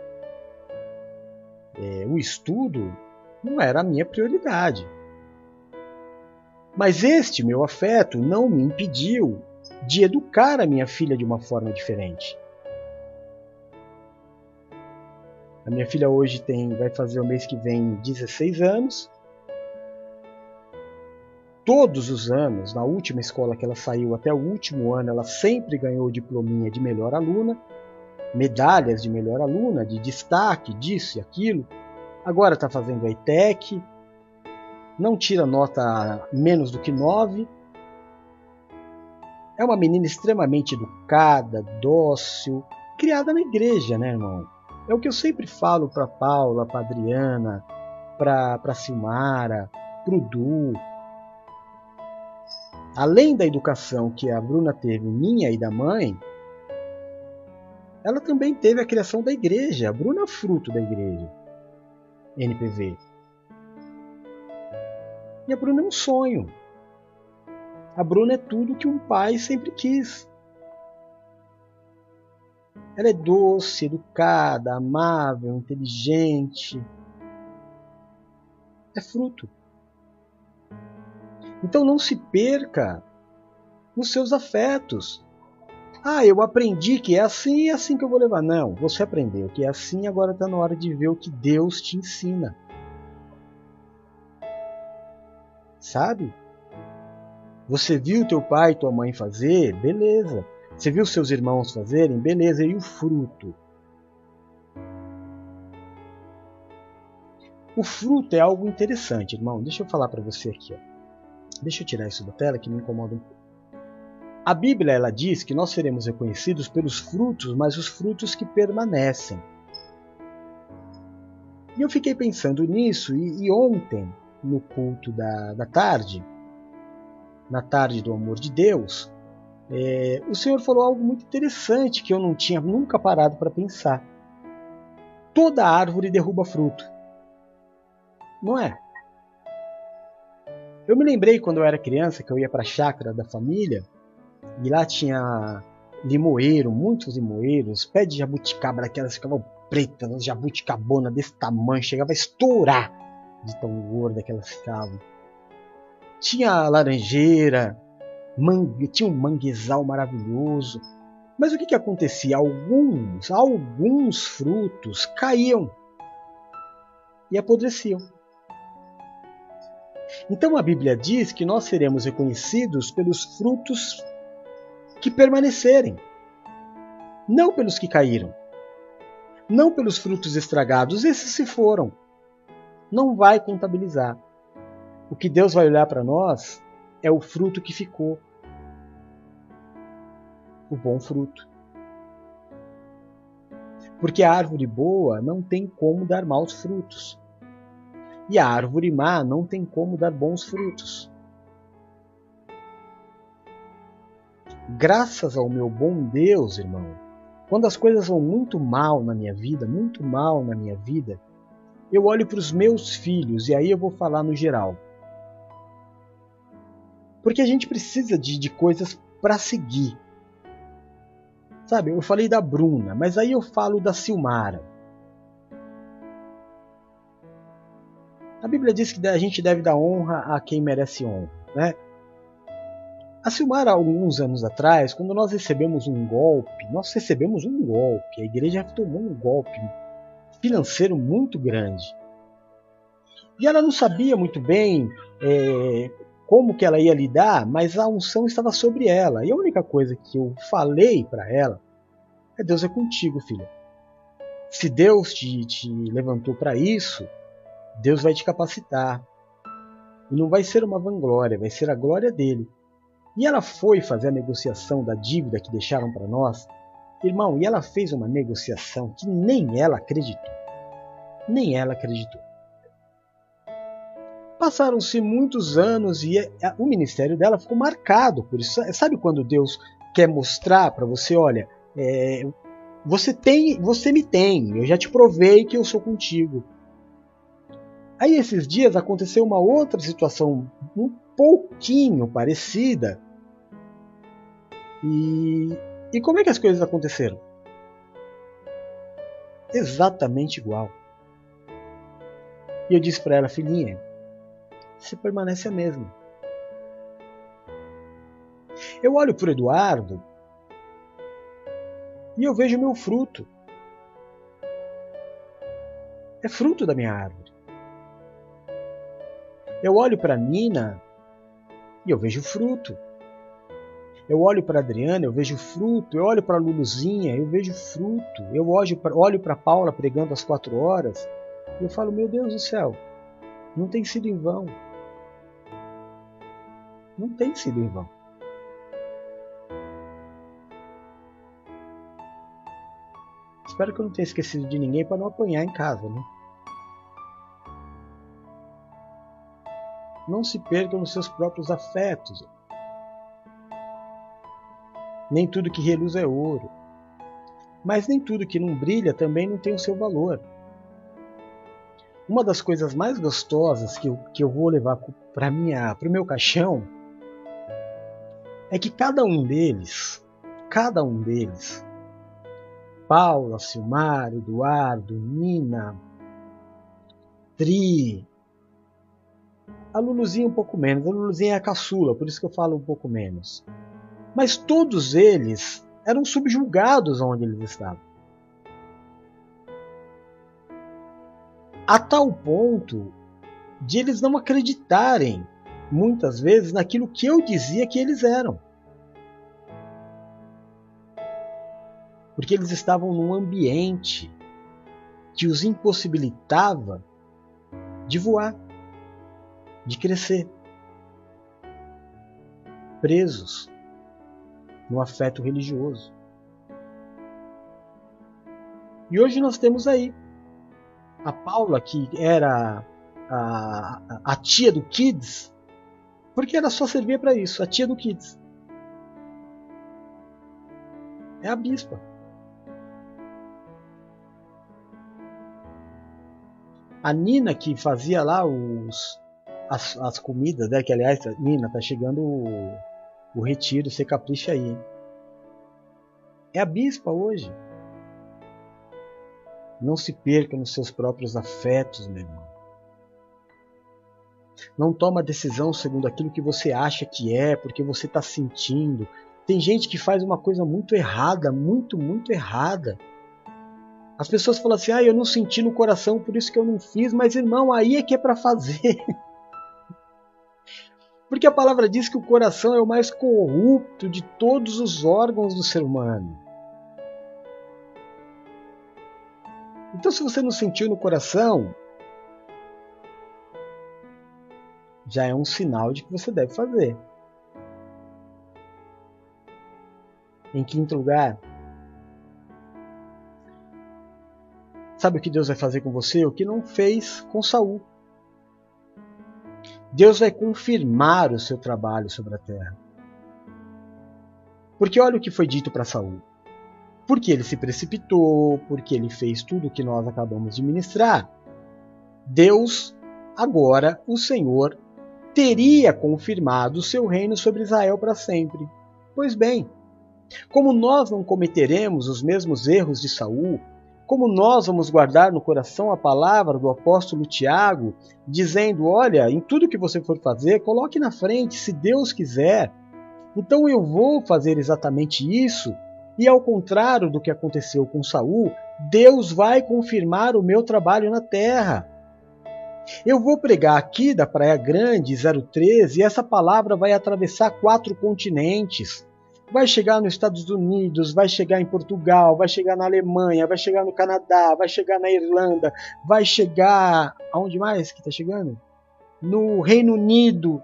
é, o estudo não era a minha prioridade. Mas este meu afeto não me impediu de educar a minha filha de uma forma diferente. A minha filha hoje tem, vai fazer o mês que vem 16 anos. Todos os anos, na última escola que ela saiu até o último ano, ela sempre ganhou diplominha de melhor aluna, medalhas de melhor aluna, de destaque, disso e aquilo. Agora está fazendo a ETEC, não tira nota menos do que 9 é uma menina extremamente educada, dócil, criada na igreja, né, irmão? É o que eu sempre falo para Paula, para Adriana, para Silmara, para o Du. Além da educação que a Bruna teve, minha e da mãe, ela também teve a criação da igreja. A Bruna é fruto da igreja. NPV. E a Bruna é um sonho. A Bruna é tudo que um pai sempre quis. Ela é doce, educada, amável, inteligente. É fruto. Então não se perca nos seus afetos. Ah, eu aprendi que é assim e é assim que eu vou levar. Não, você aprendeu que é assim, agora está na hora de ver o que Deus te ensina. Sabe? Você viu teu pai e tua mãe fazer? Beleza. Você viu seus irmãos fazerem? Beleza. E o fruto? O fruto é algo interessante, irmão. Deixa eu falar para você aqui. Ó. Deixa eu tirar isso da tela que me incomoda um pouco. A Bíblia ela diz que nós seremos reconhecidos pelos frutos, mas os frutos que permanecem. E eu fiquei pensando nisso, e, e ontem, no culto da, da tarde, na tarde do amor de Deus, é, o Senhor falou algo muito interessante que eu não tinha nunca parado para pensar. Toda árvore derruba fruto. Não é? Eu me lembrei quando eu era criança que eu ia para a chácara da família e lá tinha limoeiro, muitos limoeiros, pé de jabuticaba daquelas ficavam pretas, jabuticabona desse tamanho, chegava a estourar de tão gorda que elas ficavam. Tinha laranjeira, mangue, tinha um manguezal maravilhoso. Mas o que, que acontecia? Alguns, alguns frutos caíam e apodreciam. Então a Bíblia diz que nós seremos reconhecidos pelos frutos que permanecerem, não pelos que caíram, não pelos frutos estragados, esses se foram. Não vai contabilizar. O que Deus vai olhar para nós é o fruto que ficou. O bom fruto. Porque a árvore boa não tem como dar maus frutos. E a árvore má não tem como dar bons frutos. Graças ao meu bom Deus, irmão, quando as coisas vão muito mal na minha vida, muito mal na minha vida, eu olho para os meus filhos e aí eu vou falar no geral. Porque a gente precisa de, de coisas para seguir. Sabe, eu falei da Bruna, mas aí eu falo da Silmara. A Bíblia diz que a gente deve dar honra a quem merece honra, né? A Silmara, alguns anos atrás, quando nós recebemos um golpe, nós recebemos um golpe, a igreja tomou um golpe financeiro muito grande. E ela não sabia muito bem é, como que ela ia lidar, mas a unção estava sobre ela. E a única coisa que eu falei para ela é: Deus é contigo, filha. Se Deus te, te levantou para isso, Deus vai te capacitar. E não vai ser uma vanglória, vai ser a glória dele. E ela foi fazer a negociação da dívida que deixaram para nós. Irmão, e ela fez uma negociação que nem ela acreditou. Nem ela acreditou. Passaram-se muitos anos e é, é, o ministério dela ficou marcado por isso. Sabe quando Deus quer mostrar para você, olha, é, você tem, você me tem, eu já te provei que eu sou contigo. Aí esses dias aconteceu uma outra situação um pouquinho parecida. E, e como é que as coisas aconteceram? Exatamente igual. E eu disse para ela, filhinha, você permanece a mesma. Eu olho para Eduardo e eu vejo meu fruto. É fruto da minha árvore. Eu olho para Nina e eu vejo fruto. Eu olho para Adriana, eu vejo fruto. Eu olho para Luluzinha, eu vejo fruto. Eu olho para Paula pregando às quatro horas e eu falo: Meu Deus do céu, não tem sido em vão não tem sido em vão. Espero que eu não tenha esquecido de ninguém para não apanhar em casa, né? Não se percam nos seus próprios afetos. Nem tudo que reluz é ouro. Mas nem tudo que não brilha também não tem o seu valor. Uma das coisas mais gostosas que eu, que eu vou levar para o meu caixão é que cada um deles, cada um deles, Paula, Silmar, Eduardo, Nina, Tri, a Luluzinha um pouco menos, a Luluzinha é a caçula, por isso que eu falo um pouco menos. Mas todos eles eram subjugados onde eles estavam. A tal ponto de eles não acreditarem muitas vezes naquilo que eu dizia que eles eram. Porque eles estavam num ambiente que os impossibilitava de voar, de crescer, presos no afeto religioso. E hoje nós temos aí a Paula, que era a, a, a tia do Kids, porque ela só servia para isso, a tia do Kids. É a bispa. A Nina que fazia lá os, as, as comidas, né? Que aliás, Nina, tá chegando o, o retiro, você capricha aí. É a bispa hoje. Não se perca nos seus próprios afetos, meu irmão. Não toma decisão segundo aquilo que você acha que é, porque você está sentindo. Tem gente que faz uma coisa muito errada, muito, muito errada. As pessoas falam assim: ah, eu não senti no coração, por isso que eu não fiz. Mas irmão, aí é que é para fazer. [laughs] Porque a palavra diz que o coração é o mais corrupto de todos os órgãos do ser humano. Então, se você não sentiu no coração, já é um sinal de que você deve fazer. Em quinto lugar, sabe o que Deus vai fazer com você? O que não fez com Saul. Deus vai confirmar o seu trabalho sobre a terra. Porque olha o que foi dito para Saul porque ele se precipitou, porque ele fez tudo o que nós acabamos de ministrar. Deus, agora, o Senhor, teria confirmado o seu reino sobre Israel para sempre. Pois bem, como nós não cometeremos os mesmos erros de Saul, como nós vamos guardar no coração a palavra do apóstolo Tiago, dizendo: Olha, em tudo que você for fazer, coloque na frente, se Deus quiser. Então eu vou fazer exatamente isso e ao contrário do que aconteceu com Saul, Deus vai confirmar o meu trabalho na terra. Eu vou pregar aqui da Praia Grande 013 e essa palavra vai atravessar quatro continentes. Vai chegar nos Estados Unidos, vai chegar em Portugal, vai chegar na Alemanha, vai chegar no Canadá, vai chegar na Irlanda, vai chegar. Aonde mais que está chegando? No Reino Unido.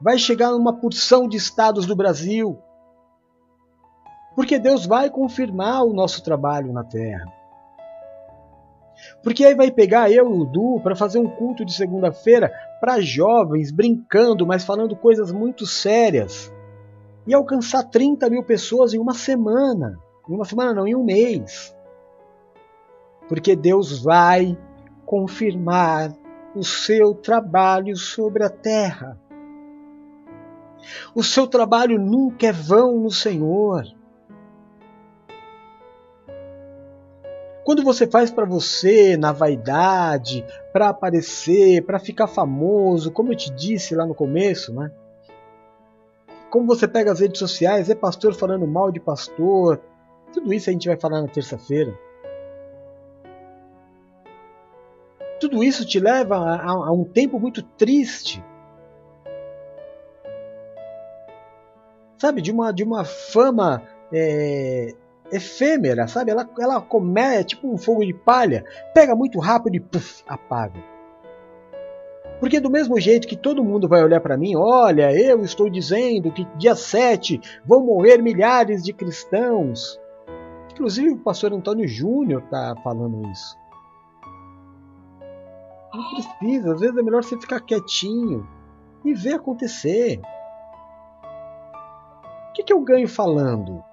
Vai chegar numa porção de estados do Brasil. Porque Deus vai confirmar o nosso trabalho na terra. Porque aí vai pegar eu e o Du para fazer um culto de segunda-feira para jovens, brincando, mas falando coisas muito sérias. E alcançar 30 mil pessoas em uma semana. Em uma semana não, em um mês. Porque Deus vai confirmar o seu trabalho sobre a terra. O seu trabalho nunca é vão no Senhor. Quando você faz para você, na vaidade, para aparecer, para ficar famoso, como eu te disse lá no começo, né? Como você pega as redes sociais, é pastor falando mal de pastor, tudo isso a gente vai falar na terça-feira. Tudo isso te leva a, a, um tempo muito triste. Sabe, de uma, de uma fama é, efêmera, sabe? Ela, ela começa é tipo um fogo de palha, pega muito rápido e puff, apaga. Porque do mesmo jeito que todo mundo vai olhar para mim, olha, eu estou dizendo que dia 7 vão morrer milhares de cristãos. Inclusive o pastor Antônio Júnior está falando isso. Não precisa, às vezes é melhor você ficar quietinho e ver acontecer. O que, que eu ganho falando?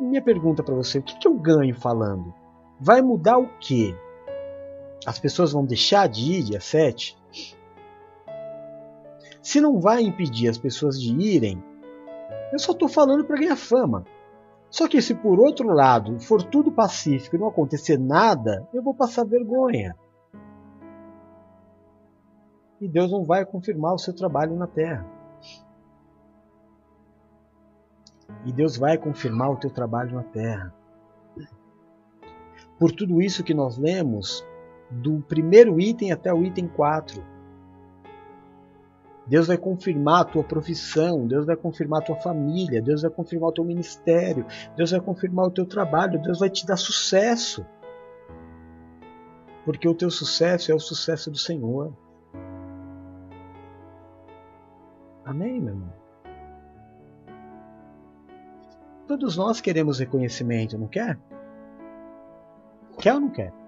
minha pergunta para você: o que, que eu ganho falando? Vai mudar o quê? As pessoas vão deixar de ir dia 7? Se não vai impedir as pessoas de irem, eu só estou falando para ganhar fama. Só que se por outro lado for tudo pacífico e não acontecer nada, eu vou passar vergonha. E Deus não vai confirmar o seu trabalho na terra. e Deus vai confirmar o teu trabalho na terra. Por tudo isso que nós lemos, do primeiro item até o item 4, Deus vai confirmar a tua profissão, Deus vai confirmar a tua família, Deus vai confirmar o teu ministério, Deus vai confirmar o teu trabalho, Deus vai te dar sucesso. Porque o teu sucesso é o sucesso do Senhor. Amém, meu irmão? Todos nós queremos reconhecimento, não quer? Quer ou não quer?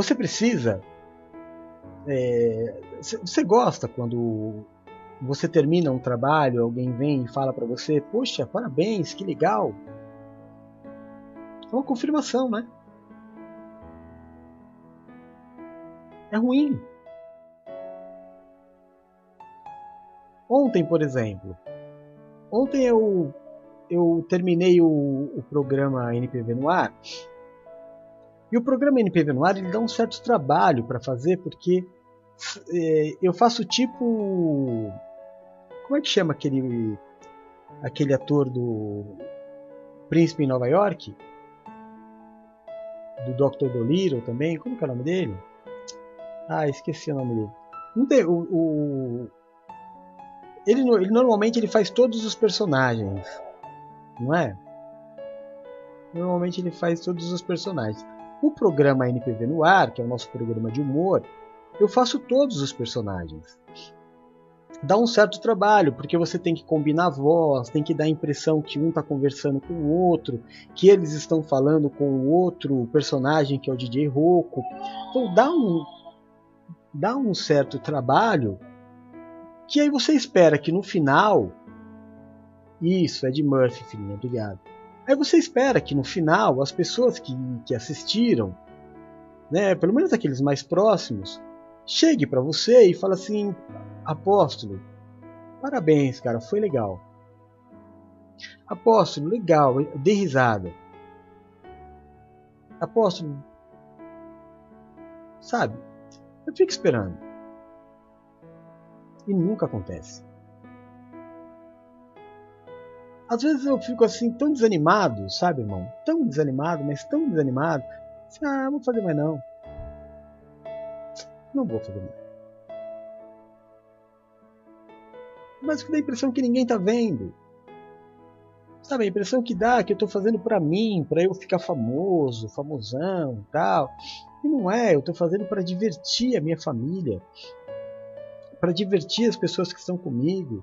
Você precisa. É, você gosta quando você termina um trabalho, alguém vem e fala para você: Poxa, parabéns, que legal. É uma confirmação, né? É ruim. Ontem, por exemplo, ontem eu, eu terminei o, o programa NPV no ar e o programa NPV no ar ele dá um certo trabalho para fazer porque é, eu faço tipo como é que chama aquele aquele ator do Príncipe em Nova York? Do Dr. Dolittle também, como que é o nome dele? Ah, esqueci o nome dele. Não tem, o, o ele, ele, normalmente ele faz todos os personagens, não é? Normalmente ele faz todos os personagens. O programa NPV no ar, que é o nosso programa de humor, eu faço todos os personagens dá um certo trabalho, porque você tem que combinar a voz, tem que dar a impressão que um está conversando com o outro, que eles estão falando com o outro personagem que é o DJ Rocco. Então dá um, dá um certo trabalho que aí você espera que no final. Isso, é de Murphy, filhinha, obrigado. Aí você espera que no final as pessoas que, que assistiram, né, pelo menos aqueles mais próximos, chegue para você e fale assim: Apóstolo, parabéns, cara, foi legal. Apóstolo, legal, dei risada. Apóstolo, sabe, eu fico esperando. E nunca acontece. Às vezes eu fico assim tão desanimado, sabe, irmão? Tão desanimado, mas tão desanimado. Assim, ah, não vou fazer mais não. Não vou fazer mais. Mas dá a impressão que ninguém tá vendo. Sabe, a impressão que dá que eu tô fazendo para mim, para eu ficar famoso, famosão e tal. E não é, eu tô fazendo para divertir a minha família, para divertir as pessoas que estão comigo.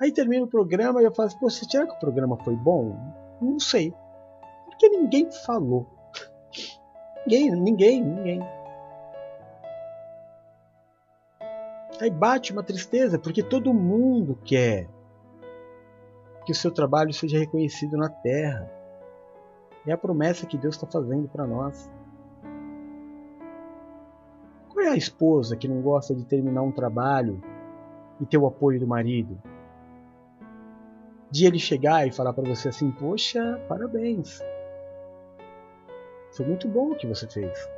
Aí termina o programa e eu falo assim, pô, será que o programa foi bom? Não sei. Porque ninguém falou. Ninguém, ninguém, ninguém. Aí bate uma tristeza, porque todo mundo quer que o seu trabalho seja reconhecido na terra. É a promessa que Deus está fazendo para nós. Qual é a esposa que não gosta de terminar um trabalho e ter o apoio do marido? De ele chegar e falar para você assim: Poxa, parabéns. Foi muito bom o que você fez.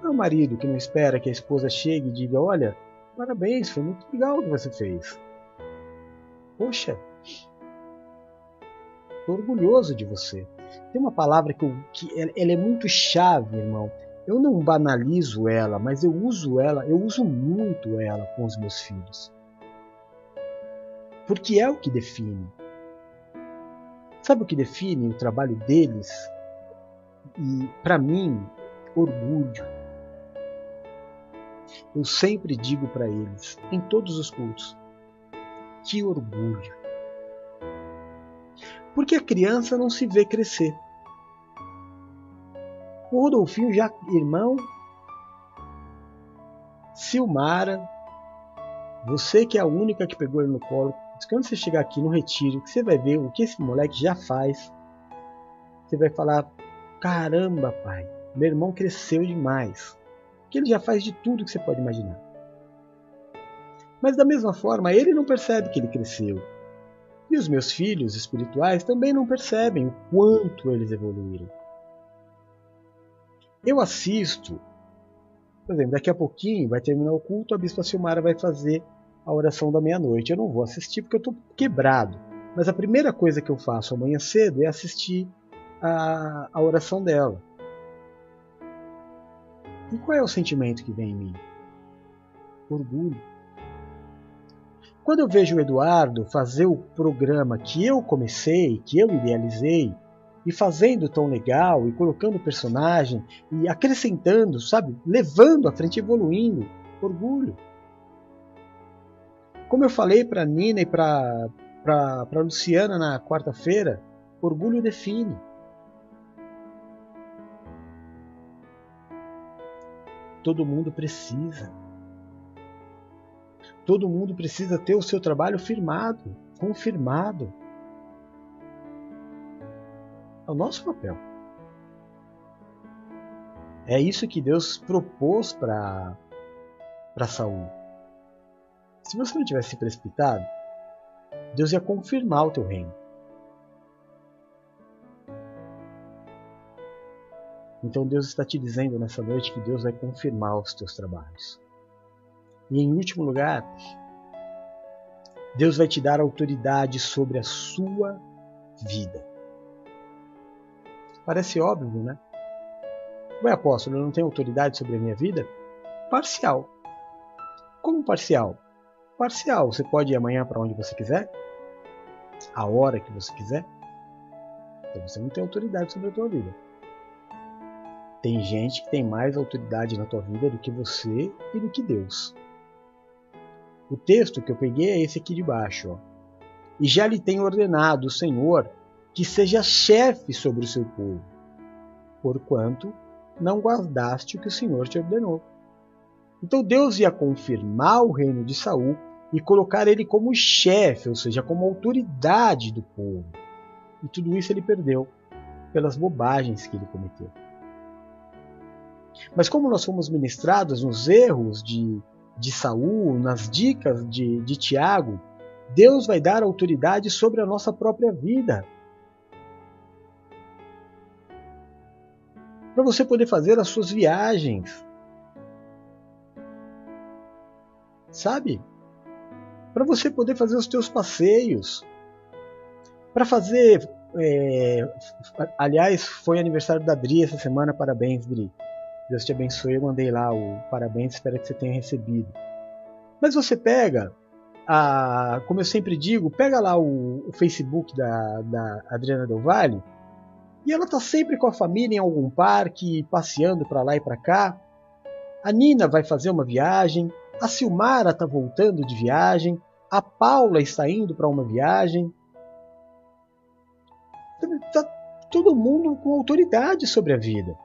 Não é o marido que não espera que a esposa chegue e diga: Olha, parabéns, foi muito legal o que você fez. Poxa, estou orgulhoso de você. Tem uma palavra que, eu, que ela é muito chave, irmão. Eu não banalizo ela, mas eu uso ela, eu uso muito ela com os meus filhos. Porque é o que define. Sabe o que define o trabalho deles? E para mim, orgulho. Eu sempre digo para eles, em todos os cultos, que orgulho. Porque a criança não se vê crescer. O Rodolfinho já, irmão, Silmara, você que é a única que pegou ele no colo, quando você chegar aqui no retiro, você vai ver o que esse moleque já faz, você vai falar: caramba, pai, meu irmão cresceu demais que ele já faz de tudo que você pode imaginar. Mas da mesma forma, ele não percebe que ele cresceu. E os meus filhos espirituais também não percebem o quanto eles evoluíram. Eu assisto, por exemplo, daqui a pouquinho vai terminar o culto, a Bispa Silmara vai fazer a oração da meia-noite. Eu não vou assistir porque eu estou quebrado. Mas a primeira coisa que eu faço amanhã cedo é assistir a, a oração dela. E qual é o sentimento que vem em mim? Orgulho. Quando eu vejo o Eduardo fazer o programa que eu comecei, que eu idealizei, e fazendo tão legal, e colocando personagem, e acrescentando, sabe? Levando à frente, evoluindo. Orgulho. Como eu falei para Nina e para Luciana na quarta-feira, orgulho define. Todo mundo precisa. Todo mundo precisa ter o seu trabalho firmado, confirmado. É o nosso papel. É isso que Deus propôs para Saul. Se você não tivesse precipitado, Deus ia confirmar o teu reino. Então Deus está te dizendo nessa noite que Deus vai confirmar os teus trabalhos. E em último lugar, Deus vai te dar autoridade sobre a sua vida. Parece óbvio, né? Ué, apóstolo, eu não tenho autoridade sobre a minha vida? Parcial. Como parcial? Parcial. Você pode ir amanhã para onde você quiser, a hora que você quiser. Então você não tem autoridade sobre a tua vida. Tem gente que tem mais autoridade na tua vida do que você e do que Deus. O texto que eu peguei é esse aqui de baixo. Ó. E já lhe tem ordenado o Senhor que seja chefe sobre o seu povo, porquanto não guardaste o que o Senhor te ordenou. Então Deus ia confirmar o reino de Saul e colocar ele como chefe, ou seja, como autoridade do povo. E tudo isso ele perdeu pelas bobagens que ele cometeu. Mas como nós fomos ministrados nos erros de, de Saul, nas dicas de, de Tiago, Deus vai dar autoridade sobre a nossa própria vida. Para você poder fazer as suas viagens. Sabe? Para você poder fazer os teus passeios. Para fazer. É, aliás, foi aniversário da Dri essa semana, parabéns, Dri. Deus te abençoe. Eu mandei lá o parabéns, espero que você tenha recebido. Mas você pega, a, como eu sempre digo, pega lá o, o Facebook da, da Adriana Del Valle e ela está sempre com a família em algum parque, passeando para lá e para cá. A Nina vai fazer uma viagem, a Silmara está voltando de viagem, a Paula está indo para uma viagem. Está todo mundo com autoridade sobre a vida.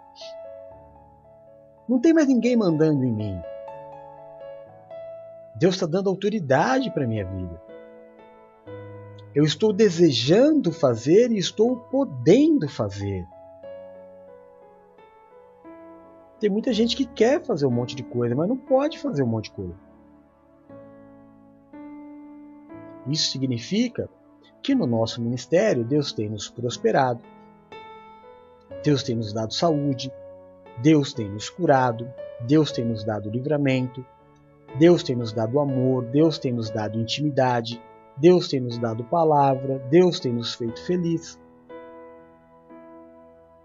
Não tem mais ninguém mandando em mim. Deus está dando autoridade para a minha vida. Eu estou desejando fazer e estou podendo fazer. Tem muita gente que quer fazer um monte de coisa, mas não pode fazer um monte de coisa. Isso significa que no nosso ministério Deus tem nos prosperado, Deus tem nos dado saúde, Deus tem nos curado, Deus tem nos dado livramento, Deus tem nos dado amor, Deus tem nos dado intimidade, Deus tem nos dado palavra, Deus tem nos feito feliz.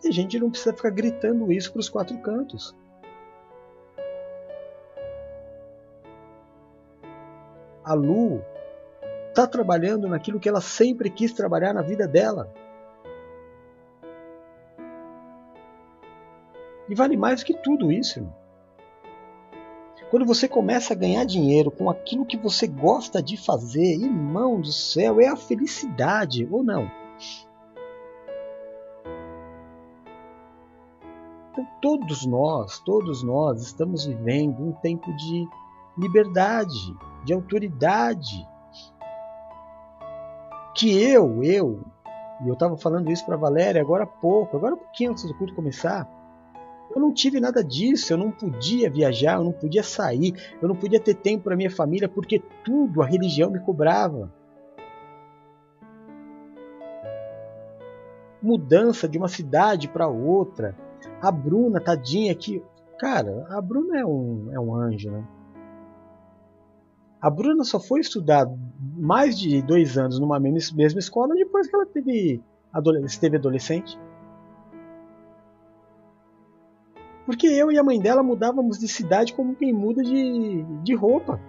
E a gente não precisa ficar gritando isso para os quatro cantos. A Lu está trabalhando naquilo que ela sempre quis trabalhar na vida dela. E vale mais que tudo isso, irmão. Quando você começa a ganhar dinheiro com aquilo que você gosta de fazer, irmão do céu, é a felicidade, ou não? Então, todos nós, todos nós estamos vivendo um tempo de liberdade, de autoridade. Que eu, eu, e eu estava falando isso para Valéria agora há pouco, agora um pouquinho antes do culto começar, eu não tive nada disso, eu não podia viajar, eu não podia sair, eu não podia ter tempo para minha família porque tudo a religião me cobrava. Mudança de uma cidade para outra. A Bruna, tadinha, que. Cara, a Bruna é um, é um anjo, né? A Bruna só foi estudar mais de dois anos numa mesma escola depois que ela teve, esteve adolescente. Porque eu e a mãe dela mudávamos de cidade como quem muda de, de roupa.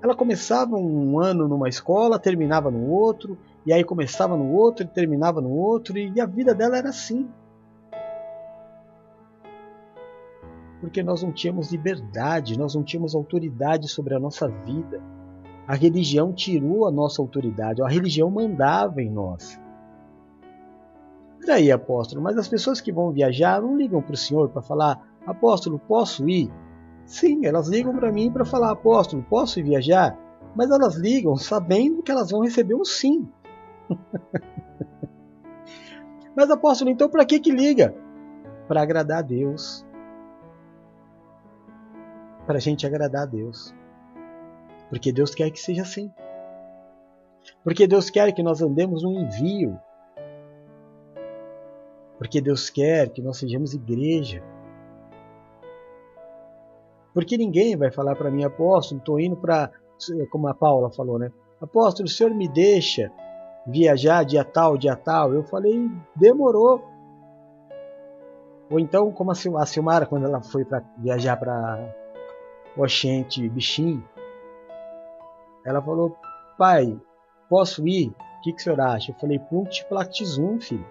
Ela começava um ano numa escola, terminava no outro, e aí começava no outro e terminava no outro, e a vida dela era assim. Porque nós não tínhamos liberdade, nós não tínhamos autoridade sobre a nossa vida. A religião tirou a nossa autoridade, a religião mandava em nós. Daí, apóstolo, mas as pessoas que vão viajar não ligam para o senhor para falar: apóstolo, posso ir? Sim, elas ligam para mim para falar, apóstolo, posso viajar? Mas elas ligam sabendo que elas vão receber um sim. [laughs] Mas apóstolo, então para que que liga? Para agradar a Deus. Para a gente agradar a Deus. Porque Deus quer que seja assim. Porque Deus quer que nós andemos no envio. Porque Deus quer que nós sejamos igreja. Porque ninguém vai falar para mim, apóstolo, estou indo para, como a Paula falou, né? Apóstolo, o senhor me deixa viajar dia tal, dia tal? Eu falei, demorou. Ou então, como a Silmara, quando ela foi para viajar para Oxente, Bichinho, ela falou, pai, posso ir? O que, que o senhor acha? Eu falei, Punct Plactizum, filho.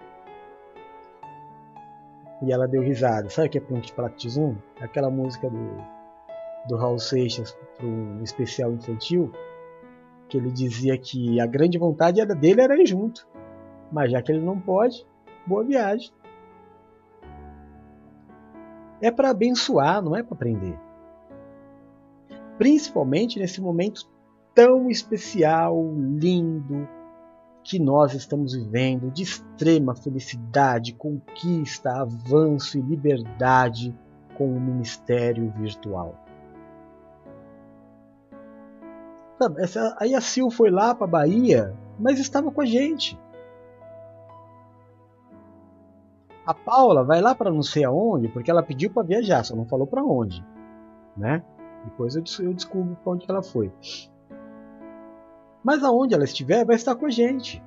E ela deu risada. Sabe o que é Punct Plactizum? Aquela música do do Raul Seixas para um especial infantil, que ele dizia que a grande vontade era dele era ir junto, mas já que ele não pode, boa viagem. É para abençoar, não é para aprender. Principalmente nesse momento tão especial, lindo, que nós estamos vivendo, de extrema felicidade, conquista, avanço e liberdade com o ministério virtual. Essa, aí a Sil foi lá para Bahia, mas estava com a gente. A Paula vai lá para não sei aonde, porque ela pediu para viajar, só não falou para onde, né? Depois eu, descubro para onde ela foi. Mas aonde ela estiver, vai estar com a gente.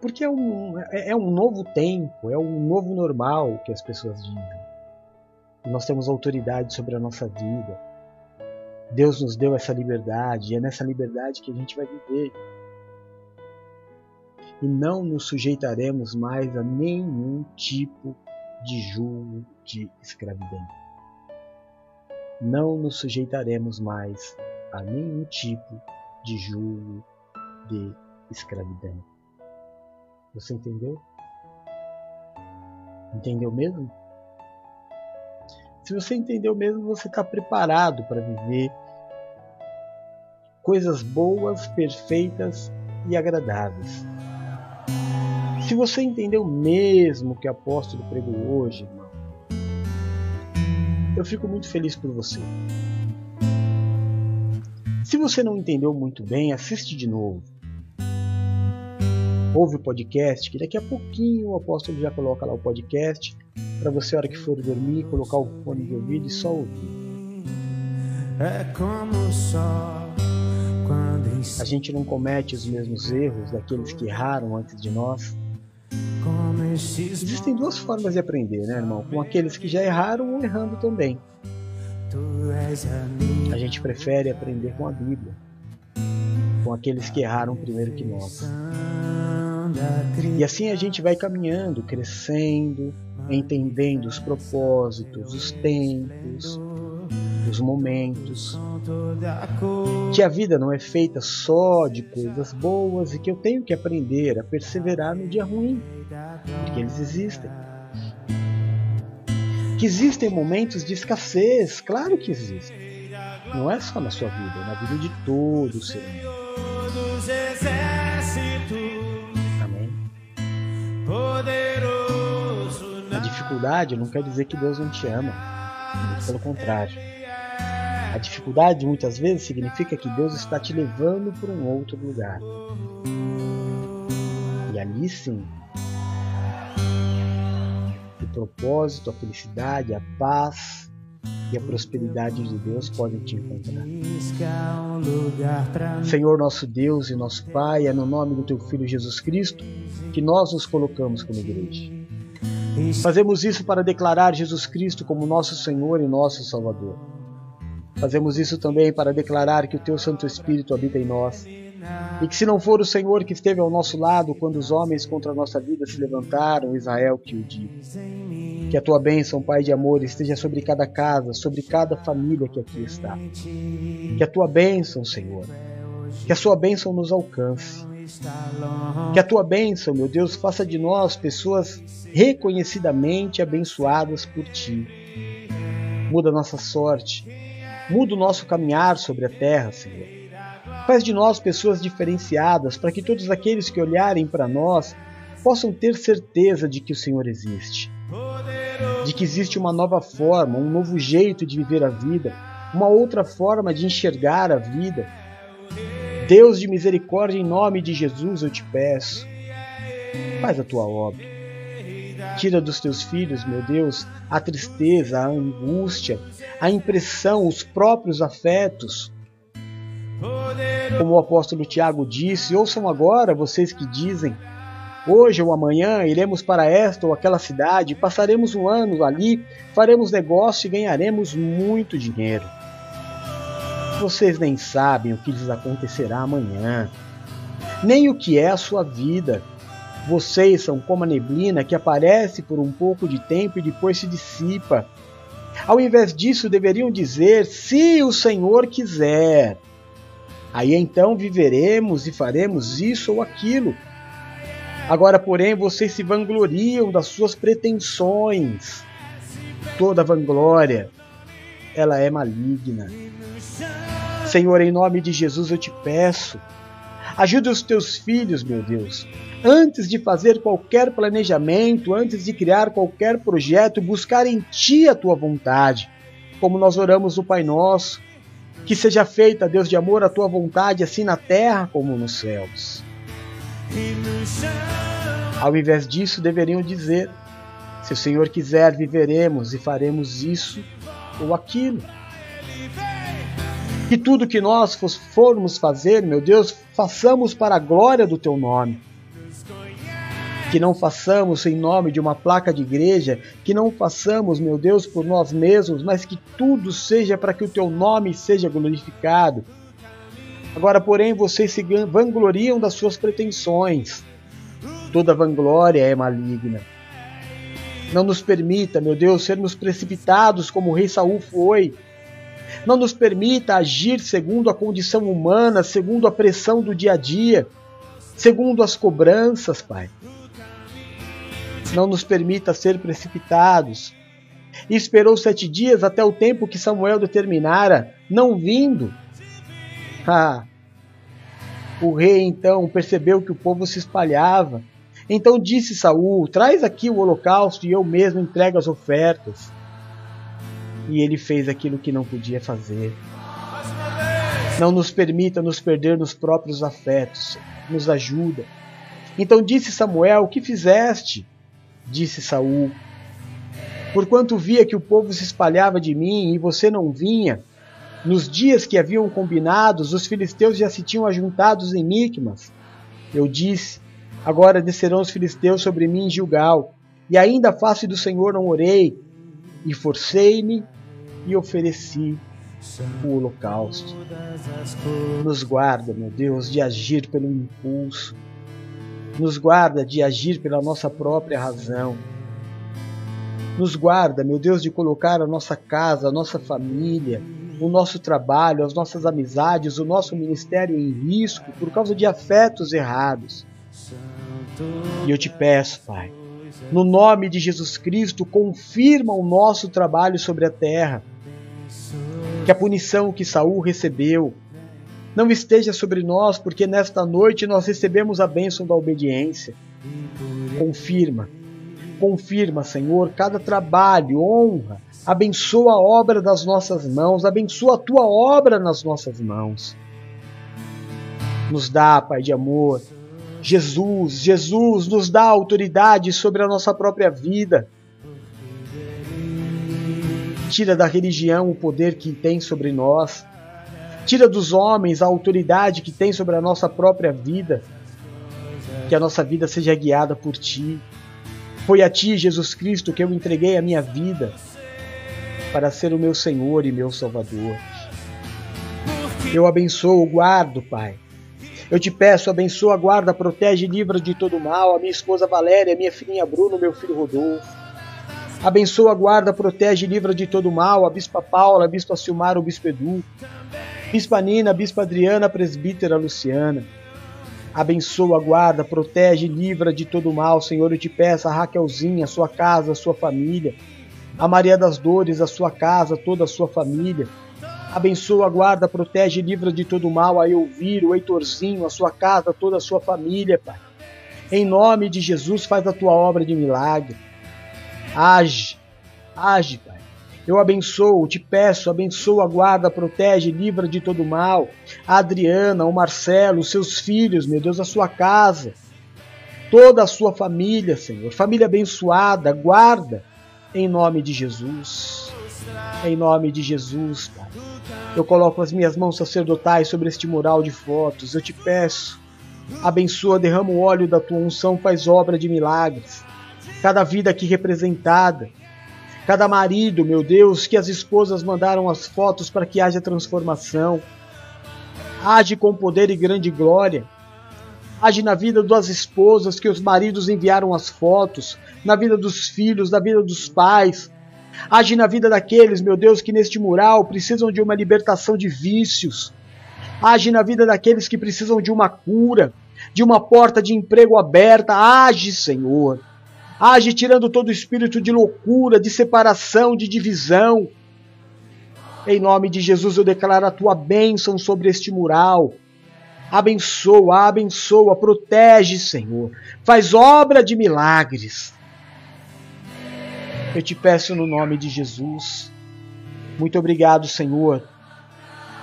Porque é um, é, é um novo tempo, é um novo normal que as pessoas dizem. E nós temos autoridade sobre a nossa vida Deus nos deu essa liberdade e é nessa liberdade que a gente vai viver. E não nos sujeitaremos mais a nenhum tipo de julgo de escravidão. Não nos sujeitaremos mais a nenhum tipo de julgo de escravidão. Você entendeu? Entendeu mesmo? Se você entendeu mesmo, você está preparado para viver coisas boas, perfeitas e agradáveis. Se você entendeu mesmo o que o apóstolo pregou hoje, eu fico muito feliz por você. Se você não entendeu muito bem, assiste de novo. Ouve o podcast, que daqui a pouquinho o apóstolo já coloca lá o podcast para você, a hora que for dormir, colocar o fone de ouvido e só ouvir. É como só a gente não comete os mesmos erros daqueles que erraram antes de nós. Existem duas formas de aprender, né, irmão? Com aqueles que já erraram ou errando também. A gente prefere aprender com a Bíblia, com aqueles que erraram primeiro que nós. E assim a gente vai caminhando, crescendo, entendendo os propósitos, os tempos, os momentos. Que a vida não é feita só de coisas boas e que eu tenho que aprender a perseverar no dia ruim, porque eles existem. Que existem momentos de escassez, claro que existem. Não é só na sua vida, é na vida de todo o ser humano. Amém. A dificuldade não quer dizer que Deus não te ama. Muito pelo contrário. A dificuldade muitas vezes significa que Deus está te levando para um outro lugar. E ali sim, o propósito, a felicidade, a paz e a prosperidade de Deus podem te encontrar. Senhor nosso Deus e nosso Pai, é no nome do Teu Filho Jesus Cristo que nós nos colocamos como igreja. Fazemos isso para declarar Jesus Cristo como nosso Senhor e nosso Salvador Fazemos isso também para declarar que o Teu Santo Espírito habita em nós. E que se não for o Senhor que esteve ao nosso lado quando os homens contra a nossa vida se levantaram, Israel que o diga. Que a tua bênção, Pai de amor, esteja sobre cada casa, sobre cada família que aqui está. Que a tua bênção, Senhor, que a sua bênção nos alcance. Que a tua bênção, meu Deus, faça de nós pessoas reconhecidamente abençoadas por ti Muda nossa sorte. Muda o nosso caminhar sobre a terra, Senhor. Faz de nós pessoas diferenciadas para que todos aqueles que olharem para nós possam ter certeza de que o Senhor existe. De que existe uma nova forma, um novo jeito de viver a vida, uma outra forma de enxergar a vida. Deus de misericórdia, em nome de Jesus eu te peço, faz a tua obra. Tira dos teus filhos, meu Deus, a tristeza, a angústia, a impressão, os próprios afetos. Como o apóstolo Tiago disse, ouçam agora vocês que dizem: Hoje ou amanhã iremos para esta ou aquela cidade, passaremos um ano ali, faremos negócio e ganharemos muito dinheiro. Vocês nem sabem o que lhes acontecerá amanhã, nem o que é a sua vida. Vocês são como a neblina que aparece por um pouco de tempo e depois se dissipa. Ao invés disso, deveriam dizer: Se o Senhor quiser. Aí então viveremos e faremos isso ou aquilo. Agora, porém, vocês se vangloriam das suas pretensões. Toda vanglória, ela é maligna. Senhor, em nome de Jesus eu te peço, ajude os teus filhos, meu Deus, antes de fazer qualquer planejamento, antes de criar qualquer projeto, buscar em Ti a Tua vontade, como nós oramos no Pai Nosso, que seja feita, Deus de amor, a Tua vontade, assim na terra como nos céus. Ao invés disso, deveriam dizer: se o Senhor quiser, viveremos e faremos isso ou aquilo. Que tudo que nós formos fazer, meu Deus, façamos para a glória do teu nome. Que não façamos em nome de uma placa de igreja, que não façamos, meu Deus, por nós mesmos, mas que tudo seja para que o teu nome seja glorificado. Agora, porém, vocês se vangloriam das suas pretensões. Toda vanglória é maligna. Não nos permita, meu Deus, sermos precipitados como o rei Saul foi não nos permita agir segundo a condição humana, segundo a pressão do dia a dia, segundo as cobranças, Pai. Não nos permita ser precipitados. E esperou sete dias até o tempo que Samuel determinara, não vindo. Ah, o rei então percebeu que o povo se espalhava. Então disse Saul: Traz aqui o holocausto e eu mesmo entrego as ofertas e ele fez aquilo que não podia fazer. Não nos permita nos perder nos próprios afetos, nos ajuda. Então disse Samuel: O que fizeste? Disse Saul: Porquanto via que o povo se espalhava de mim e você não vinha, nos dias que haviam combinados, os filisteus já se tinham ajuntados em Micmas. Eu disse: Agora descerão os filisteus sobre mim em Gilgal, e ainda face do Senhor não orei, e forcei-me e ofereci o holocausto. Nos guarda, meu Deus, de agir pelo impulso. Nos guarda de agir pela nossa própria razão. Nos guarda, meu Deus, de colocar a nossa casa, a nossa família, o nosso trabalho, as nossas amizades, o nosso ministério em risco por causa de afetos errados. E eu te peço, Pai, no nome de Jesus Cristo, confirma o nosso trabalho sobre a terra. Que a punição que Saul recebeu não esteja sobre nós, porque nesta noite nós recebemos a bênção da obediência. Confirma, confirma, Senhor, cada trabalho, honra, abençoa a obra das nossas mãos, abençoa a tua obra nas nossas mãos. Nos dá, Pai de amor, Jesus, Jesus nos dá autoridade sobre a nossa própria vida. Tira da religião o poder que tem sobre nós. Tira dos homens a autoridade que tem sobre a nossa própria vida. Que a nossa vida seja guiada por Ti. Foi a Ti, Jesus Cristo, que eu entreguei a minha vida para ser o meu Senhor e meu Salvador. Eu abençoo, guardo, Pai, eu te peço, abençoa, guarda, protege, livra de todo mal a minha esposa Valéria, minha filhinha Bruno, meu filho Rodolfo. Abençoa, guarda, protege, livra de todo mal a Bispa Paula, a Bispa Silmar, o Bispo Edu. Bispa Nina, Bispa Adriana, a Presbítera Luciana. Abençoa, guarda, protege, livra de todo mal, Senhor, eu te peço, a Raquelzinha, a sua casa, a sua família. A Maria das Dores, a sua casa, toda a sua família. Abençoa, guarda, protege e livra de todo mal a Elviro, o Heitorzinho, a sua casa, toda a sua família, Pai. Em nome de Jesus, faz a tua obra de milagre. Age, age, Pai. Eu abençoo, te peço, abençoa, guarda, protege, livra de todo mal. A Adriana, o Marcelo, os seus filhos, meu Deus, a sua casa, toda a sua família, Senhor. Família abençoada, guarda, em nome de Jesus. Em nome de Jesus, Pai. Eu coloco as minhas mãos sacerdotais sobre este mural de fotos. Eu te peço, abençoa, derrama o óleo da tua unção, faz obra de milagres. Cada vida aqui representada, cada marido, meu Deus, que as esposas mandaram as fotos para que haja transformação. Age com poder e grande glória. Age na vida das esposas que os maridos enviaram as fotos, na vida dos filhos, na vida dos pais, Age na vida daqueles, meu Deus, que neste mural precisam de uma libertação de vícios. Age na vida daqueles que precisam de uma cura, de uma porta de emprego aberta. Age, Senhor. Age tirando todo o espírito de loucura, de separação, de divisão. Em nome de Jesus eu declaro a tua bênção sobre este mural. Abençoa, abençoa, protege, Senhor. Faz obra de milagres. Eu te peço no nome de Jesus. Muito obrigado, Senhor,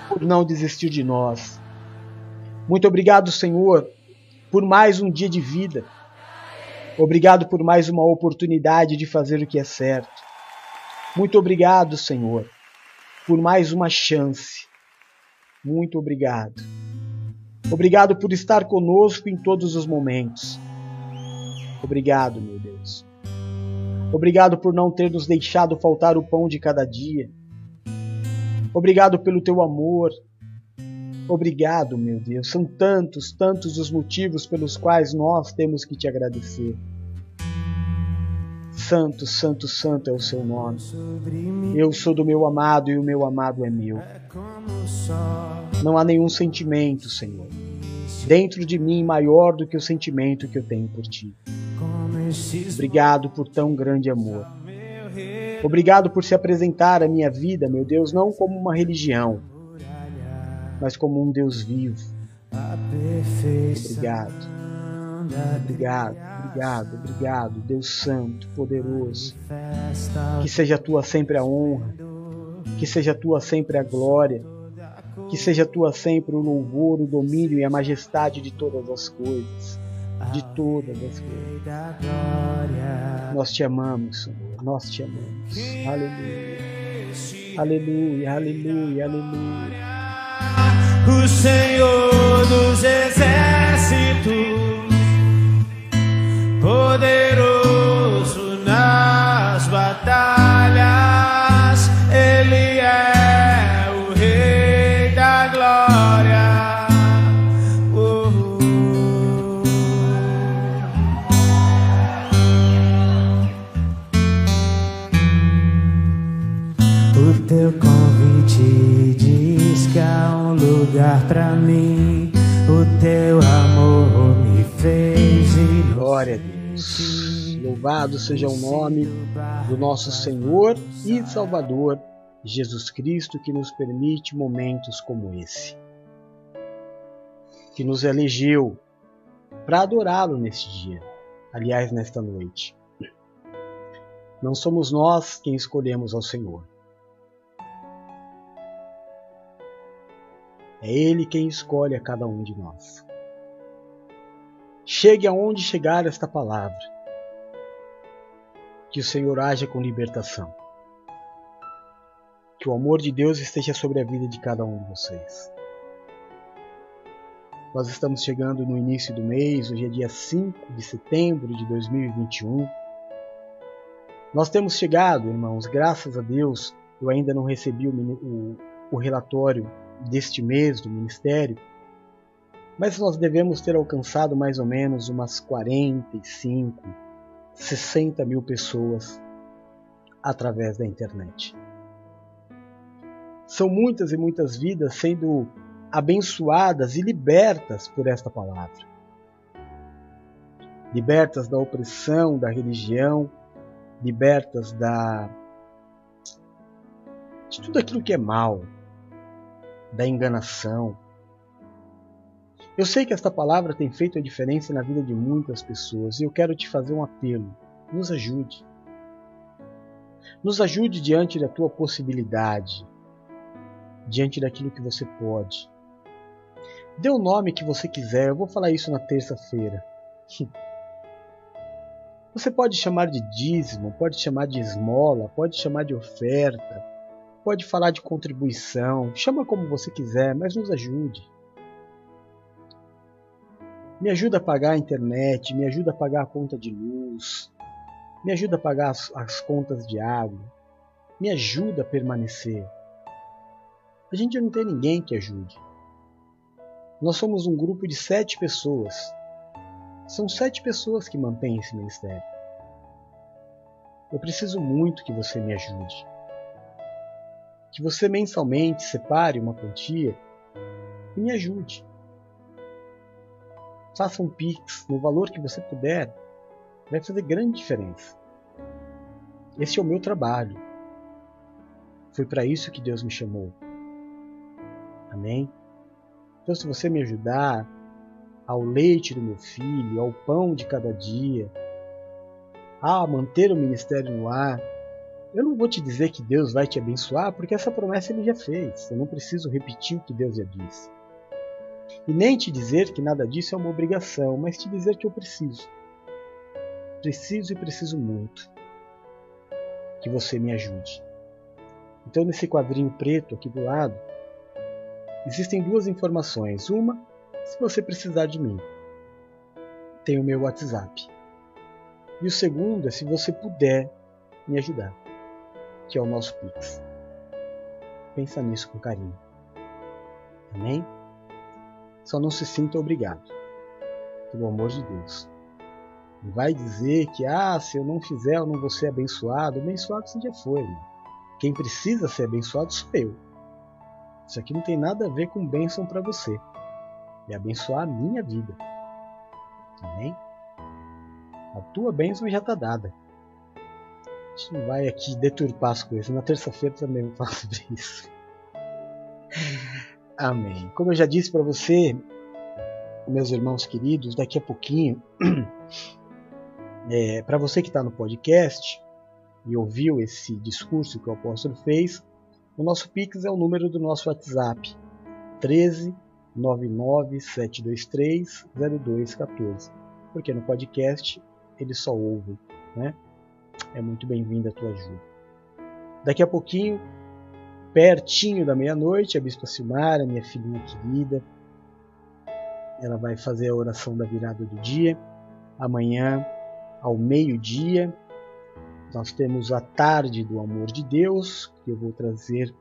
por não desistir de nós. Muito obrigado, Senhor, por mais um dia de vida. Obrigado por mais uma oportunidade de fazer o que é certo. Muito obrigado, Senhor, por mais uma chance. Muito obrigado. Obrigado por estar conosco em todos os momentos. Obrigado, meu Deus. Obrigado por não ter nos deixado faltar o pão de cada dia. Obrigado pelo teu amor. Obrigado, meu Deus. São tantos, tantos os motivos pelos quais nós temos que te agradecer. Santo, santo, santo é o seu nome. Eu sou do meu amado e o meu amado é meu. Não há nenhum sentimento, Senhor, dentro de mim maior do que o sentimento que eu tenho por ti. Obrigado por tão grande amor. Obrigado por se apresentar à minha vida, meu Deus, não como uma religião, mas como um Deus vivo. Obrigado. Obrigado, obrigado, obrigado, Deus Santo, poderoso. Que seja tua sempre a honra, que seja tua sempre a glória, que seja tua sempre o louvor, o domínio e a majestade de todas as coisas de todas as coisas. Nós te amamos, Senhor. Nós te amamos. Aleluia. Aleluia, aleluia, aleluia. O Senhor dos exércitos, poderoso Louvado seja o nome do nosso Senhor e Salvador Jesus Cristo que nos permite momentos como esse. Que nos elegeu para adorá-lo neste dia, aliás, nesta noite. Não somos nós quem escolhemos ao Senhor. É Ele quem escolhe a cada um de nós. Chegue aonde chegar esta palavra. Que o Senhor haja com libertação. Que o amor de Deus esteja sobre a vida de cada um de vocês. Nós estamos chegando no início do mês, hoje é dia 5 de setembro de 2021. Nós temos chegado, irmãos, graças a Deus, eu ainda não recebi o, o, o relatório deste mês do ministério, mas nós devemos ter alcançado mais ou menos umas 45, 60 mil pessoas através da internet. São muitas e muitas vidas sendo abençoadas e libertas por esta palavra. Libertas da opressão da religião, libertas da de tudo aquilo que é mal, da enganação. Eu sei que esta palavra tem feito a diferença na vida de muitas pessoas e eu quero te fazer um apelo. Nos ajude. Nos ajude diante da tua possibilidade, diante daquilo que você pode. Dê o nome que você quiser, eu vou falar isso na terça-feira. [laughs] Você pode chamar de dízimo, pode chamar de esmola, pode chamar de oferta, pode falar de contribuição, chama como você quiser, mas nos ajude. Me ajuda a pagar a internet, me ajuda a pagar a conta de luz, me ajuda a pagar as, as contas de água, me ajuda a permanecer. A gente não tem ninguém que ajude. Nós somos um grupo de sete pessoas. São sete pessoas que mantêm esse ministério. Eu preciso muito que você me ajude. Que você mensalmente separe uma quantia e me ajude. Faça um Pix no valor que você puder. Vai fazer grande diferença. Esse é o meu trabalho. Foi para isso que Deus me chamou. Amém? Então, se você me ajudar ao leite do meu filho, ao pão de cada dia, a manter o ministério no ar, eu não vou te dizer que Deus vai te abençoar, porque essa promessa ele já fez. Eu não preciso repetir o que Deus já disse. E nem te dizer que nada disso é uma obrigação, mas te dizer que eu preciso. Preciso e preciso muito que você me ajude. Então, nesse quadrinho preto aqui do lado, Existem duas informações. Uma, se você precisar de mim, tem o meu WhatsApp. E o segundo é se você puder me ajudar, que é o nosso Pix. Pensa nisso com carinho. Amém? Só não se sinta obrigado, pelo amor de Deus. Não vai dizer que, ah, se eu não fizer, eu não vou ser abençoado. Abençoado você já foi. Né? Quem precisa ser abençoado sou eu. Isso aqui não tem nada a ver com bênção para você. É abençoar a minha vida. Amém? A tua bênção já está dada. A gente não vai aqui deturpar as coisas. Na terça-feira também vou falar [laughs] sobre isso. Amém. Como eu já disse para você, meus irmãos queridos, daqui a pouquinho, [clears throat] é, para você que está no podcast e ouviu esse discurso que o apóstolo fez, o nosso Pix é o número do nosso WhatsApp, 13 99 723 0214. Porque no podcast eles só ouvem, né? É muito bem-vinda a tua ajuda. Daqui a pouquinho, pertinho da meia-noite, a Bispa Silmara, minha filhinha querida, ela vai fazer a oração da virada do dia. Amanhã, ao meio-dia, nós temos a tarde do amor de Deus, que eu vou trazer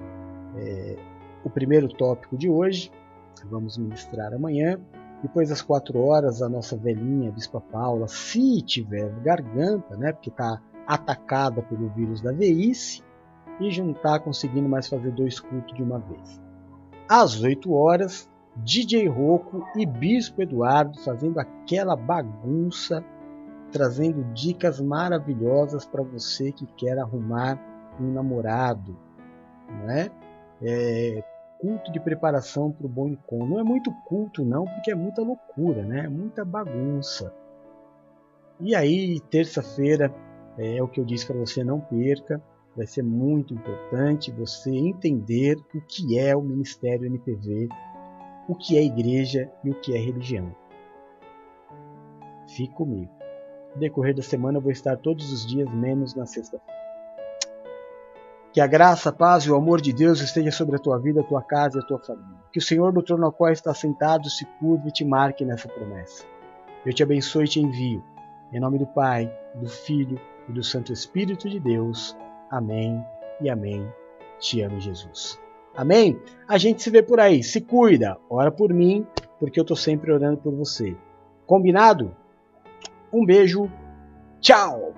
é, o primeiro tópico de hoje, vamos ministrar amanhã. Depois às quatro horas, a nossa velhinha Bispa Paula, se tiver garganta, né, porque está atacada pelo vírus da velhice, e já não está conseguindo mais fazer dois cultos de uma vez. Às 8 horas, DJ Rocco e Bispo Eduardo fazendo aquela bagunça trazendo dicas maravilhosas para você que quer arrumar um namorado, não é? é culto de preparação para o bom encontro. Não é muito culto não, porque é muita loucura, né? É muita bagunça. E aí, terça-feira, é o que eu disse para você, não perca. Vai ser muito importante você entender o que é o Ministério NPV, o que é igreja e o que é religião. Fique comigo. No decorrer da semana eu vou estar todos os dias, menos na sexta-feira. Que a graça, a paz e o amor de Deus esteja sobre a tua vida, a tua casa e a tua família. Que o Senhor do trono ao qual está sentado se curve e te marque nessa promessa. Eu te abençoe e te envio. Em nome do Pai, do Filho e do Santo Espírito de Deus. Amém e amém. Te amo, Jesus. Amém? A gente se vê por aí. Se cuida. Ora por mim, porque eu estou sempre orando por você. Combinado? Um beijo, tchau!